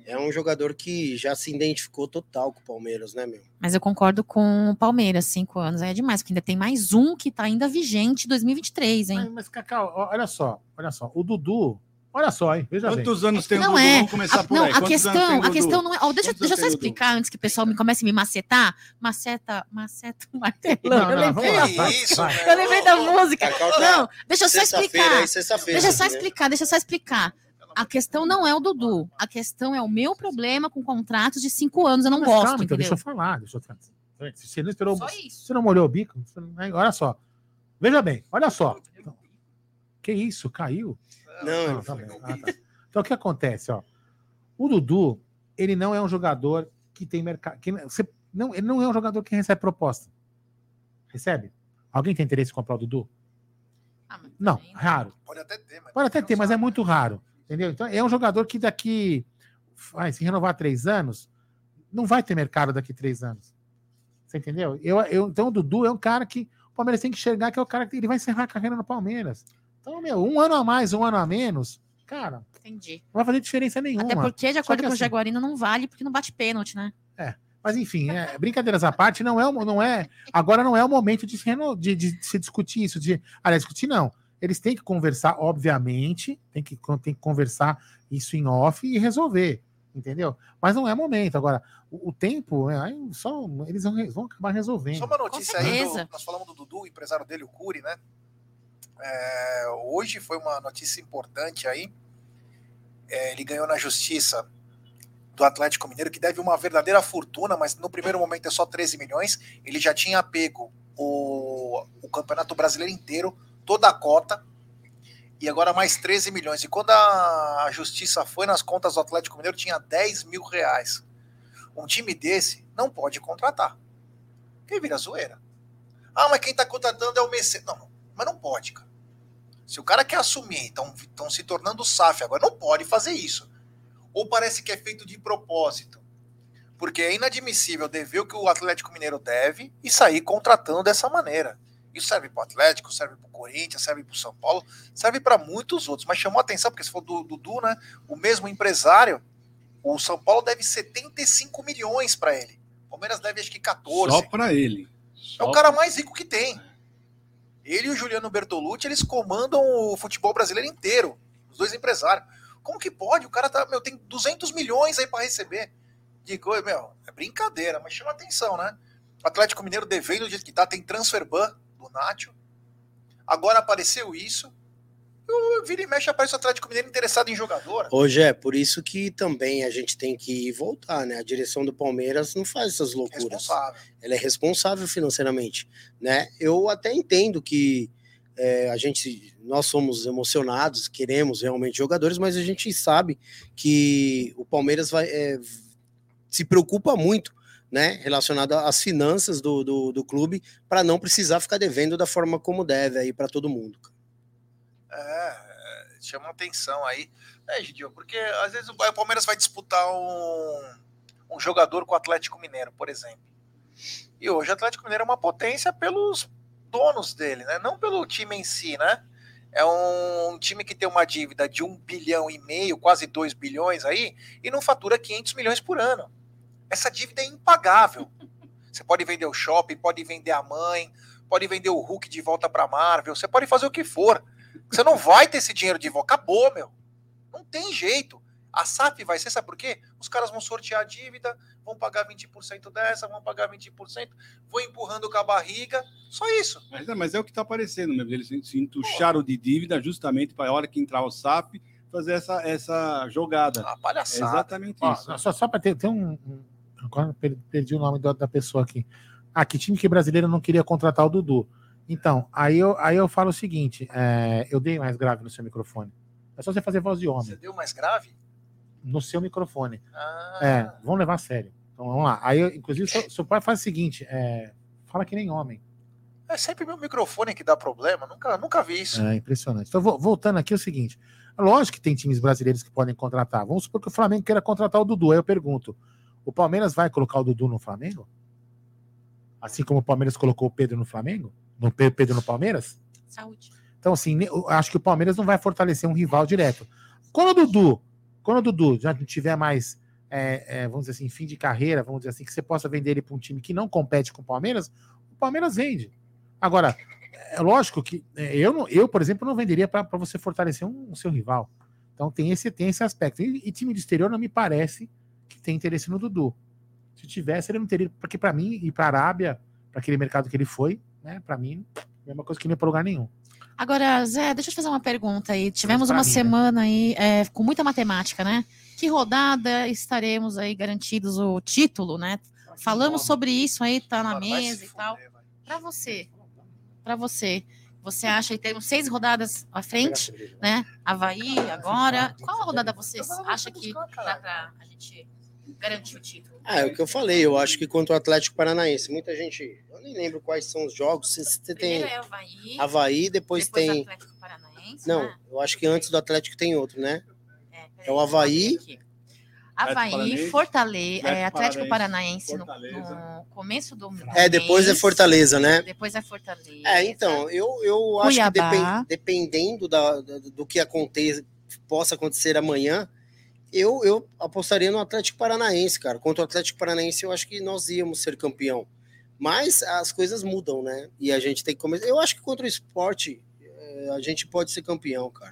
[SPEAKER 4] é um jogador que já se identificou total com o Palmeiras, né, meu?
[SPEAKER 3] Mas eu concordo com o Palmeiras, cinco anos é demais, porque ainda tem mais um que tá ainda vigente 2023, hein?
[SPEAKER 5] Mas, mas Cacau, olha só, olha só, o Dudu, olha só, hein, veja
[SPEAKER 2] Quantos
[SPEAKER 5] bem.
[SPEAKER 2] anos tem
[SPEAKER 3] não
[SPEAKER 2] o Dudu?
[SPEAKER 3] É.
[SPEAKER 2] Vamos começar
[SPEAKER 3] a,
[SPEAKER 2] por
[SPEAKER 3] não,
[SPEAKER 2] aí.
[SPEAKER 3] A questão, a questão não é... Oh, deixa, deixa eu só explicar
[SPEAKER 2] Dudu?
[SPEAKER 3] antes que o pessoal me comece a me macetar. Maceta, maceta, martelão.
[SPEAKER 5] Não,
[SPEAKER 3] eu
[SPEAKER 5] não,
[SPEAKER 3] lembrei,
[SPEAKER 1] isso,
[SPEAKER 3] eu lembrei da música.
[SPEAKER 4] Cacau,
[SPEAKER 3] Não, deixa eu só explicar.
[SPEAKER 4] Aí,
[SPEAKER 3] Deixa eu só
[SPEAKER 4] né?
[SPEAKER 3] explicar, deixa eu só explicar. A questão não é o Dudu. A questão é o meu problema com contratos de cinco anos. Eu não
[SPEAKER 5] Mas
[SPEAKER 3] gosto,
[SPEAKER 5] calma, então, deixa eu falar, deixa eu falar. Você não esperou,
[SPEAKER 3] Só isso.
[SPEAKER 5] você não molhou o bico? Não- Olha só. Veja bem, olha só. Que isso, caiu?
[SPEAKER 4] Não,
[SPEAKER 5] Ah, tá bem. Ah, tá. Então o que acontece, ó? O Dudu, ele não é um jogador que tem mercado. Que, você, não, ele não é um jogador que recebe proposta. Recebe? Alguém tem interesse em comprar o Dudu?
[SPEAKER 3] Ah,
[SPEAKER 5] Não, raro.
[SPEAKER 1] Pode até ter, mas
[SPEAKER 5] Pode até
[SPEAKER 1] não
[SPEAKER 5] ter, mas é muito raro. Entendeu? Então é um jogador que daqui. Vai, se renovar três anos, não vai ter mercado daqui três anos. Você entendeu? Eu, eu, então o Dudu é um cara que o Palmeiras tem que enxergar que é o cara que ele vai encerrar a carreira no Palmeiras. Então, meu, um ano a mais, um ano a menos, cara,
[SPEAKER 3] Entendi.
[SPEAKER 5] não vai fazer diferença nenhuma.
[SPEAKER 3] Até porque, de acordo com o
[SPEAKER 5] assim-
[SPEAKER 3] Jaguarino, não vale porque não bate pênalti, né?
[SPEAKER 5] Mas enfim, é, brincadeiras à parte, não é, o- não é. Agora não é o momento de se, reno- de, de se discutir isso. De, aliás, discutir não. Eles têm que conversar, obviamente, tem que, tem que conversar isso em off e resolver, entendeu? Mas não é momento. Agora, o, o tempo, é, aí só eles vão, vão acabar resolvendo.
[SPEAKER 1] Só uma notícia aí, do, nós falamos do Dudu, o empresário dele, o Curi, né? É, hoje foi uma notícia importante aí. É, ele ganhou na justiça do Atlético Mineiro, que deve uma verdadeira fortuna, mas no primeiro momento é só 13 milhões. Ele já tinha pego o, o Campeonato Brasileiro inteiro, toda a cota, e agora mais 13 milhões. E quando a, justiça foi nas contas do Atlético Mineiro, tinha 10 mil reais. Um time desse não pode contratar. Quem vira zoeira. Ah, mas quem tá contratando é o Mercedes. Não, mas não pode, cara. Se o cara quer assumir, estão se tornando SAF agora, não pode fazer isso. Ou parece que é feito de propósito. Porque é inadmissível dever o que o Atlético Mineiro deve e sair contratando dessa maneira. Isso serve para o Atlético, serve para o Corinthians, serve para o São Paulo, serve para muitos outros. Mas chamou a atenção, porque se for do Dudu, né? O mesmo empresário O São Paulo deve 75 milhões para ele. O Palmeiras deve acho que 14.
[SPEAKER 2] Só para ele.
[SPEAKER 1] É o cara mais rico que tem. Ele e o Juliano Bertolucci, eles comandam o futebol brasileiro inteiro. Os dois empresários. Como que pode? O cara tá, meu, tem 200 milhões aí para receber. Digo, meu, é brincadeira, mas chama atenção, né? O Atlético Mineiro devendo do jeito que tá, tem transfer ban Nacho. Agora apareceu isso. O vira e mexe aparece o Atlético Mineiro interessado em jogador.
[SPEAKER 4] Hoje é por isso que também a gente tem que voltar, né? A direção do Palmeiras não faz essas loucuras.
[SPEAKER 1] Responsável.
[SPEAKER 4] Ela é responsável financeiramente, né? Eu até entendo que é, a gente, nós somos emocionados, queremos realmente jogadores, mas a gente sabe que o Palmeiras vai é, se preocupa muito né, relacionado às finanças do, do, do clube, para não precisar ficar devendo da forma como deve aí para todo mundo.
[SPEAKER 1] É, chama atenção aí. É, Gidio, porque às vezes o Palmeiras vai disputar um, um jogador com o Atlético Mineiro, por exemplo. E hoje o Atlético Mineiro é uma potência pelos donos dele, né? Não pelo time em si, né? É um, um time que tem uma dívida de um bilhão e meio, quase dois bilhões aí, e não fatura 500 milhões por ano. Essa dívida é impagável. Você pode vender o shopping, pode vender a mãe, pode vender o Hulk de volta para Marvel, você pode fazer o que for. Você não vai ter esse dinheiro de volta. Acabou, meu. Não tem jeito. A SAF vai ser, sabe por quê? Os caras vão sortear a dívida, vão pagar 20% dessa, vão pagar 20%, vão empurrando com a barriga, só isso.
[SPEAKER 2] Mas, é, mas é o que está aparecendo, meu. Eles se entucharam de dívida justamente para a hora que entrar o SAF fazer essa, essa jogada.
[SPEAKER 1] Ah, palhaçada.
[SPEAKER 2] É exatamente
[SPEAKER 5] Ó,
[SPEAKER 2] isso.
[SPEAKER 5] só só para ter, ter um, um- Agora per- perdi o nome da, pessoa aqui. Ah, que time que brasileiro não queria contratar o Dudu. Então, aí eu, aí eu falo o seguinte: é, eu dei mais grave no seu microfone. É só você fazer voz de homem
[SPEAKER 1] Você deu mais grave?
[SPEAKER 5] no seu microfone.
[SPEAKER 1] Ah,
[SPEAKER 5] É, vamos levar a sério. Então vamos lá. Aí, eu, inclusive, seu, seu pai faz o seguinte: é, fala que nem homem.
[SPEAKER 1] é sempre meu microfone que dá problema. Nunca, nunca vi isso.
[SPEAKER 5] É impressionante. Então, vo- voltando aqui, é o seguinte: lógico que tem times brasileiros que podem contratar. Vamos supor que o Flamengo queira contratar o Dudu. Aí eu pergunto: o Palmeiras vai colocar o Dudu no Flamengo? Assim como o Palmeiras colocou o Pedro no Flamengo? No Pe- Pedro no Palmeiras?
[SPEAKER 3] Saúde.
[SPEAKER 5] Então, assim, acho que o Palmeiras não vai fortalecer um rival direto. Quando o Dudu, quando o Dudu já não tiver mais, é, é, vamos dizer assim, fim de carreira, vamos dizer assim, que você possa vender ele para um time que não compete com o Palmeiras, o Palmeiras vende. Agora, é lógico que é, eu, não- eu por exemplo, não venderia para você fortalecer um, um seu rival. Então tem esse, tem esse aspecto. E, e time de exterior não me parece que tem interesse no Dudu. Se tivesse, ele não teria. Porque para mim, ir para a Arábia, para aquele mercado que ele foi, né, para mim, mesma coisa que não ir para lugar nenhum.
[SPEAKER 3] Agora, Zé, deixa eu te fazer uma pergunta aí. Tivemos uma
[SPEAKER 5] mim, né?
[SPEAKER 3] semana aí é, com muita matemática, né? Que rodada estaremos aí garantidos o título, né? Falamos sobre isso aí, tá na mesa e tal. Pra você, pra você, você acha que temos seis rodadas à frente, né? Havaí agora. Qual rodada você acha que dá pra a gente garantir o título?
[SPEAKER 4] Ah, é o que eu falei, eu acho que contra o Atlético Paranaense, muita gente, eu nem lembro quais são os jogos, você, você
[SPEAKER 3] Primeiro
[SPEAKER 4] tem
[SPEAKER 3] é Havaí,
[SPEAKER 4] Havaí, depois,
[SPEAKER 3] depois
[SPEAKER 4] tem,
[SPEAKER 3] Atlético Paranaense,
[SPEAKER 4] não,
[SPEAKER 3] né?
[SPEAKER 4] eu acho que antes do Atlético tem outro, né?
[SPEAKER 3] É,
[SPEAKER 4] É o Havaí.
[SPEAKER 3] Havaí, Fortaleza, é,
[SPEAKER 2] Atlético
[SPEAKER 3] Atlético Paranaense no, no começo do
[SPEAKER 4] É, depois é
[SPEAKER 3] mês,
[SPEAKER 4] Fortaleza, né?
[SPEAKER 3] Depois é Fortaleza.
[SPEAKER 4] É, então, eu, eu acho que
[SPEAKER 3] Cuiabá.
[SPEAKER 4] depen- dependendo da- do que aconteça, possa acontecer amanhã, eu, eu apostaria no Atlético Paranaense, cara. Contra o Atlético Paranaense, eu acho que nós íamos ser campeão. Mas as coisas mudam, né? E a gente tem que começar. Eu acho que contra o esporte, eh, a gente pode ser campeão, cara.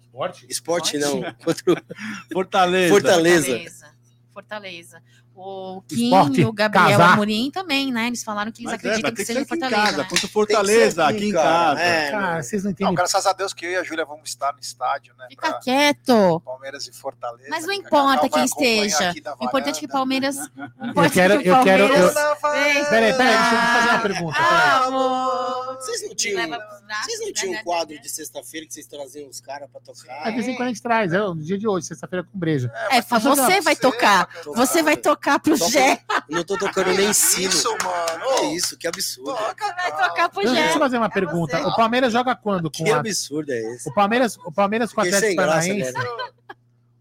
[SPEAKER 5] Esporte?
[SPEAKER 4] Esporte
[SPEAKER 3] Esporte?
[SPEAKER 4] não. Contra o
[SPEAKER 2] Fortaleza.
[SPEAKER 4] Fortaleza.
[SPEAKER 3] Fortaleza. Fortaleza. O Kim
[SPEAKER 5] Esporte,
[SPEAKER 3] e o Gabriel
[SPEAKER 5] casar.
[SPEAKER 3] Amorim também, né? Eles falaram que eles
[SPEAKER 2] Mas é,
[SPEAKER 3] acreditam
[SPEAKER 2] vai
[SPEAKER 3] que
[SPEAKER 2] que
[SPEAKER 3] seja
[SPEAKER 2] aqui em
[SPEAKER 3] Fortaleza.
[SPEAKER 2] casa.
[SPEAKER 3] né?
[SPEAKER 2] Fortaleza,
[SPEAKER 4] ser
[SPEAKER 2] aqui em casa.
[SPEAKER 4] É,
[SPEAKER 5] Cara, vocês não entendem.
[SPEAKER 1] Não, graças a Deus que eu e a Júlia vamos estar no estádio, né?
[SPEAKER 3] Fica
[SPEAKER 1] pra
[SPEAKER 3] quieto.
[SPEAKER 1] Palmeiras e Fortaleza.
[SPEAKER 3] Mas não importa quem esteja.
[SPEAKER 1] aqui
[SPEAKER 3] O importante é que. Palmeiras.
[SPEAKER 5] Eu quero,
[SPEAKER 3] é
[SPEAKER 5] eu quero. Eu... Peraí, peraí, deixa eu fazer uma pergunta. peraí.
[SPEAKER 3] Amor.
[SPEAKER 4] Vocês não tinham, vocês não
[SPEAKER 3] né,
[SPEAKER 4] tinham
[SPEAKER 3] né,
[SPEAKER 4] um quadro
[SPEAKER 3] né?
[SPEAKER 4] de sexta-feira que vocês traziam os caras pra tocar?
[SPEAKER 5] É, de vez em quando a gente traz, é o dia de hoje, sexta-feira com breja.
[SPEAKER 3] É,
[SPEAKER 1] eu
[SPEAKER 3] você
[SPEAKER 1] dar
[SPEAKER 3] vai tocar.
[SPEAKER 1] pra
[SPEAKER 3] Você vai tocar pro Jé.
[SPEAKER 4] Não tô tocando nem sino.
[SPEAKER 1] Isso, mano.
[SPEAKER 4] É
[SPEAKER 1] Ô,
[SPEAKER 4] isso, que absurdo.
[SPEAKER 1] toca,
[SPEAKER 3] Vai tocar pro Jé.
[SPEAKER 5] deixa eu fazer uma
[SPEAKER 3] É
[SPEAKER 5] pergunta.
[SPEAKER 3] você.
[SPEAKER 5] O Palmeiras joga quando com
[SPEAKER 4] Que
[SPEAKER 5] a...
[SPEAKER 4] absurdo é esse?
[SPEAKER 5] o Palmeiras, o Palmeiras com o Atlético
[SPEAKER 4] graça,
[SPEAKER 5] Paranaense.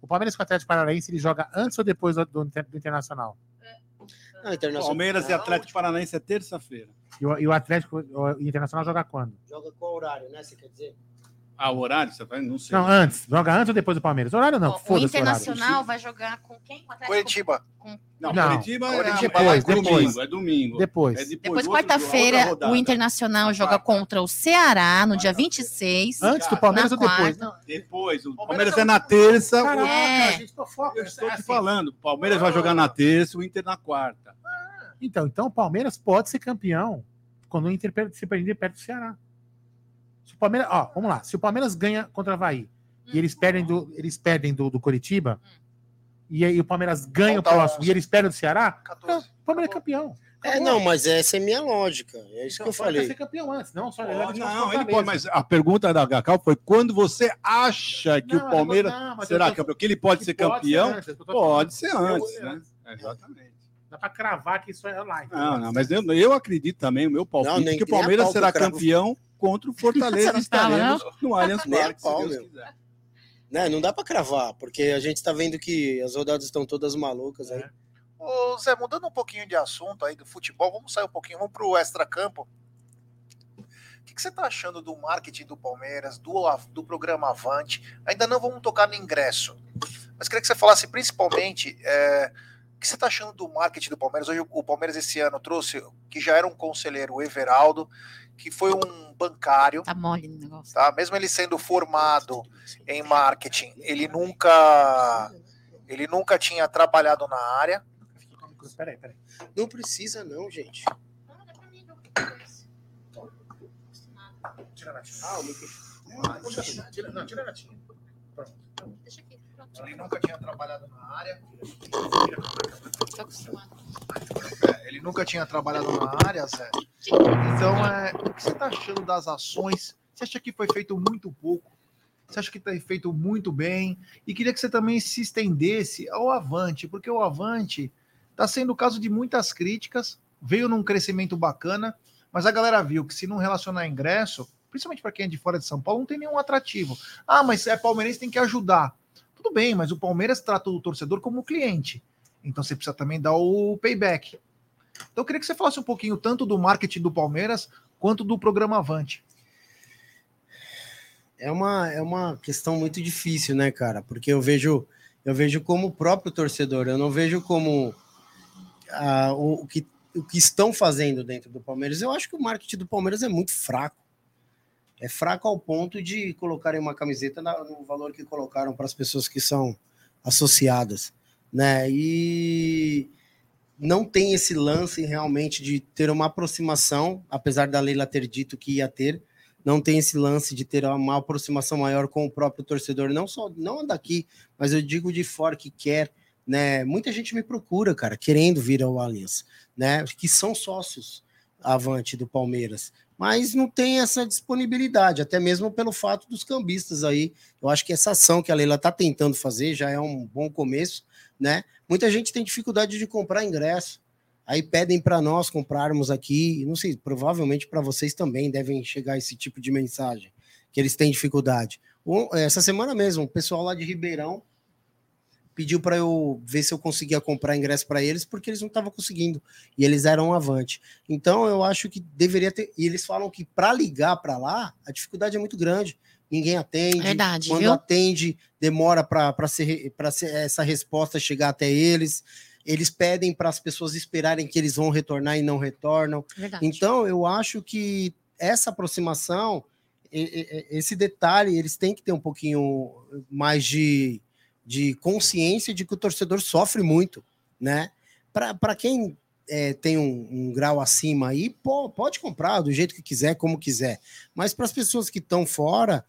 [SPEAKER 5] O Palmeiras com o Atlético Paranaense ele joga antes ou depois do, do do Internacional?
[SPEAKER 4] Não, Internacional.
[SPEAKER 2] Palmeiras e Atlético Paranaense é terça-feira.
[SPEAKER 5] E o, e o Atlético o Internacional joga quando?
[SPEAKER 4] Joga qual horário, né? Você quer dizer?
[SPEAKER 2] Ah, o horário, você tá Não sei.
[SPEAKER 5] Não, antes. Joga antes ou depois do Palmeiras? Horário não.
[SPEAKER 3] Ó, o Internacional
[SPEAKER 5] horário.
[SPEAKER 3] vai jogar com quem? Com?
[SPEAKER 1] Curitiba.
[SPEAKER 2] Não,
[SPEAKER 5] Não.
[SPEAKER 2] Curitiba, é-
[SPEAKER 1] Curitiba,
[SPEAKER 2] é,
[SPEAKER 5] depois,
[SPEAKER 2] domingo,
[SPEAKER 5] depois.
[SPEAKER 2] é domingo.
[SPEAKER 5] Depois.
[SPEAKER 2] É
[SPEAKER 3] Depois,
[SPEAKER 2] outro-
[SPEAKER 3] quarta-feira, o Internacional joga
[SPEAKER 2] Quarta.
[SPEAKER 3] contra o Ceará no dia 26.
[SPEAKER 5] Antes do Palmeiras ou depois? Não.
[SPEAKER 2] Depois, o
[SPEAKER 1] Palmeiras
[SPEAKER 2] Palmeiras
[SPEAKER 1] é
[SPEAKER 2] é na terça.
[SPEAKER 5] Caraca,
[SPEAKER 3] É.
[SPEAKER 5] a gente fofoca.
[SPEAKER 2] Eu estou
[SPEAKER 5] É
[SPEAKER 2] te
[SPEAKER 5] assim.
[SPEAKER 2] falando. O Palmeiras vai jogar na terça, o Inter na quarta.
[SPEAKER 5] Então, então o Palmeiras pode ser campeão quando o Inter se perder perto do Ceará. Se o Palmeiras, ó, vamos lá. Se o Palmeiras ganha contra o Havaí e eles perdem do, eles perdem do, do Curitiba, e aí o Palmeiras ganha
[SPEAKER 1] Falta
[SPEAKER 5] o próximo
[SPEAKER 1] 11.
[SPEAKER 5] e eles perdem do Ceará,
[SPEAKER 1] 14.
[SPEAKER 5] o Palmeiras é campeão.
[SPEAKER 4] É,
[SPEAKER 5] Acabou.
[SPEAKER 4] não, mas essa é minha lógica. É isso que eu
[SPEAKER 5] Então, pode
[SPEAKER 4] falei.
[SPEAKER 5] ser campeão antes, não só
[SPEAKER 2] Pode,
[SPEAKER 5] leva
[SPEAKER 2] não, ele pode, mas a pergunta da Cacau foi quando você acha que o Palmeiras será campeão? Que ele pode ser campeão? Pode ser antes, né? Exatamente.
[SPEAKER 5] Dá pra cravar que isso é online.
[SPEAKER 2] Não, não, mas eu, eu acredito também, o meu palpite,
[SPEAKER 4] Não, nem-
[SPEAKER 2] que o Palmeiras
[SPEAKER 4] que
[SPEAKER 2] será
[SPEAKER 4] cravo.
[SPEAKER 2] campeão contra o Fortaleza. Estaremos no Allianz Parque, se Deus quiser.
[SPEAKER 4] Né, não dá pra cravar, porque a gente tá vendo que as rodadas estão todas malucas aí.
[SPEAKER 1] Ô, Zé, mudando um pouquinho de assunto aí do futebol, vamos sair um pouquinho, vamos pro extra-campo. O que, que você tá achando do marketing do Palmeiras, do, do programa Avante? Ainda não vamos tocar no ingresso, mas queria que você falasse principalmente é, o que você tá achando do marketing do Palmeiras. Hoje o Palmeiras esse ano trouxe, que já era um conselheiro, o Everaldo, que foi um bancário,
[SPEAKER 3] Tá mole o negócio.
[SPEAKER 1] tá? Mesmo ele sendo formado em marketing, ele nunca, ele nunca tinha trabalhado na área.
[SPEAKER 5] Peraí, peraí.
[SPEAKER 4] Não precisa, não, gente.
[SPEAKER 5] Tira na tinha. Tira, não, tira na tinha. Pronto.
[SPEAKER 3] Deixa.
[SPEAKER 1] Ele nunca tinha trabalhado na área.
[SPEAKER 3] Tô acostumado.
[SPEAKER 1] É, ele nunca tinha trabalhado na área, Zé. Então, é, o que você está achando das ações? Você acha que foi feito muito pouco? Você acha que está feito muito bem? E queria que você também se estendesse ao Avante, porque o Avante está sendo o caso de muitas críticas, veio num crescimento bacana, mas a galera viu que se não relacionar ingresso, principalmente para quem é de fora de São Paulo, não tem nenhum atrativo. Ah, mas é palmeirense, tem que ajudar. Tudo bem, mas o Palmeiras trata o torcedor como cliente. Então você precisa também dar o payback. Então eu queria que você falasse um pouquinho tanto do marketing do Palmeiras quanto do programa Avante.
[SPEAKER 4] É uma, é uma questão muito difícil, né, cara? Porque eu vejo, eu vejo como o próprio torcedor, eu não vejo como ah, o, o que, o que estão fazendo dentro do Palmeiras. Eu acho que o marketing do Palmeiras é muito fraco. É fraco ao ponto de colocarem uma camiseta no valor que colocaram para as pessoas que são associadas, né? E não tem esse lance realmente de ter uma aproximação, apesar da Leila ter dito que ia ter, não tem esse lance de ter uma aproximação maior com o próprio torcedor, não só não daqui, mas eu digo de fora que quer, né? Muita gente me procura, cara, querendo vir ao Allianz, né? Que são sócios avante do Palmeiras, mas não tem essa disponibilidade, até mesmo pelo fato dos cambistas aí. Eu acho que essa ação que a Leila tá tentando fazer já é um bom começo, né? Muita gente tem dificuldade de comprar ingresso. Aí pedem para nós comprarmos aqui, não sei, provavelmente para vocês também devem chegar esse tipo de mensagem, que eles têm dificuldade. Essa semana mesmo, o pessoal lá de Ribeirão pediu para eu ver se eu conseguia comprar ingresso para eles, porque eles não estavam conseguindo, e eles eram avante. Então eu acho que deveria ter, e eles falam que para ligar para lá, a dificuldade é muito grande. Ninguém atende.
[SPEAKER 3] Verdade,
[SPEAKER 4] Quando
[SPEAKER 3] viu?
[SPEAKER 4] atende, demora para ser, pra ser essa resposta chegar até eles. Eles pedem para as pessoas esperarem que eles vão retornar e não retornam.
[SPEAKER 3] Verdade.
[SPEAKER 4] Então, eu acho que essa aproximação, esse detalhe, eles têm que ter um pouquinho mais de, de consciência de que o torcedor sofre muito, né? Para quem é, tem um, um grau acima aí, pô, pode comprar do jeito que quiser, como quiser. Mas para as pessoas que estão fora,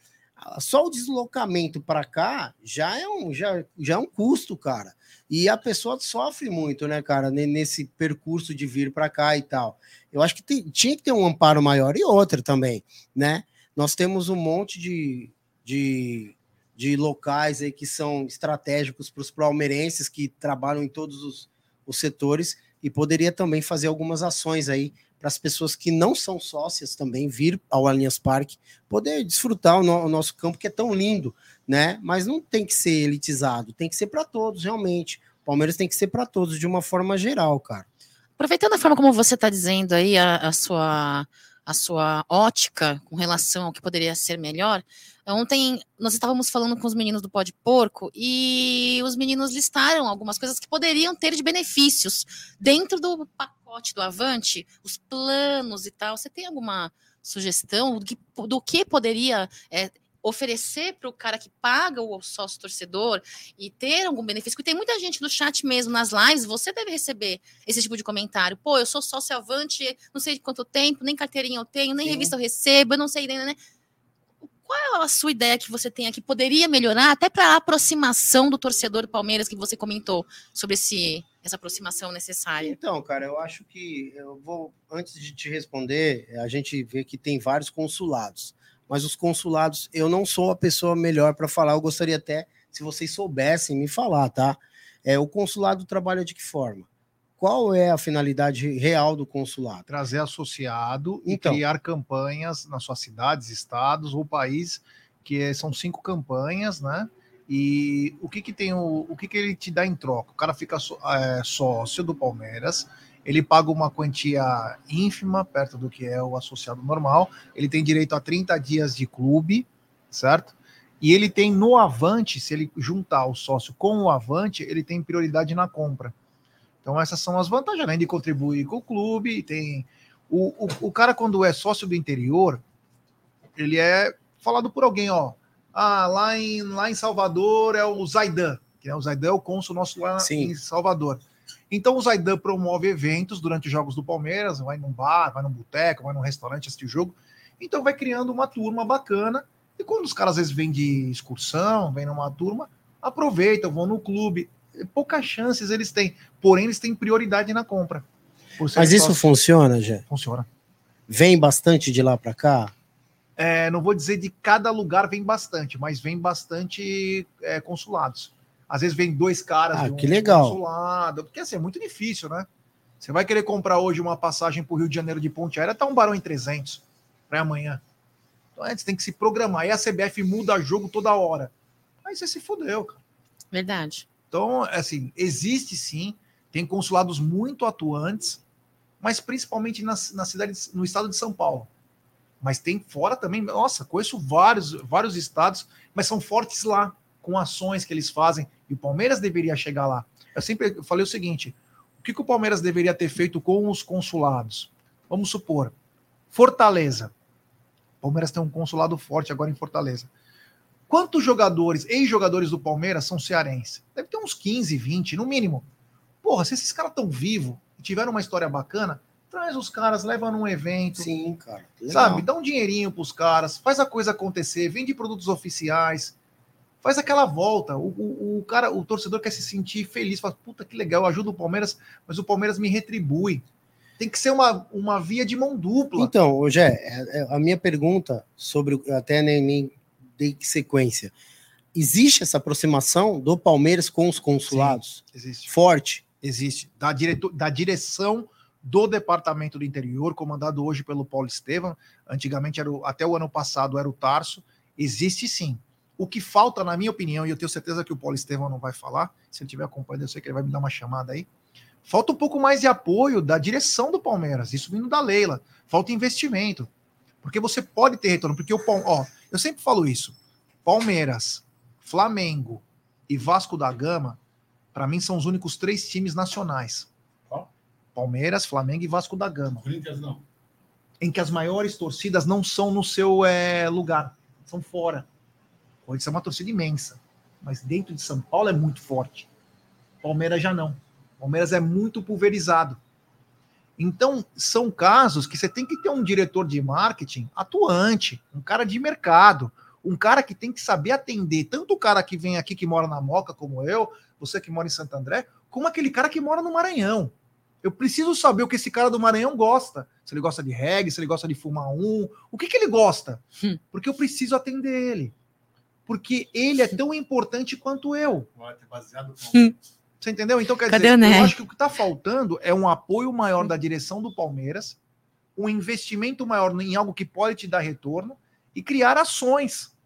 [SPEAKER 4] só o deslocamento para cá já é um já, já é um custo, cara. E a pessoa sofre muito, né, cara, ne- nesse percurso de vir para cá e tal. Eu acho que tem- tinha que ter um amparo maior e outra também, né? Nós temos um monte de, de, de locais aí que são estratégicos para os palmeirenses que trabalham em todos os, os setores e poderia também fazer algumas ações aí para as pessoas que não são sócias também vir ao Allianz Parque, poder desfrutar o, no- o nosso campo que é tão lindo, né? Mas não tem que ser elitizado, tem que ser para todos, realmente. Palmeiras tem que ser para todos de uma forma geral, cara.
[SPEAKER 3] Aproveitando a forma como você está dizendo aí a, a sua a sua ótica com relação ao que poderia ser melhor. Ontem nós estávamos falando com os meninos do Pó de Porco e os meninos listaram algumas coisas que poderiam ter de benefícios dentro do pacote do Avante, os planos e tal. Você tem alguma sugestão do que, do que poderia é, oferecer para o cara que paga o sócio torcedor e ter algum benefício, porque tem muita gente no chat mesmo, nas lives, você deve receber esse tipo de comentário. Pô, eu sou sócio avante, não sei de quanto tempo, nem carteirinha eu tenho, nem Sim. revista eu recebo, eu não sei, né? Qual é a sua ideia que você tem aqui? Poderia melhorar até para a aproximação do torcedor do Palmeiras que você comentou sobre esse, essa aproximação necessária?
[SPEAKER 4] Então, cara, eu acho que eu vou antes de te responder, a gente vê que tem vários consulados mas os consulados, eu não sou a pessoa melhor para falar. Eu gostaria até, se vocês soubessem, me falar, tá? É, o consulado trabalha de que forma? Qual é a finalidade real do consulado?
[SPEAKER 1] Trazer associado então, e criar campanhas nas suas cidades, estados ou país, que é, são cinco campanhas, né? E o que que tem o, o que que ele te dá em troca? O cara fica é, sócio do Palmeiras, ele paga uma quantia ínfima, perto do que é o associado normal. Ele tem direito a 30 dias de clube, certo? E ele tem no Avante, se ele juntar o sócio com o Avante, ele tem prioridade na compra. Então, essas são as vantagens, além de contribuir com o clube. Tem o, o, o cara, quando é sócio do interior, ele é falado por alguém, ó. Ah, lá em, lá em Salvador é o Zaidan, que é o Zaidan é o cônsul nosso lá Sim. em Salvador. Então o Zaidan promove eventos durante os jogos do Palmeiras, vai num bar, vai num boteco, vai num restaurante assistir o jogo. Então vai criando uma turma bacana. E quando os caras às vezes vêm de excursão, vêm numa turma, aproveitam, vão no clube. Poucas chances eles têm, porém eles têm prioridade na compra.
[SPEAKER 4] Mas isso funciona, Jé?
[SPEAKER 1] Funciona.
[SPEAKER 4] Vem bastante de lá para cá?
[SPEAKER 1] É, não vou dizer de cada lugar vem bastante, mas vem bastante é, consulados. Às vezes vem dois caras
[SPEAKER 4] ah, um que legal.
[SPEAKER 1] consulado, porque assim, é muito difícil, né? Você vai querer comprar hoje uma passagem para o Rio de Janeiro de ponte aérea, tá um barão em 300 para amanhã. Então antes tem que se programar. E a CBF muda jogo toda hora. Aí você se fodeu, cara.
[SPEAKER 3] Verdade.
[SPEAKER 1] Então, assim, existe sim, tem consulados muito atuantes, mas principalmente na, na cidade, no estado de São Paulo. Mas tem fora também, nossa, conheço vários, vários estados, mas são fortes lá com ações que eles fazem, e o Palmeiras deveria chegar lá. Eu sempre falei o seguinte: o que, que o Palmeiras deveria ter feito com os consulados? Vamos supor, Fortaleza. O Palmeiras tem um consulado forte agora em Fortaleza. Quantos jogadores, ex-jogadores do Palmeiras, são cearenses? Deve ter uns 15, 20, no mínimo. Porra, se esses caras estão vivos e tiveram uma história bacana, traz os caras, leva num evento.
[SPEAKER 4] Sim, cara.
[SPEAKER 1] Sabe? Dá um dinheirinho pros caras, faz a coisa acontecer, vende produtos oficiais, faz aquela volta. O, o, o, cara, o torcedor quer se sentir feliz, fala, puta que legal, ajuda o Palmeiras, mas o Palmeiras me retribui. Tem que ser uma, uma via de mão dupla.
[SPEAKER 4] Então, hoje é, a minha pergunta sobre até nem dei sequência. Existe essa aproximação do Palmeiras com os consulados?
[SPEAKER 1] Sim, existe.
[SPEAKER 4] Forte.
[SPEAKER 1] Existe. Da, direto, da direção do Departamento do Interior, comandado hoje pelo Paulo Estevam. Antigamente, era o, até o ano passado, era o Tarso. Existe sim. O que falta, na minha opinião, e eu tenho certeza que o Paulo Estevão não vai falar, se ele estiver acompanhando, eu sei que ele vai me dar uma chamada aí. Falta um pouco mais de apoio da direção do Palmeiras, isso vindo da Leila. Falta investimento. Porque você pode ter retorno. Porque o ó, eu sempre falo isso. Palmeiras, Flamengo e Vasco da Gama, para mim, são os únicos três times nacionais. Qual? Palmeiras, Flamengo e Vasco da Gama.
[SPEAKER 5] Corinthians não.
[SPEAKER 1] Em que as maiores torcidas não são no seu é, lugar, são fora. Corinthians é uma torcida imensa, mas dentro de São Paulo é muito forte. Palmeiras já não. Palmeiras é muito pulverizado. Então, são casos que você tem que ter um diretor de marketing atuante, um cara de mercado, um cara que tem que saber atender tanto o cara que vem aqui que mora na Moca, como eu, você que mora em Santo André, como aquele cara que mora no Maranhão. Eu preciso saber o que esse cara do Maranhão gosta. Se ele gosta de reggae, se ele gosta de fumar um, o que, que ele gosta. Hum. Porque eu preciso atender ele porque ele é tão importante quanto eu. Hum. Você entendeu? Então, quer Cadê dizer, eu acho que o que está faltando é um apoio maior da direção do Palmeiras, um investimento maior em algo que pode te dar retorno e criar ações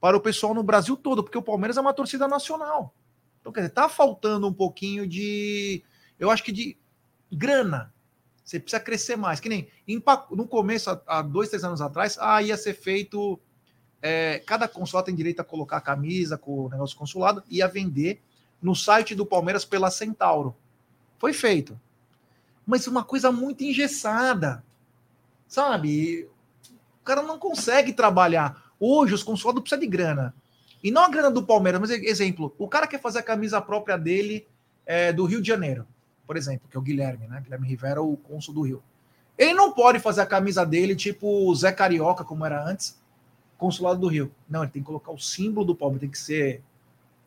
[SPEAKER 1] para o pessoal no Brasil todo, porque o Palmeiras é uma torcida nacional. Então, quer dizer, está faltando um pouquinho de, eu acho que de grana. Você precisa crescer mais. Que nem no começo, há dois, três anos atrás, ah, ia ser feito. É, cada consulado tem direito a colocar a camisa com o negócio consulado e a vender no site do Palmeiras pela Centauro. Foi feito. Mas uma coisa muito engessada. Sabe? O cara não consegue trabalhar. Hoje os consulados precisam de grana. E não a grana do Palmeiras, mas exemplo, o cara quer fazer a camisa própria dele é, do Rio de Janeiro, por exemplo, que é o Guilherme, né? Guilherme Rivera, o cônsul do Rio. Ele não pode fazer a camisa dele tipo Zé Carioca, como era antes, consulado do Rio. Não, ele tem que colocar o símbolo do Palmeiras, tem que ser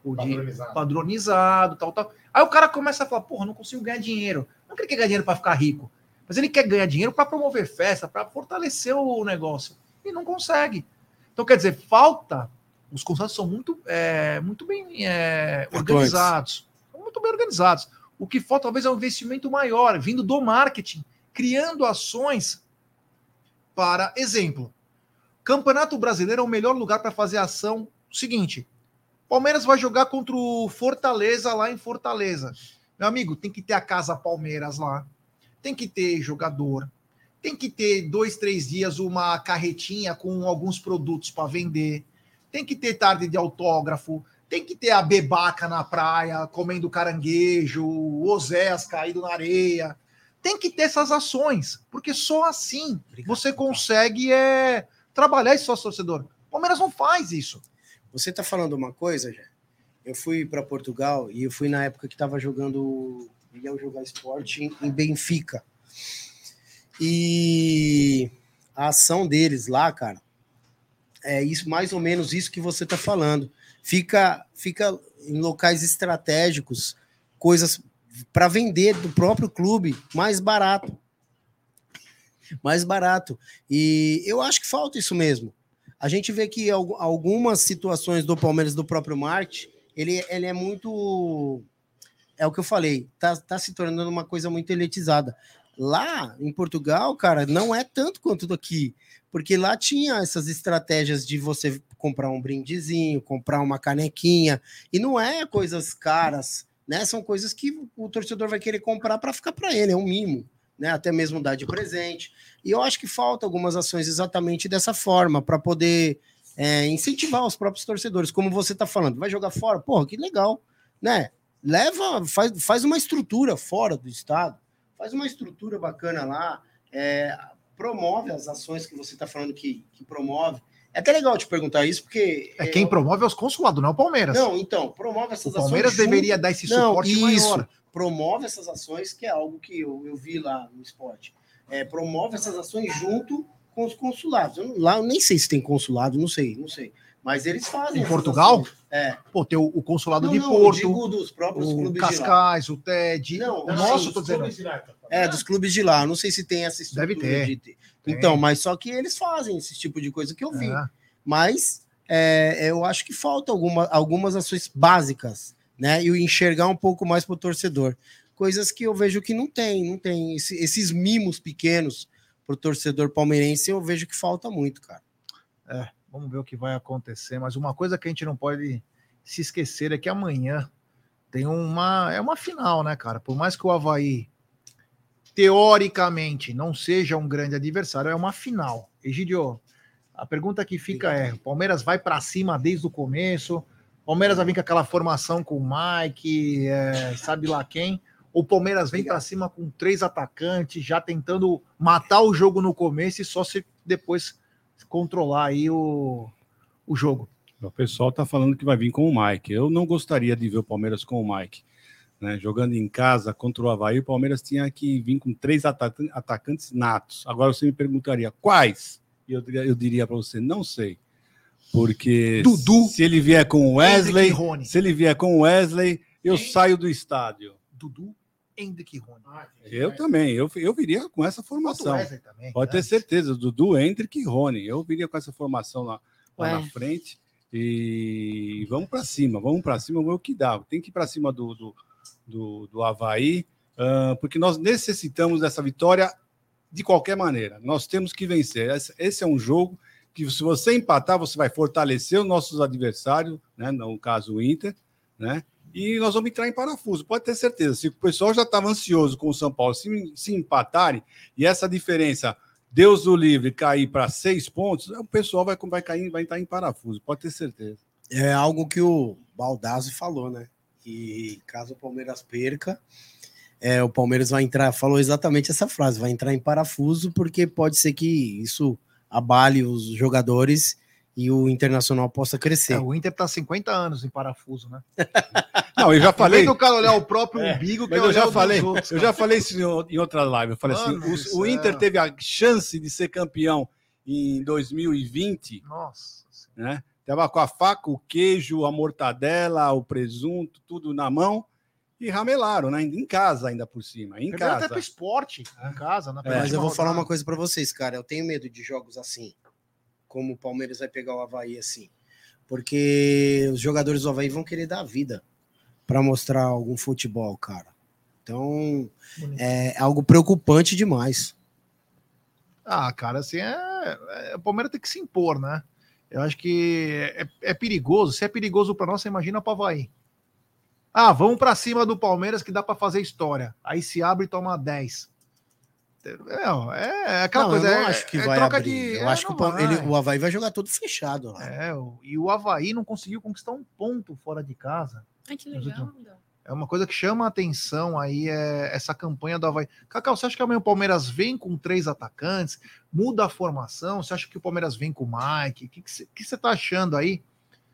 [SPEAKER 1] o padronizado. padronizado, tal, tal. Aí o cara começa a falar, porra, não consigo ganhar dinheiro. Não quer ganhar dinheiro para ficar rico, mas ele quer ganhar dinheiro para promover festa, para fortalecer o negócio. E não consegue. Então, quer dizer, falta. Os contratos são muito, é, muito bem é, organizados. Muito bem organizados. O que falta, talvez, é um investimento maior, vindo do marketing, criando ações para. Exemplo, Campeonato Brasileiro é o melhor lugar para fazer ação. Seguinte: Palmeiras vai jogar contra o Fortaleza lá em Fortaleza. Meu amigo, tem que ter a casa Palmeiras lá, tem que ter jogador, tem que ter dois, três dias uma carretinha com alguns produtos para vender, tem que ter tarde de autógrafo, tem que ter a bebaca na praia comendo caranguejo, o Oséias caído na areia. Tem que ter essas ações, porque só assim Obrigado, você consegue é, trabalhar esse sócio torcedor. Palmeiras não faz isso.
[SPEAKER 4] Você está falando uma coisa, já? Eu fui para Portugal e eu fui na época que estava jogando, ia jogar esporte em Benfica. E a ação deles lá, cara, é isso mais ou menos isso que você está falando. Fica, fica em locais estratégicos, coisas para vender do próprio clube mais barato. Mais barato. E eu acho que falta isso mesmo. A gente vê que algumas situações do Palmeiras, do próprio marketing, ele, ele é muito. É o que eu falei, tá, tá se tornando uma coisa muito elitizada. Lá em Portugal, cara, não é tanto quanto aqui, porque lá tinha essas estratégias de você comprar um brindezinho, comprar uma canequinha, e não é coisas caras, né? São coisas que o torcedor vai querer comprar para ficar para ele, é um mimo, né? Até mesmo dar de presente. E eu acho que falta algumas ações exatamente dessa forma, para poder é, incentivar os próprios torcedores, como você está falando, vai jogar fora? Porra, que legal, né? Leva, faz, faz uma estrutura fora do estado, faz uma estrutura bacana lá, é, promove as ações que você está falando que, que promove. É até legal te perguntar isso, porque.
[SPEAKER 1] É quem promove é os consulados, não é o Palmeiras.
[SPEAKER 4] Não, então, promove essas
[SPEAKER 1] ações. O Palmeiras ações deveria dar esse suporte
[SPEAKER 4] não, isso, maior. Promove essas ações, que é algo que eu, eu vi lá no esporte. É, promove essas ações junto com os consulados. Eu, lá eu nem sei se tem consulado, não sei, não sei. Mas eles fazem.
[SPEAKER 1] Em Portugal?
[SPEAKER 4] É.
[SPEAKER 1] Pô, tem o, o consulado não, de não, Porto. Digo
[SPEAKER 4] dos próprios
[SPEAKER 1] o clubes Cascais, de lá. o TED.
[SPEAKER 4] Não,
[SPEAKER 1] o nosso, tô dizendo.
[SPEAKER 4] É, dos clubes de lá. Não sei se tem essa
[SPEAKER 1] estrutura. Deve ter. De...
[SPEAKER 4] Então, mas só que eles fazem esse tipo de coisa que eu vi. É. Mas é, eu acho que falta alguma, algumas ações básicas, né? E enxergar um pouco mais para o torcedor. Coisas que eu vejo que não tem, não tem. Esse, esses mimos pequenos para o torcedor palmeirense, eu vejo que falta muito, cara.
[SPEAKER 1] É. Vamos ver o que vai acontecer. Mas uma coisa que a gente não pode se esquecer é que amanhã tem uma. É uma final, né, cara? Por mais que o Havaí, teoricamente, não seja um grande adversário, é uma final. Egidio, a pergunta que fica é: o Palmeiras vai para cima desde o começo? Palmeiras vai vir com aquela formação com o Mike, é, sabe lá quem? O Palmeiras vem para cima com três atacantes, já tentando matar o jogo no começo e só se depois controlar aí o, o jogo.
[SPEAKER 2] O pessoal está falando que vai vir com o Mike. Eu não gostaria de ver o Palmeiras com o Mike. Né? Jogando em casa contra o Havaí, o Palmeiras tinha que vir com três atacantes natos. Agora você me perguntaria quais? E eu, eu diria para você, não sei. Porque
[SPEAKER 1] Dudu,
[SPEAKER 2] se ele vier com o Wesley, se ele vier com o Wesley, eu saio do estádio.
[SPEAKER 1] Dudu Hendrick e Rony. Ah,
[SPEAKER 2] eu também, eu, eu viria com essa formação. Também, Pode ter certeza, Dudu, Hendrick e Rony. Eu viria com essa formação lá, lá na frente. E vamos para cima, vamos para cima, vamos o que dá. Tem que ir para cima do, do, do, do Havaí, uh, porque nós necessitamos dessa vitória de qualquer maneira. Nós temos que vencer. Esse, esse é um jogo que, se você empatar, você vai fortalecer os nossos adversários, né? no caso o Inter, né? e nós vamos entrar em parafuso. Pode ter certeza. Se o pessoal já estava ansioso com o São Paulo, se, se empatarem, e essa diferença, Deus o livre, cair para seis pontos, o pessoal vai, vai cair, vai entrar em parafuso. Pode ter certeza.
[SPEAKER 4] É algo que o Baldazzi falou, né? Que caso o Palmeiras perca, é, o Palmeiras vai entrar, falou exatamente essa frase, vai entrar em parafuso, porque pode ser que isso abale os jogadores e o Internacional possa crescer. É,
[SPEAKER 1] o Inter tá 50 anos em parafuso, né?
[SPEAKER 2] Não, eu já falei.
[SPEAKER 1] o cara olhar o próprio é, umbigo
[SPEAKER 2] que eu já falei. Outros, eu já falei isso em outra live. Eu falei Mano assim: o, o Inter teve a chance de ser campeão em 2020.
[SPEAKER 1] Nossa.
[SPEAKER 2] Né? Tava com a faca, o queijo, a mortadela, o presunto, tudo na mão e ramelaram, né? Em casa ainda por cima. Em casa. até
[SPEAKER 1] pro esporte, em casa.
[SPEAKER 4] Na é, mas eu vou falar uma coisa para vocês, cara. Eu tenho medo de jogos assim como o Palmeiras vai pegar o Havaí assim. Porque os jogadores do Havaí vão querer dar vida para mostrar algum futebol, cara. Então, é algo preocupante demais.
[SPEAKER 1] Ah, cara, assim, é, é, o Palmeiras tem que se impor, né? Eu acho que é, é perigoso. Se é perigoso para nós, você imagina para o Havaí. Ah, vamos para cima do Palmeiras que dá para fazer história. Aí se abre e toma 10. É, é aquela não, coisa. Eu
[SPEAKER 4] não é, acho que é vai abrir. De, eu é, acho que o, ele, o Havaí vai jogar tudo fechado.
[SPEAKER 1] Lá. É, e o Havaí não conseguiu conquistar um ponto fora de casa.
[SPEAKER 3] Ai, que legal.
[SPEAKER 1] É uma coisa que chama a atenção aí, é essa campanha do Havaí. Cacau, você acha que amanhã o Palmeiras vem com três atacantes, muda a formação? Você acha que o Palmeiras vem com o Mike? O que, que, você, que você tá achando aí?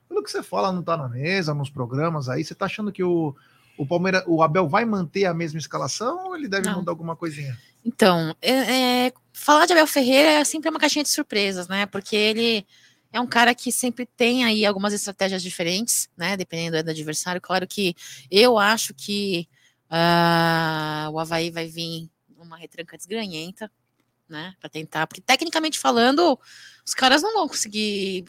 [SPEAKER 1] Pelo que você fala, não tá na mesa, nos programas aí, você tá achando que o, o Palmeiras, o Abel vai manter a mesma escalação ou ele deve não. mudar alguma coisinha?
[SPEAKER 3] Então, é, é, falar de Abel Ferreira é sempre uma caixinha de surpresas, né? Porque ele é um cara que sempre tem aí algumas estratégias diferentes, né? Dependendo do adversário. Claro que eu acho que uh, o Havaí vai vir numa retranca desgranhenta, né? Para tentar, porque tecnicamente falando, os caras não vão conseguir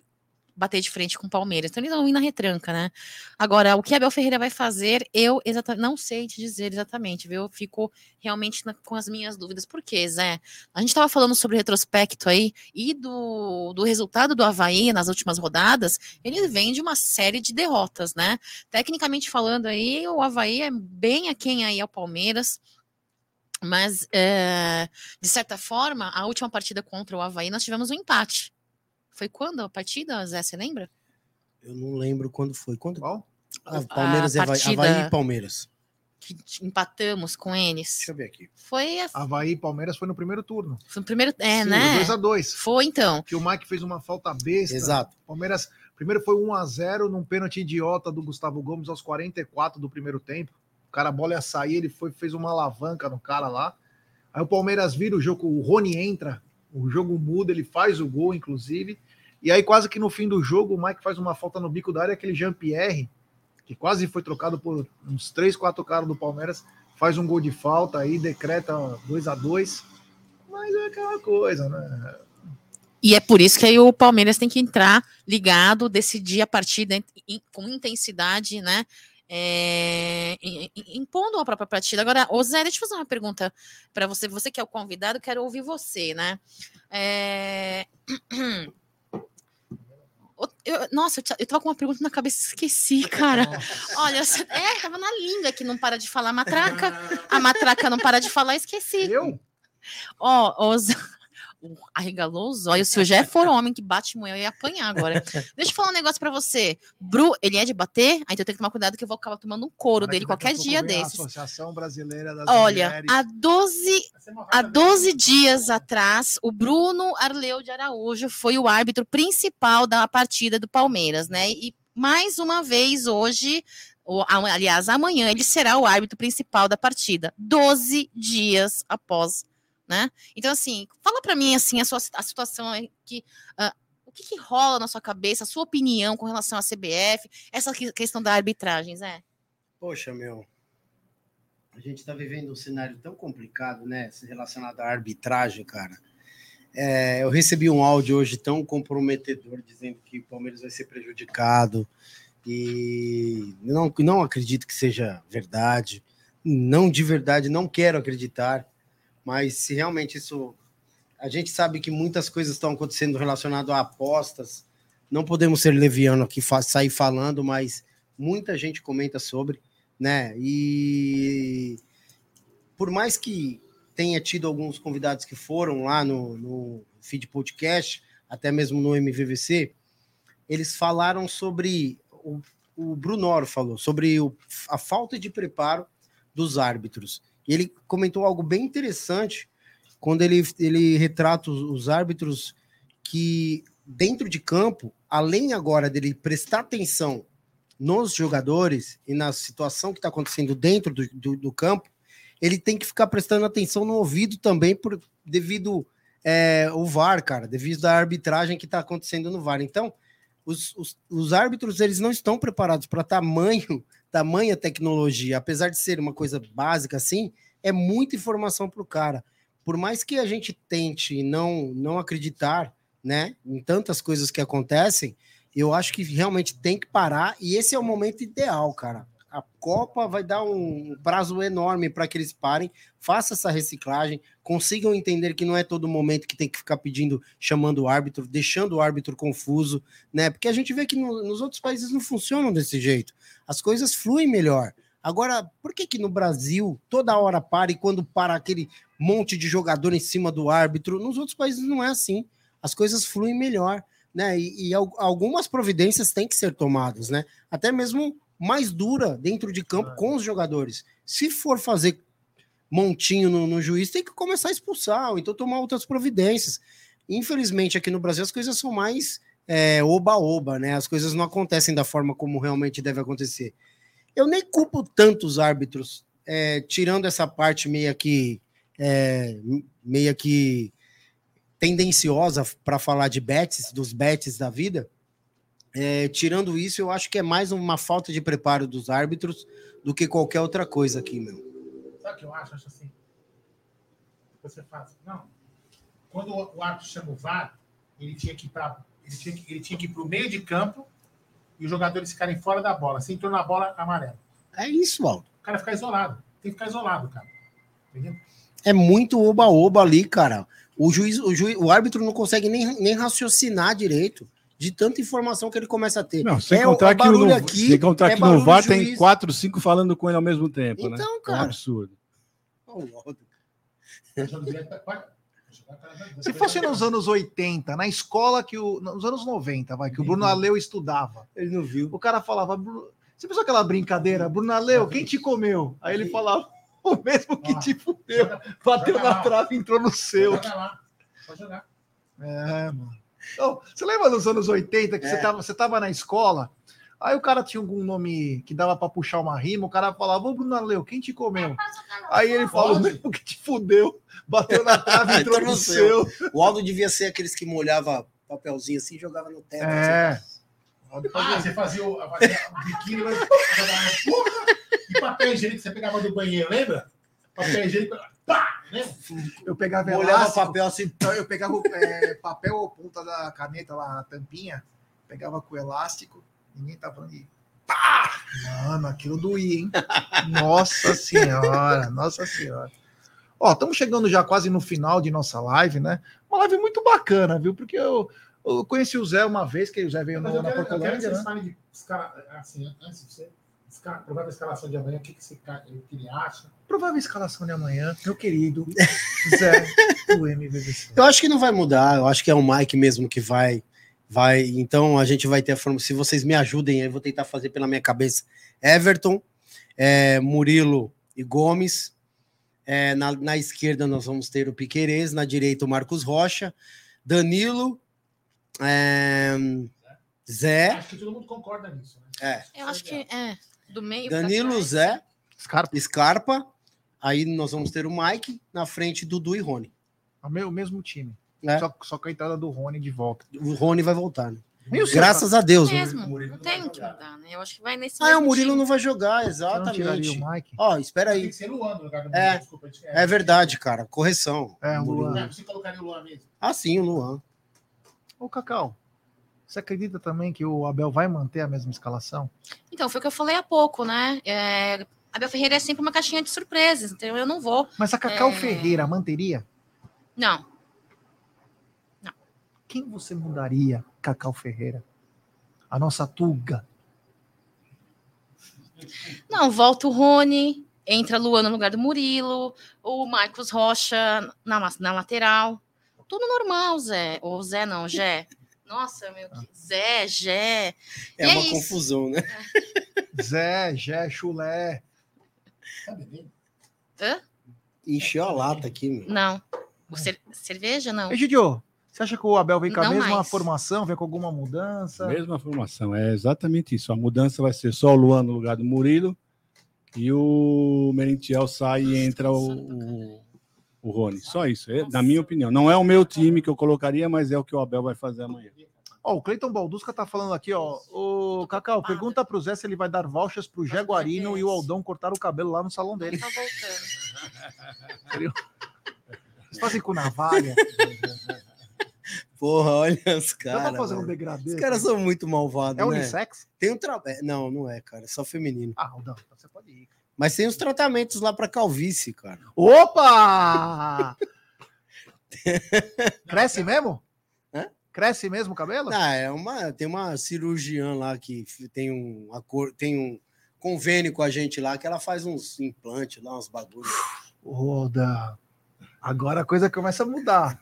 [SPEAKER 3] bater de frente com o Palmeiras. Então eles vão ir na retranca, né? Agora, o que Abel Ferreira vai fazer, eu exatamente não sei te dizer exatamente, viu? Eu fico realmente na, com as minhas dúvidas. Por quê, Zé? A gente estava falando sobre retrospecto aí e do, do resultado do Havaí nas últimas rodadas, ele vem de uma série de derrotas, né? Tecnicamente falando aí, o Havaí é bem aquém aí ao Palmeiras. Mas, é, de certa forma, a última partida contra o Havaí, nós tivemos um empate. Foi quando a partida, Zé? Você lembra?
[SPEAKER 4] Eu não lembro quando foi. Quando?
[SPEAKER 1] Qual?
[SPEAKER 4] Ah, Palmeiras a partida... Havaí e Palmeiras.
[SPEAKER 3] Que empatamos com eles.
[SPEAKER 4] Deixa eu ver aqui.
[SPEAKER 3] Foi a...
[SPEAKER 1] Havaí e Palmeiras foi no primeiro turno.
[SPEAKER 3] Foi no primeiro. É, Sim, né?
[SPEAKER 1] 2x2.
[SPEAKER 3] Foi então.
[SPEAKER 1] Que o Mike fez uma falta besta.
[SPEAKER 4] Exato.
[SPEAKER 1] Palmeiras. Primeiro foi 1x0 num pênalti idiota do Gustavo Gomes aos 44 do primeiro tempo. O cara, a bola ia sair, ele foi, fez uma alavanca no cara lá. Aí o Palmeiras vira o jogo, o Rony entra, o jogo muda, ele faz o gol, inclusive. E aí, quase que no fim do jogo, o Mike faz uma falta no bico da área, aquele Jean-Pierre, que quase foi trocado por uns três, quatro caras do Palmeiras, faz um gol de falta aí, decreta 2 a 2 Mas é aquela coisa, né?
[SPEAKER 3] E é por isso que aí o Palmeiras tem que entrar ligado, decidir a partida com intensidade, né? É, impondo a própria partida. Agora, ô Zé, deixa eu fazer uma pergunta para você. Você que é o convidado, quero ouvir você, né? É... Eu, nossa, eu, tava com uma pergunta na cabeça esqueci, cara. Olha, é, tava na língua que não para de falar matraca. A matraca não para de falar, esqueci.
[SPEAKER 1] Eu?
[SPEAKER 3] Ó, os arregalou os olhos. Se o Jé for homem que bate mulher, eu ia apanhar agora. Deixa eu falar um negócio pra você. Bru, ele é de bater? Aí então eu tenho que tomar cuidado que eu vou acabar tomando um couro dele qualquer dia desses.
[SPEAKER 1] Associação Brasileira das
[SPEAKER 3] Olha, Mulheres. há 12, há 12 dias atrás, o Bruno Arleu de Araújo foi o árbitro principal da partida do Palmeiras, né? E mais uma vez hoje aliás, amanhã ele será o árbitro principal da partida, 12 dias após né? Então, assim, fala para mim, assim, a sua a situação que... Uh, o que, que, rola na sua cabeça, a sua opinião com relação à CBF, essa questão da arbitragem, Zé?
[SPEAKER 4] Poxa, meu, a gente está vivendo um cenário tão complicado, né, relacionado à arbitragem, cara. É, eu recebi um áudio hoje tão comprometedor dizendo que o Palmeiras vai ser prejudicado e não, não acredito que seja verdade, não de verdade, não quero acreditar. Mas se realmente isso. A gente sabe que muitas coisas estão acontecendo relacionado a apostas. Não podemos ser leviano aqui, sair falando, mas muita gente comenta sobre, né? E por mais que tenha tido alguns convidados que foram lá no, no feed podcast, até mesmo no MVVC, eles falaram sobre o, o Brunoro falou sobre o, a falta de preparo dos árbitros. E ele comentou algo bem interessante quando ele, ele retrata os, os árbitros que dentro de campo, além agora dele prestar atenção nos jogadores e na situação que está acontecendo dentro do, do, do, campo, ele tem que ficar prestando atenção no ouvido também por devido é, o VAR, cara, devido à arbitragem que está acontecendo no VAR. Então, os, os, os, árbitros eles não estão preparados para tamanho, tamanha tecnologia, apesar de ser uma coisa básica assim, é muita informação para o cara. Por mais que a gente tente não não acreditar, né, em tantas coisas que acontecem, eu acho que realmente tem que parar e esse é o momento ideal, cara. A Copa vai dar um prazo enorme para que eles parem, façam essa reciclagem, consigam entender que não é todo momento que tem que ficar pedindo, chamando o árbitro, deixando o árbitro confuso, né? Porque a gente vê que no, nos outros países não funcionam desse jeito. As coisas fluem melhor. Agora, por que que no Brasil toda hora para e quando para aquele monte de jogador em cima do árbitro, nos outros países não é assim. As coisas fluem melhor né? E, e, algumas providências têm que ser tomadas, né? Até mesmo mais dura dentro de campo com os jogadores. Se for fazer montinho no, no juiz, tem que começar a expulsar, ou então tomar outras providências. Infelizmente, aqui no Brasil as coisas são mais é, oba-oba, é, né? As coisas não acontecem da forma como realmente deve acontecer. Eu nem culpo tanto os árbitros, é, tirando essa parte meio que é, meio que tendenciosa para falar de bets, dos bets da vida. É, tirando isso, eu acho que é mais uma falta de preparo dos árbitros do que qualquer outra coisa aqui, meu.
[SPEAKER 5] Sabe o que eu acho? Acho assim. Você faz. Não. Quando o árbitro chama o VAR, ele tinha que ir para ele tinha que, ele tinha que ir para o meio de campo e os jogadores ficarem fora da bola. Se entrou na bola, amarelo.
[SPEAKER 4] É isso, Aldo.
[SPEAKER 5] O cara ficar isolado. Tem que ficar isolado, cara.
[SPEAKER 4] Entendeu? É muito oba-oba ali, cara. O juiz, o juiz, o árbitro não consegue nem, nem raciocinar direito de tanta informação que ele começa a ter.
[SPEAKER 2] Não, sem é, contar que, no, aqui, sem contar é que no VAR tem quatro, cinco falando com ele ao mesmo tempo, né?
[SPEAKER 4] então, né? Cara, é
[SPEAKER 2] um absurdo.
[SPEAKER 1] Se fosse nos anos 80, na escola que o. Nos anos 90, vai, que o Bruno Aleu estudava.
[SPEAKER 4] Ele não viu.
[SPEAKER 1] O cara falava. Você pensou aquela brincadeira? Bruno Aleu, quem te comeu? Aí ele falava o mesmo que te fudeu. Bateu na trave e entrou no seu. Pode jogar. É, mano. Então, você lembra dos anos 80 que é. você, tava, você tava na escola? Aí o cara tinha algum nome que dava para puxar uma rima, o cara falava, ô Bruno Leu, quem te comeu? Aí ele falou, mesmo que te fudeu, bateu na trave e entrou no seu.
[SPEAKER 4] O Aldo devia ser aqueles que molhava papelzinho assim e jogava no teto.
[SPEAKER 1] É.
[SPEAKER 5] Assim. Ah, você fazia o, o biquíni, e papel higiênico você pegava do banheiro, lembra? Papel higiênico, pá! Né?
[SPEAKER 1] Eu pegava
[SPEAKER 4] Molhava papel assim.
[SPEAKER 1] Então, eu pegava é, papel ou ponta da caneta lá, a tampinha, pegava com elástico, ninguém tava falando de pá! Mano, aquilo doía, hein? Nossa senhora, nossa senhora. Ó, estamos chegando já quase no final de nossa live, né? Uma live muito bacana, viu? Porque eu, eu conheci o Zé uma vez, que o Zé veio no, na Portolândia, né? De,
[SPEAKER 5] assim, antes de você provável escalação de amanhã, o que, que, você, que ele acha?
[SPEAKER 1] Provável escalação de amanhã, meu querido Zé do MVVC.
[SPEAKER 4] Eu acho que não vai mudar, eu acho que é o Mike mesmo que vai. vai Então a gente vai ter a forma. Se vocês me ajudem, eu vou tentar fazer pela minha cabeça. Everton, é, Murilo e Gomes. É, na, na, esquerda nós vamos ter o Piquerez, na direita o Marcos Rocha, Danilo, é, Zé.
[SPEAKER 5] Acho que todo mundo concorda nisso. Né?
[SPEAKER 3] É. Eu acho que é. Do meio
[SPEAKER 4] Danilo, Zé,
[SPEAKER 1] Scarpa.
[SPEAKER 4] Scarpa. Aí nós vamos ter o Mike na frente Dudu e Rony.
[SPEAKER 1] O mesmo time. É. Só, só com a entrada do Rony de volta.
[SPEAKER 4] O Rony vai voltar, né? Graças a Deus.
[SPEAKER 3] Mesmo. não tem que mudar, né? Eu acho que vai nesse.
[SPEAKER 4] Ah, o Murilo time. não vai jogar, exatamente. Ó, oh, espera aí. Tem que ser Luan no lugar do é, Desculpa, é, é verdade, cara. Correção.
[SPEAKER 1] É,
[SPEAKER 5] o Luan. Você colocaria o Luan mesmo?
[SPEAKER 4] Ah, sim, o Luan.
[SPEAKER 1] Ô, Cacau. Você acredita também que o Abel vai manter a mesma escalação?
[SPEAKER 3] Então, foi o que eu falei há pouco, né? É, Abel Ferreira é sempre uma caixinha de surpresas, então eu não vou.
[SPEAKER 1] Mas a Cacau é... Ferreira manteria?
[SPEAKER 3] Não.
[SPEAKER 1] Não. Quem você mudaria, Cacau Ferreira? A nossa Tuga.
[SPEAKER 3] Não, volta o Rony, entra Luana no lugar do Murilo, o Marcos Rocha na, na lateral. Tudo normal, Zé. Ou Zé não, Jé. Nossa, meu. que- Zé, Jé.
[SPEAKER 4] É
[SPEAKER 3] E é
[SPEAKER 4] uma
[SPEAKER 3] isso.
[SPEAKER 4] confusão, né?
[SPEAKER 1] Zé, Jé, Chulé.
[SPEAKER 5] Tá bebendo?
[SPEAKER 4] Encheu a lata aqui, meu.
[SPEAKER 3] Não. O cer- cerveja, não.
[SPEAKER 1] Egidio, você acha que o Abel vem com a
[SPEAKER 3] Não
[SPEAKER 1] mesma
[SPEAKER 3] mais.
[SPEAKER 1] formação, vem com alguma mudança?
[SPEAKER 2] Mesma formação, é exatamente isso. A mudança vai ser só o Luan no lugar do Murilo e o Merentiel sai e entra o, o, o Rony. Só isso, é, na minha opinião. Não é o meu time que eu colocaria, mas é o que o Abel vai fazer amanhã.
[SPEAKER 1] Ó, o Cleiton Baldusca tá falando aqui, ó. O Cacau, pergunta pro Zé se ele vai dar vouchers pro Jaguarino e o Aldão cortar o cabelo lá no salão dele.
[SPEAKER 3] Tá voltando.
[SPEAKER 1] Vocês fazem com navalha.
[SPEAKER 4] Porra, olha os caras.
[SPEAKER 1] fazer um degradê.
[SPEAKER 4] Os caras são muito malvados,
[SPEAKER 1] É
[SPEAKER 4] né?
[SPEAKER 1] unissex?
[SPEAKER 4] Tem um tra... é, Não, não é, cara. É só feminino.
[SPEAKER 1] Ah, Aldão, então você pode ir.
[SPEAKER 4] Mas tem os tratamentos lá pra calvície, cara.
[SPEAKER 1] Opa! Cresce mesmo?
[SPEAKER 4] Hã?
[SPEAKER 1] Cresce mesmo o cabelo?
[SPEAKER 4] Ah, é uma... Tem uma cirurgiã lá que tem um, tem um convênio com a gente lá que ela faz uns implantes lá, uns bagulhos.
[SPEAKER 1] Roda. Agora a coisa começa a mudar.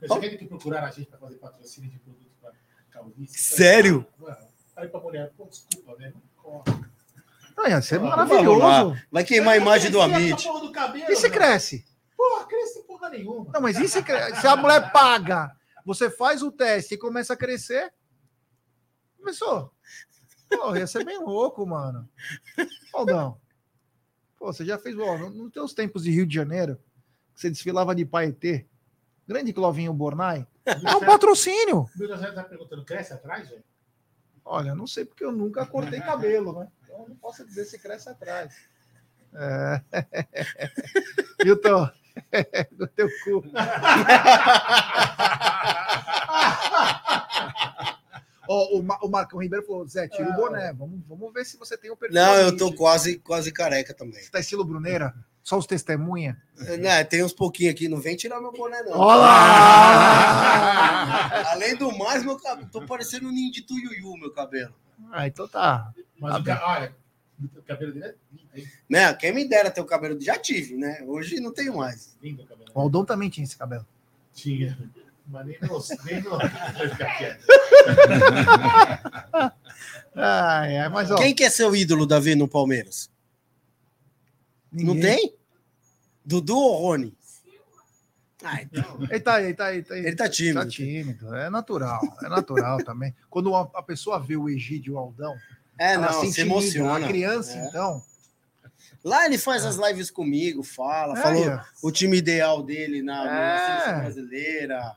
[SPEAKER 5] Você tem que procurar a gente para fazer patrocínio de produto para calvície.
[SPEAKER 4] Sério?
[SPEAKER 5] Aí pra mulher, pô, desculpa, velho. Não corre.
[SPEAKER 1] Não, ia ser
[SPEAKER 4] Vamos
[SPEAKER 1] maravilhoso.
[SPEAKER 4] lá. Vai queimar a imagem do Amit.
[SPEAKER 1] E se cresce?
[SPEAKER 5] Porra, cresce porra nenhuma.
[SPEAKER 1] Não, mas e se, cre- se a mulher paga, você faz o teste e começa a crescer? Começou. Pô, ia ser bem louco, mano. Aldão. Pô, você já fez, ó, no- nos teus tempos de Rio de Janeiro, que você desfilava de Paetê, grande Clovinho Bornai, é um patrocínio.
[SPEAKER 5] O meu José tá perguntando, cresce atrás, velho?
[SPEAKER 1] Olha, não sei porque eu nunca cortei cabelo, né? Eu não posso dizer se cresce atrás. É. Milton, do teu cu. Ó, o, Ma- o Marcão Ribeiro falou: Zé, tira o boné. Vamos, vamos ver se você tem o perfil.
[SPEAKER 4] Não, eu tô quase, quase careca também.
[SPEAKER 1] Você tá estilo Bruneira? Só os testemunha?
[SPEAKER 4] Né, tem uns pouquinhos aqui, não vem tirar meu boné, não.
[SPEAKER 1] Olá!
[SPEAKER 4] Além do mais, meu cabelo. Tô parecendo um ninho de tuiuiu, meu cabelo.
[SPEAKER 1] Ah, então tá.
[SPEAKER 5] Mas o ca... olha, o cabelo dele é lindo,
[SPEAKER 4] Né? Quem me dera ter o cabelo. Já tive, né? Hoje não tenho mais.
[SPEAKER 5] lindo o cabelo.
[SPEAKER 1] O Aldão também tinha esse cabelo.
[SPEAKER 5] Tinha. Mas nem no... Nem no... Vai ficar quieto.
[SPEAKER 1] Ai, ai, mas ó.
[SPEAKER 4] Quem que é seu ídolo, Davi, no Palmeiras? Não
[SPEAKER 1] ninguém-
[SPEAKER 4] tem? Dudu ou Rony? Ah, então.
[SPEAKER 1] Ele tá aí, ele tá aí. Tá aí.
[SPEAKER 4] Ele tá tímido.
[SPEAKER 1] Tá tímido, é natural, é natural também. Quando a, a pessoa vê o Egídio e o Aldão,
[SPEAKER 4] É,
[SPEAKER 1] ela
[SPEAKER 4] não, se
[SPEAKER 1] intimida.
[SPEAKER 4] emociona.
[SPEAKER 1] A criança,
[SPEAKER 4] É.
[SPEAKER 1] então.
[SPEAKER 4] Lá ele faz as lives comigo, fala,
[SPEAKER 1] é,
[SPEAKER 4] falou
[SPEAKER 1] ia.
[SPEAKER 4] o time ideal dele na,
[SPEAKER 1] É.
[SPEAKER 4] seleção brasileira,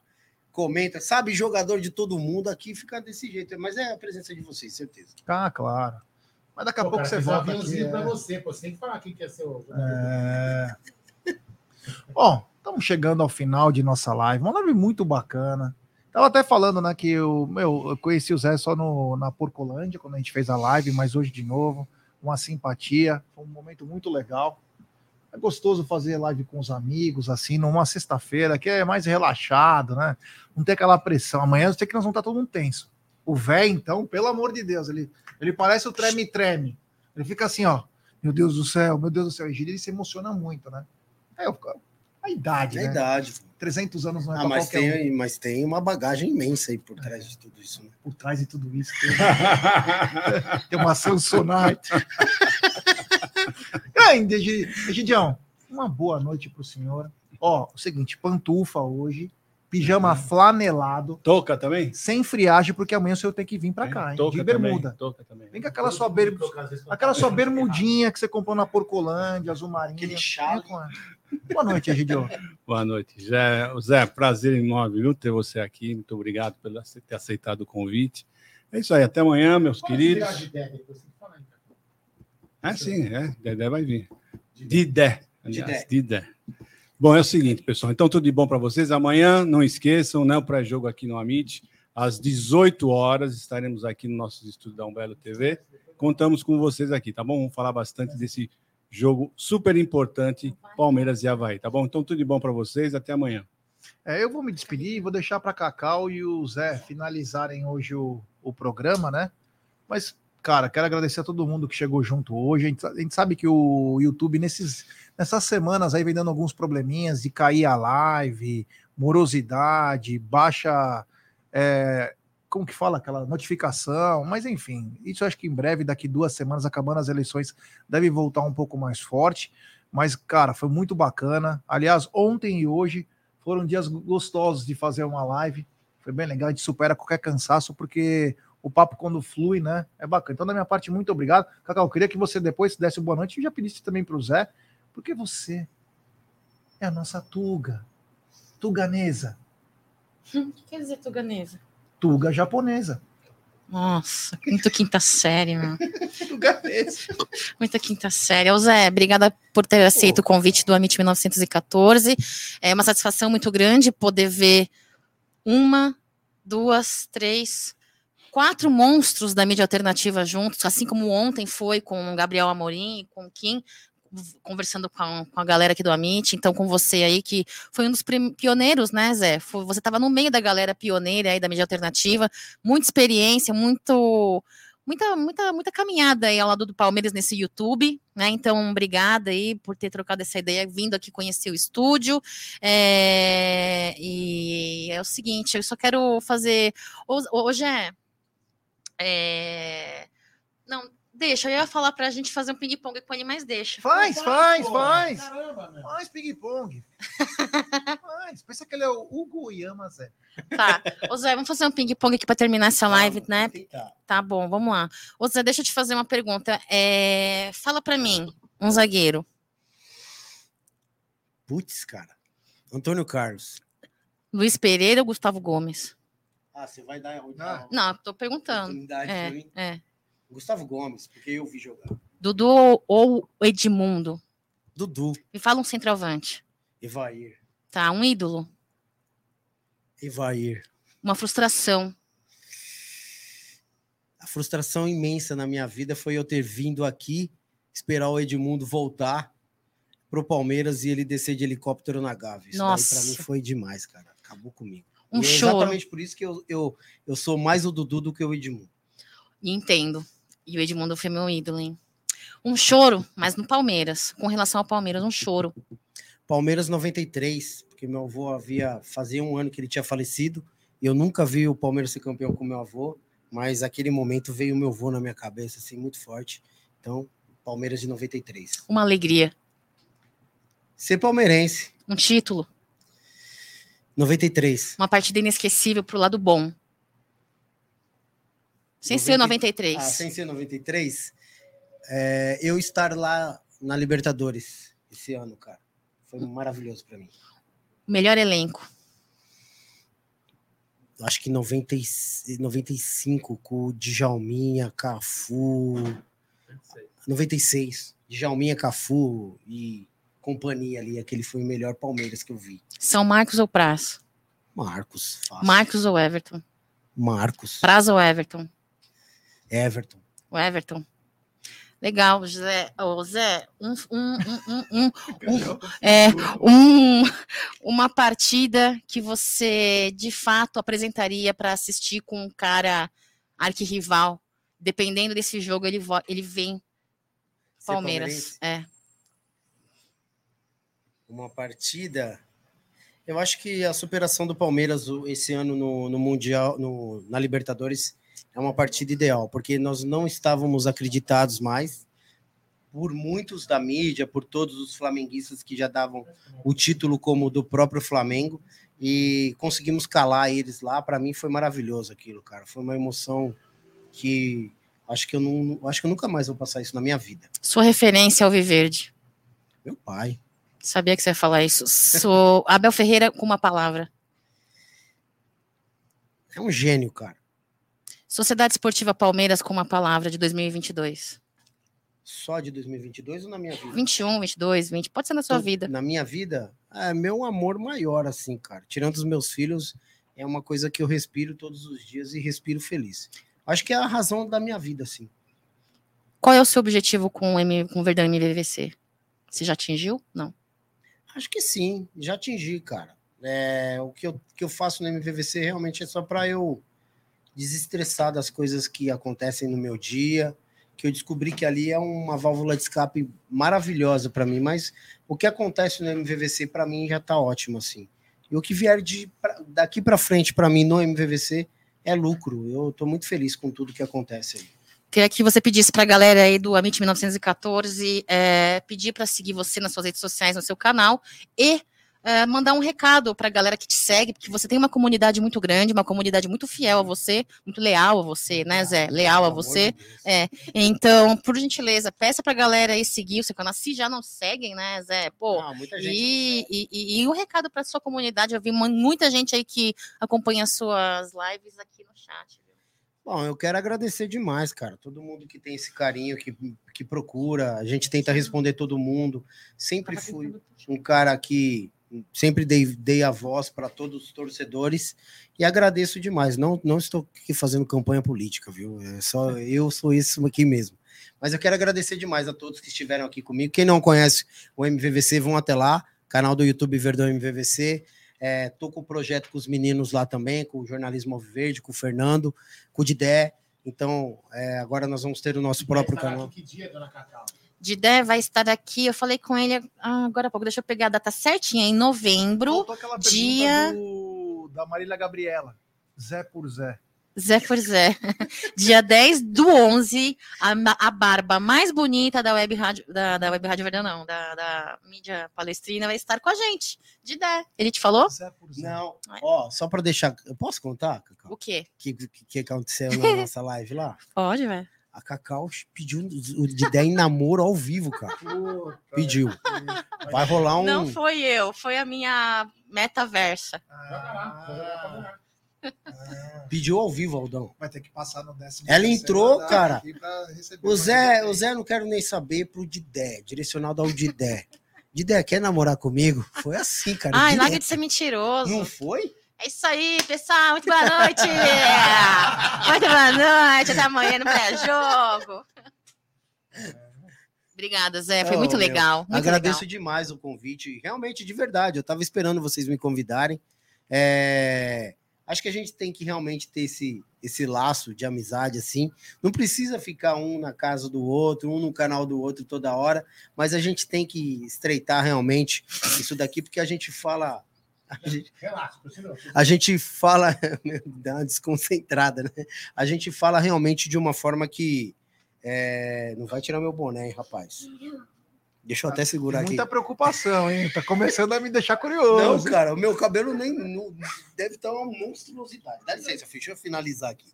[SPEAKER 4] comenta, sabe, jogador de todo mundo aqui fica desse jeito, mas é a presença de vocês, certeza.
[SPEAKER 1] Ah, claro. Mas daqui a
[SPEAKER 5] Pô,
[SPEAKER 1] pouco
[SPEAKER 5] cara,
[SPEAKER 1] você volta aqui.
[SPEAKER 5] pra
[SPEAKER 1] é.
[SPEAKER 5] você, pô. Você tem que falar quem quer ser o.
[SPEAKER 1] É. Bom, estamos chegando ao final de nossa live. Uma live muito bacana. Tava até falando, né, que eu, meu, eu conheci o Zé só no, na Porcolândia, quando a gente fez a live, mas hoje de novo, uma simpatia, foi um momento muito legal. É gostoso fazer live com os amigos, assim, numa sexta-feira, que é mais relaxado, né? Não tem aquela pressão. Amanhã eu sei que nós vamos estar todo mundo tenso. O velho, então, pelo amor de Deus, ele, ele parece o treme-treme. Ele fica assim, ó. Meu Deus do céu, meu Deus do céu. Egídio, ele se emociona muito, né? É o- a idade,
[SPEAKER 4] É
[SPEAKER 1] né?
[SPEAKER 4] idade.
[SPEAKER 1] 300 anos não é
[SPEAKER 4] Ah, mas
[SPEAKER 1] qualquer um.
[SPEAKER 4] tem, mas tem uma bagagem imensa aí por trás de tudo isso, né?
[SPEAKER 1] Por trás de tudo isso. Tem, tem uma Samsonite. Grande, Egi- Egidião. Uma boa noite pro senhor. Ó, o seguinte, pantufa hoje, pijama flanelado,
[SPEAKER 2] Toca também?
[SPEAKER 1] sem friagem, porque amanhã o senhor tem que vir pra cá, hein?
[SPEAKER 2] Toca
[SPEAKER 1] de
[SPEAKER 2] também,
[SPEAKER 1] bermuda.
[SPEAKER 2] Toca também.
[SPEAKER 1] Vem com aquela sua, ber... aquela sua bermudinha que você comprou na Porcolândia, azul marinho.
[SPEAKER 4] Aquele chale.
[SPEAKER 1] Boa noite, Egidio.
[SPEAKER 2] Boa noite. Zé, Zé, prazer enorme, viu, ter você aqui. Muito obrigado por ter aceitado o convite. É isso aí, até amanhã, meus queridos. Ah, sim, é. Dedé vai vir. Didé. Aliás, Didé. Bom, é o seguinte, pessoal. Então, tudo de bom para vocês. Amanhã, não esqueçam, né? O pré-jogo aqui no Amit. Às 18 horas, estaremos aqui no nosso estúdio da Umbelo TV. Contamos com vocês aqui, tá bom? Vamos falar bastante desse jogo super importante, Palmeiras e Havaí, tá bom? Então, tudo de bom para vocês. Até amanhã.
[SPEAKER 1] É, eu vou me despedir, vou deixar para Cacau e o Zé finalizarem hoje o, o programa, né? Mas Cara, quero agradecer a todo mundo que chegou junto hoje. A gente, a gente sabe que o YouTube, nesses, nessas semanas aí, vem dando alguns probleminhas de cair a live, morosidade, baixa. é, como que fala aquela notificação, mas enfim, isso acho que em breve, daqui duas semanas, acabando as eleições, deve voltar um pouco mais forte. Mas, cara, foi muito bacana. Aliás, ontem e hoje foram dias gostosos de fazer uma live. Foi bem legal, a gente supera qualquer cansaço, porque o papo quando flui, né? É bacana. Então, da minha parte, muito obrigado. Cacau, eu queria que você depois desse boa noite e já pedisse também para o Zé, porque você é a nossa Tuga. Tuganesa.
[SPEAKER 3] O que quer dizer tuganesa?
[SPEAKER 1] Tuga japonesa.
[SPEAKER 3] Nossa, muito quinta série, meu. Muita quinta série. Ô Zé, obrigada por ter aceito o convite do Amit 1914. É uma satisfação muito grande poder ver uma, duas, três, quatro monstros da mídia alternativa juntos, assim como ontem foi com o Gabriel Amorim e com o Kim, conversando com a, com a galera aqui do Amit, então com você aí, que foi um dos pioneiros, né, Zé? Foi- você estava no meio da galera pioneira aí da mídia alternativa, muita experiência, muito muita, muita, muita caminhada aí ao lado do Palmeiras nesse YouTube, né? Então, obrigada aí por ter trocado essa ideia, vindo aqui conhecer o estúdio. É, e é o seguinte, eu só quero fazer. Ho- Hoje é. é, Não, deixa, eu ia falar pra gente fazer um ping-pong com ele, mas deixa.
[SPEAKER 1] Faz, faz, faz.
[SPEAKER 5] Caramba, meu.
[SPEAKER 1] Faz ping-pong. faz. Pensa que ele é o Hugo Yama, Zé.
[SPEAKER 3] Tá. Ô Zé, vamos fazer um ping-pong aqui pra terminar essa live,
[SPEAKER 4] Vamos
[SPEAKER 3] né?
[SPEAKER 4] tentar.
[SPEAKER 3] Tá bom, vamos lá. Ô Zé, deixa eu te fazer uma pergunta. É, Fala pra mim, um zagueiro.
[SPEAKER 4] Putz, cara. Antônio Carlos.
[SPEAKER 3] Luiz Pereira ou Gustavo Gomes?
[SPEAKER 4] Ah, você vai dar
[SPEAKER 1] Ah.
[SPEAKER 3] Não, eu tô perguntando. É, é.
[SPEAKER 4] Gustavo Gomes, porque eu vi jogar.
[SPEAKER 3] Dudu ou Edmundo?
[SPEAKER 4] Dudu,
[SPEAKER 3] Me fala um centroavante.
[SPEAKER 4] Evair.
[SPEAKER 3] Tá, um ídolo.
[SPEAKER 4] Evair.
[SPEAKER 3] Uma frustração.
[SPEAKER 4] A frustração imensa na minha vida foi eu ter vindo aqui, esperar o Edmundo voltar pro Palmeiras e ele descer de helicóptero na Gávea. Isso
[SPEAKER 3] Nossa.
[SPEAKER 4] daí pra mim foi demais, cara. Acabou comigo.
[SPEAKER 3] Um
[SPEAKER 4] E é
[SPEAKER 3] choro.
[SPEAKER 4] exatamente por isso que eu, eu, eu sou mais o Dudu do que o Edmundo.
[SPEAKER 3] Entendo. E o Edmundo foi meu ídolo, hein? Um choro, mas no Palmeiras. Com relação ao Palmeiras, um choro.
[SPEAKER 4] Palmeiras 93, porque meu avô havia fazia um ano que ele tinha falecido e eu nunca vi o Palmeiras ser campeão com meu avô, mas aquele momento veio o meu avô na minha cabeça assim muito forte. Então, Palmeiras de 93.
[SPEAKER 3] Uma alegria.
[SPEAKER 4] Ser palmeirense,
[SPEAKER 3] Um título.
[SPEAKER 4] 93.
[SPEAKER 3] Uma partida inesquecível pro lado bom. Sem ser 93.
[SPEAKER 4] Ah, sem ser 93, é, eu estar lá na Libertadores esse ano, cara. Foi maravilhoso para mim.
[SPEAKER 3] Melhor elenco.
[SPEAKER 4] Acho que 90, e- 95 com o Djalminha, Cafu, 96, Djalminha, Cafu e companhia ali, aquele foi o melhor Palmeiras que eu vi.
[SPEAKER 3] São Marcos ou Praz?
[SPEAKER 4] Marcos, fácil.
[SPEAKER 3] Marcos ou Everton?
[SPEAKER 4] Marcos,
[SPEAKER 3] Praz ou Everton?
[SPEAKER 4] Everton.
[SPEAKER 3] O Everton. Legal, Zé. Ô, Zé, um, um, um, um, é, um- uma partida que você de fato apresentaria para assistir com um cara arquirrival. Dependendo desse jogo, ele, ele vem Palmeiras. É.
[SPEAKER 4] Uma partida. Eu acho que a superação do Palmeiras esse ano no, no Mundial, no- na Libertadores, é uma partida ideal, porque nós não estávamos acreditados mais, por muitos da mídia, por todos os flamenguistas que já davam o título como do próprio Flamengo, e conseguimos calar eles lá. Para mim foi maravilhoso aquilo, cara. Foi uma emoção que acho que eu não, acho que eu nunca mais vou passar isso na minha vida.
[SPEAKER 3] Sua referência ao Viverde.
[SPEAKER 4] Meu pai.
[SPEAKER 3] Sabia que você ia falar isso. Sou Abel Ferreira com uma palavra.
[SPEAKER 4] É um gênio, cara.
[SPEAKER 3] Sociedade Esportiva Palmeiras com uma palavra de 2022.
[SPEAKER 4] Só de 2022 ou na minha vida?
[SPEAKER 3] 21, 22, 20. Pode ser na sua
[SPEAKER 4] Tô-
[SPEAKER 3] vida.
[SPEAKER 4] Na minha vida, é meu amor maior, assim, cara. Tirando os meus filhos, é uma coisa que eu respiro todos os dias e respiro feliz. Acho que é a razão da minha vida, assim.
[SPEAKER 3] Qual é o seu objetivo com o, M, com o Verdão MVVC? Você já atingiu? Não.
[SPEAKER 4] Acho que sim, já atingi, cara. É, o que eu, que eu faço no MVVC realmente é só para eu desestressar das coisas que acontecem no meu dia, que eu descobri que ali é uma válvula de escape maravilhosa para mim, mas o que acontece no MVVC para mim já tá ótimo assim. E o que vier de pra, daqui para frente para mim no MVVC é lucro. Eu tô muito feliz com tudo que acontece aí.
[SPEAKER 3] Queria que você pedisse para a galera aí do Amit 1914 é, pedir para seguir você nas suas redes sociais, no seu canal e é, mandar um recado para a galera que te segue, porque você tem uma comunidade muito grande, uma comunidade muito fiel a você, muito leal a você, né, Zé? Leal a você. É. Então, por gentileza, peça para a galera aí seguir o seu canal, se já não seguem, né, Zé? Pô,
[SPEAKER 4] Ah, muita gente
[SPEAKER 3] e, e, e, e um recado para sua comunidade. Eu vi mu- muita gente aí que acompanha as suas lives aqui no chat.
[SPEAKER 4] Bom, eu quero agradecer demais, cara. Todo mundo que tem esse carinho, que, que procura. A gente tenta responder todo mundo. Sempre fui um cara que sempre dei, dei a voz para todos os torcedores e agradeço demais. Não, não estou aqui fazendo campanha política, viu? É só eu sou isso aqui mesmo. Mas eu quero agradecer demais a todos que estiveram aqui comigo. Quem não conhece o MVVC, vão até lá, canal do YouTube Verdão MVVC. É, tô com o projeto com os meninos lá também, com o Jornalismo Alviverde, com o Fernando, com o Didé. Então, é, agora nós vamos ter o nosso próprio canal.
[SPEAKER 5] Que dia, dona Cacau?
[SPEAKER 3] Didé vai estar aqui. Eu falei com ele ah, agora há pouco. Deixa eu pegar a data certinha. Em novembro.
[SPEAKER 1] Faltou aquela pergunta
[SPEAKER 3] dia-
[SPEAKER 1] do- da Marília Gabriela. Zé por Zé.
[SPEAKER 3] Zé por Zé. Dia 10 do 11, a, a barba mais bonita da Web Rádio, da, da Web Rádio Verdão, não, da, da mídia palestrina, vai estar com a gente. Didé. Ele te falou?
[SPEAKER 1] Zé por Zé.
[SPEAKER 4] Não, ó, só para deixar. Eu posso contar, Cacau?
[SPEAKER 3] O quê?
[SPEAKER 4] O que, que, que aconteceu na nossa live lá?
[SPEAKER 3] Pode, velho.
[SPEAKER 4] A Cacau pediu o Didé em namoro ao vivo, cara. Pediu. Vai rolar um.
[SPEAKER 3] Não foi eu, foi a minha metaversa.
[SPEAKER 1] Ah,
[SPEAKER 4] Pediu ao vivo, Aldão.
[SPEAKER 1] vai ter que passar no décimo.
[SPEAKER 4] Ela entrou, cara. O Zé, o Zé não quero nem saber pro Didé, direcionado ao Didé. Didé, quer namorar comigo? Foi assim, cara.
[SPEAKER 3] Ai, larga de ser mentiroso.
[SPEAKER 4] Não foi?
[SPEAKER 3] É isso aí, pessoal. Muito boa noite. Muito boa noite. Até amanhã no pré-jogo. Obrigada, Zé. Foi
[SPEAKER 4] Oh,
[SPEAKER 3] muito legal. Muito
[SPEAKER 4] Agradeço
[SPEAKER 3] legal.
[SPEAKER 4] demais o convite. Realmente, de verdade, eu tava esperando vocês me convidarem. É, Acho que a gente tem que realmente ter esse, esse laço de amizade assim. Não precisa ficar um na casa do outro, um no canal do outro toda hora, mas a gente tem que estreitar realmente isso daqui, porque a gente fala. A gente,
[SPEAKER 5] Relaxa, continua.
[SPEAKER 4] a gente fala, dá uma desconcentrada, né? A gente fala realmente de uma forma que é, não vai tirar meu boné, hein, rapaz. Deixa eu até segurar aqui.
[SPEAKER 1] Muita preocupação, hein? Tá começando a me deixar
[SPEAKER 4] Não,
[SPEAKER 1] curioso.
[SPEAKER 4] cara, o meu cabelo nem não- deve estar uma monstruosidade. Dá licença, deixa eu finalizar aqui.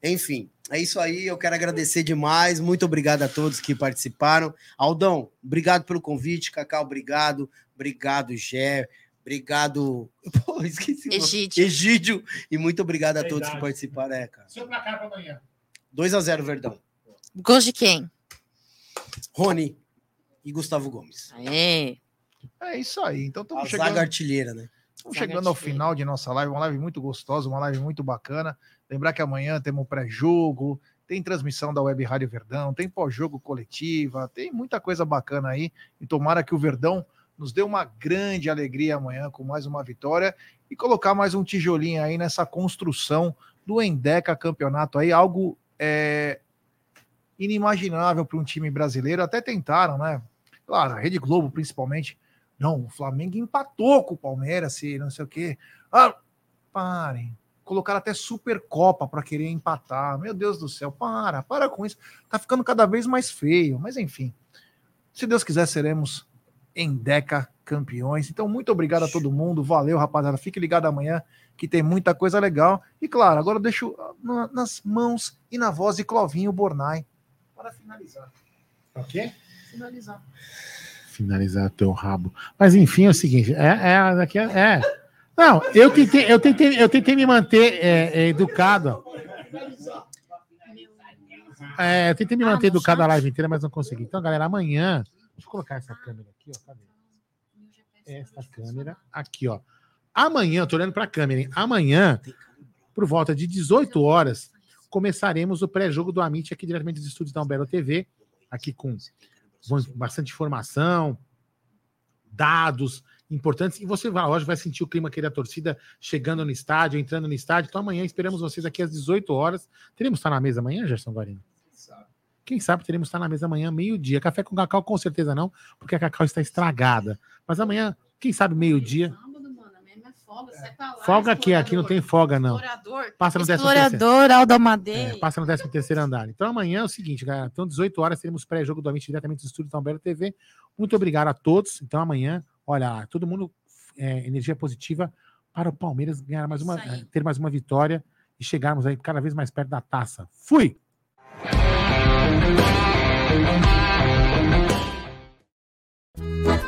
[SPEAKER 4] Enfim, é isso aí. Eu quero agradecer demais. Muito obrigado a todos que participaram. Aldão, obrigado pelo convite. Cacau, obrigado. Obrigado, Gé. Obrigado. Pô, esqueci.
[SPEAKER 3] Egídio.
[SPEAKER 4] Egídio. E muito obrigado a todos
[SPEAKER 5] Verdade.
[SPEAKER 4] que participaram. É, cara.
[SPEAKER 5] Seu placar para amanhã.
[SPEAKER 4] 2 a 0 Verdão.
[SPEAKER 3] Gosto de quem?
[SPEAKER 4] Rony e Gustavo Gomes.
[SPEAKER 3] Aê.
[SPEAKER 1] É isso aí. Então
[SPEAKER 4] A
[SPEAKER 1] estamos
[SPEAKER 4] zaga
[SPEAKER 1] chegando,
[SPEAKER 4] artilheira, né?
[SPEAKER 1] estamos chegando ao final de nossa live. Uma live muito gostosa, uma live muito bacana. Lembrar que amanhã temos um pré-jogo, tem transmissão da Web Rádio Verdão, tem pós-jogo coletiva, tem muita coisa bacana aí. E tomara que o Verdão nos dê uma grande alegria amanhã com mais uma vitória e colocar mais um tijolinho aí nessa construção do Endeca Campeonato aí, algo é, inimaginável para um time brasileiro. Até tentaram, né? Claro, a Rede Globo principalmente. Não, o Flamengo empatou com o Palmeiras, se não sei o quê. Ah, parem. Colocaram até Supercopa para querer empatar. Meu Deus do céu, para, para com isso. Tá ficando cada vez mais feio. Mas enfim, se Deus quiser, seremos em Deca campeões. Então, muito obrigado a todo mundo. Valeu, rapaziada. Fique ligado amanhã, que tem muita coisa legal. E claro, agora eu deixo na- nas mãos e na voz de Clovinho Bornai para finalizar.
[SPEAKER 5] O quê?
[SPEAKER 1] Finalizar.
[SPEAKER 5] Finalizar teu rabo. Mas enfim, é o seguinte, é, é, daqui é, é. Não, eu tentei, eu tentei, eu tentei me manter é, é, educado. É, eu tentei me manter educado a live inteira, mas não consegui. Então, galera, amanhã. Deixa eu colocar essa câmera aqui, ó. Cadê? Essa câmera aqui, ó. Amanhã, eu tô olhando para a câmera, hein? Amanhã, por volta de 18 horas, começaremos o pré-jogo do Amit aqui diretamente dos estúdios da Umbelo TV, aqui com bastante informação, dados importantes. E você vai, lógico, vai sentir o clima aqui da torcida chegando no estádio, entrando no estádio. Então amanhã esperamos vocês aqui às 18 horas. Teremos estar na mesa amanhã, Gerson Guarino? Quem sabe teremos estar na mesa amanhã, meio-dia. Café com cacau, com certeza não, porque a cacau está estragada. Mas amanhã, quem sabe meio-dia. Folga aqui, aqui não tem folga, não. Passa no décimo terceiro.
[SPEAKER 3] Explorador, Aldo Amadei.
[SPEAKER 5] É, passa no 13 terceiro andar. Então amanhã é o seguinte, galera. Então, 18 horas, teremos pré-jogo do Amit diretamente do estúdio Tambera TV. Muito obrigado a todos. Então, amanhã, olha, todo mundo é, energia positiva para o Palmeiras ganhar mais uma, é, ter mais uma vitória e chegarmos aí cada vez mais perto da taça. Fui! Thank you.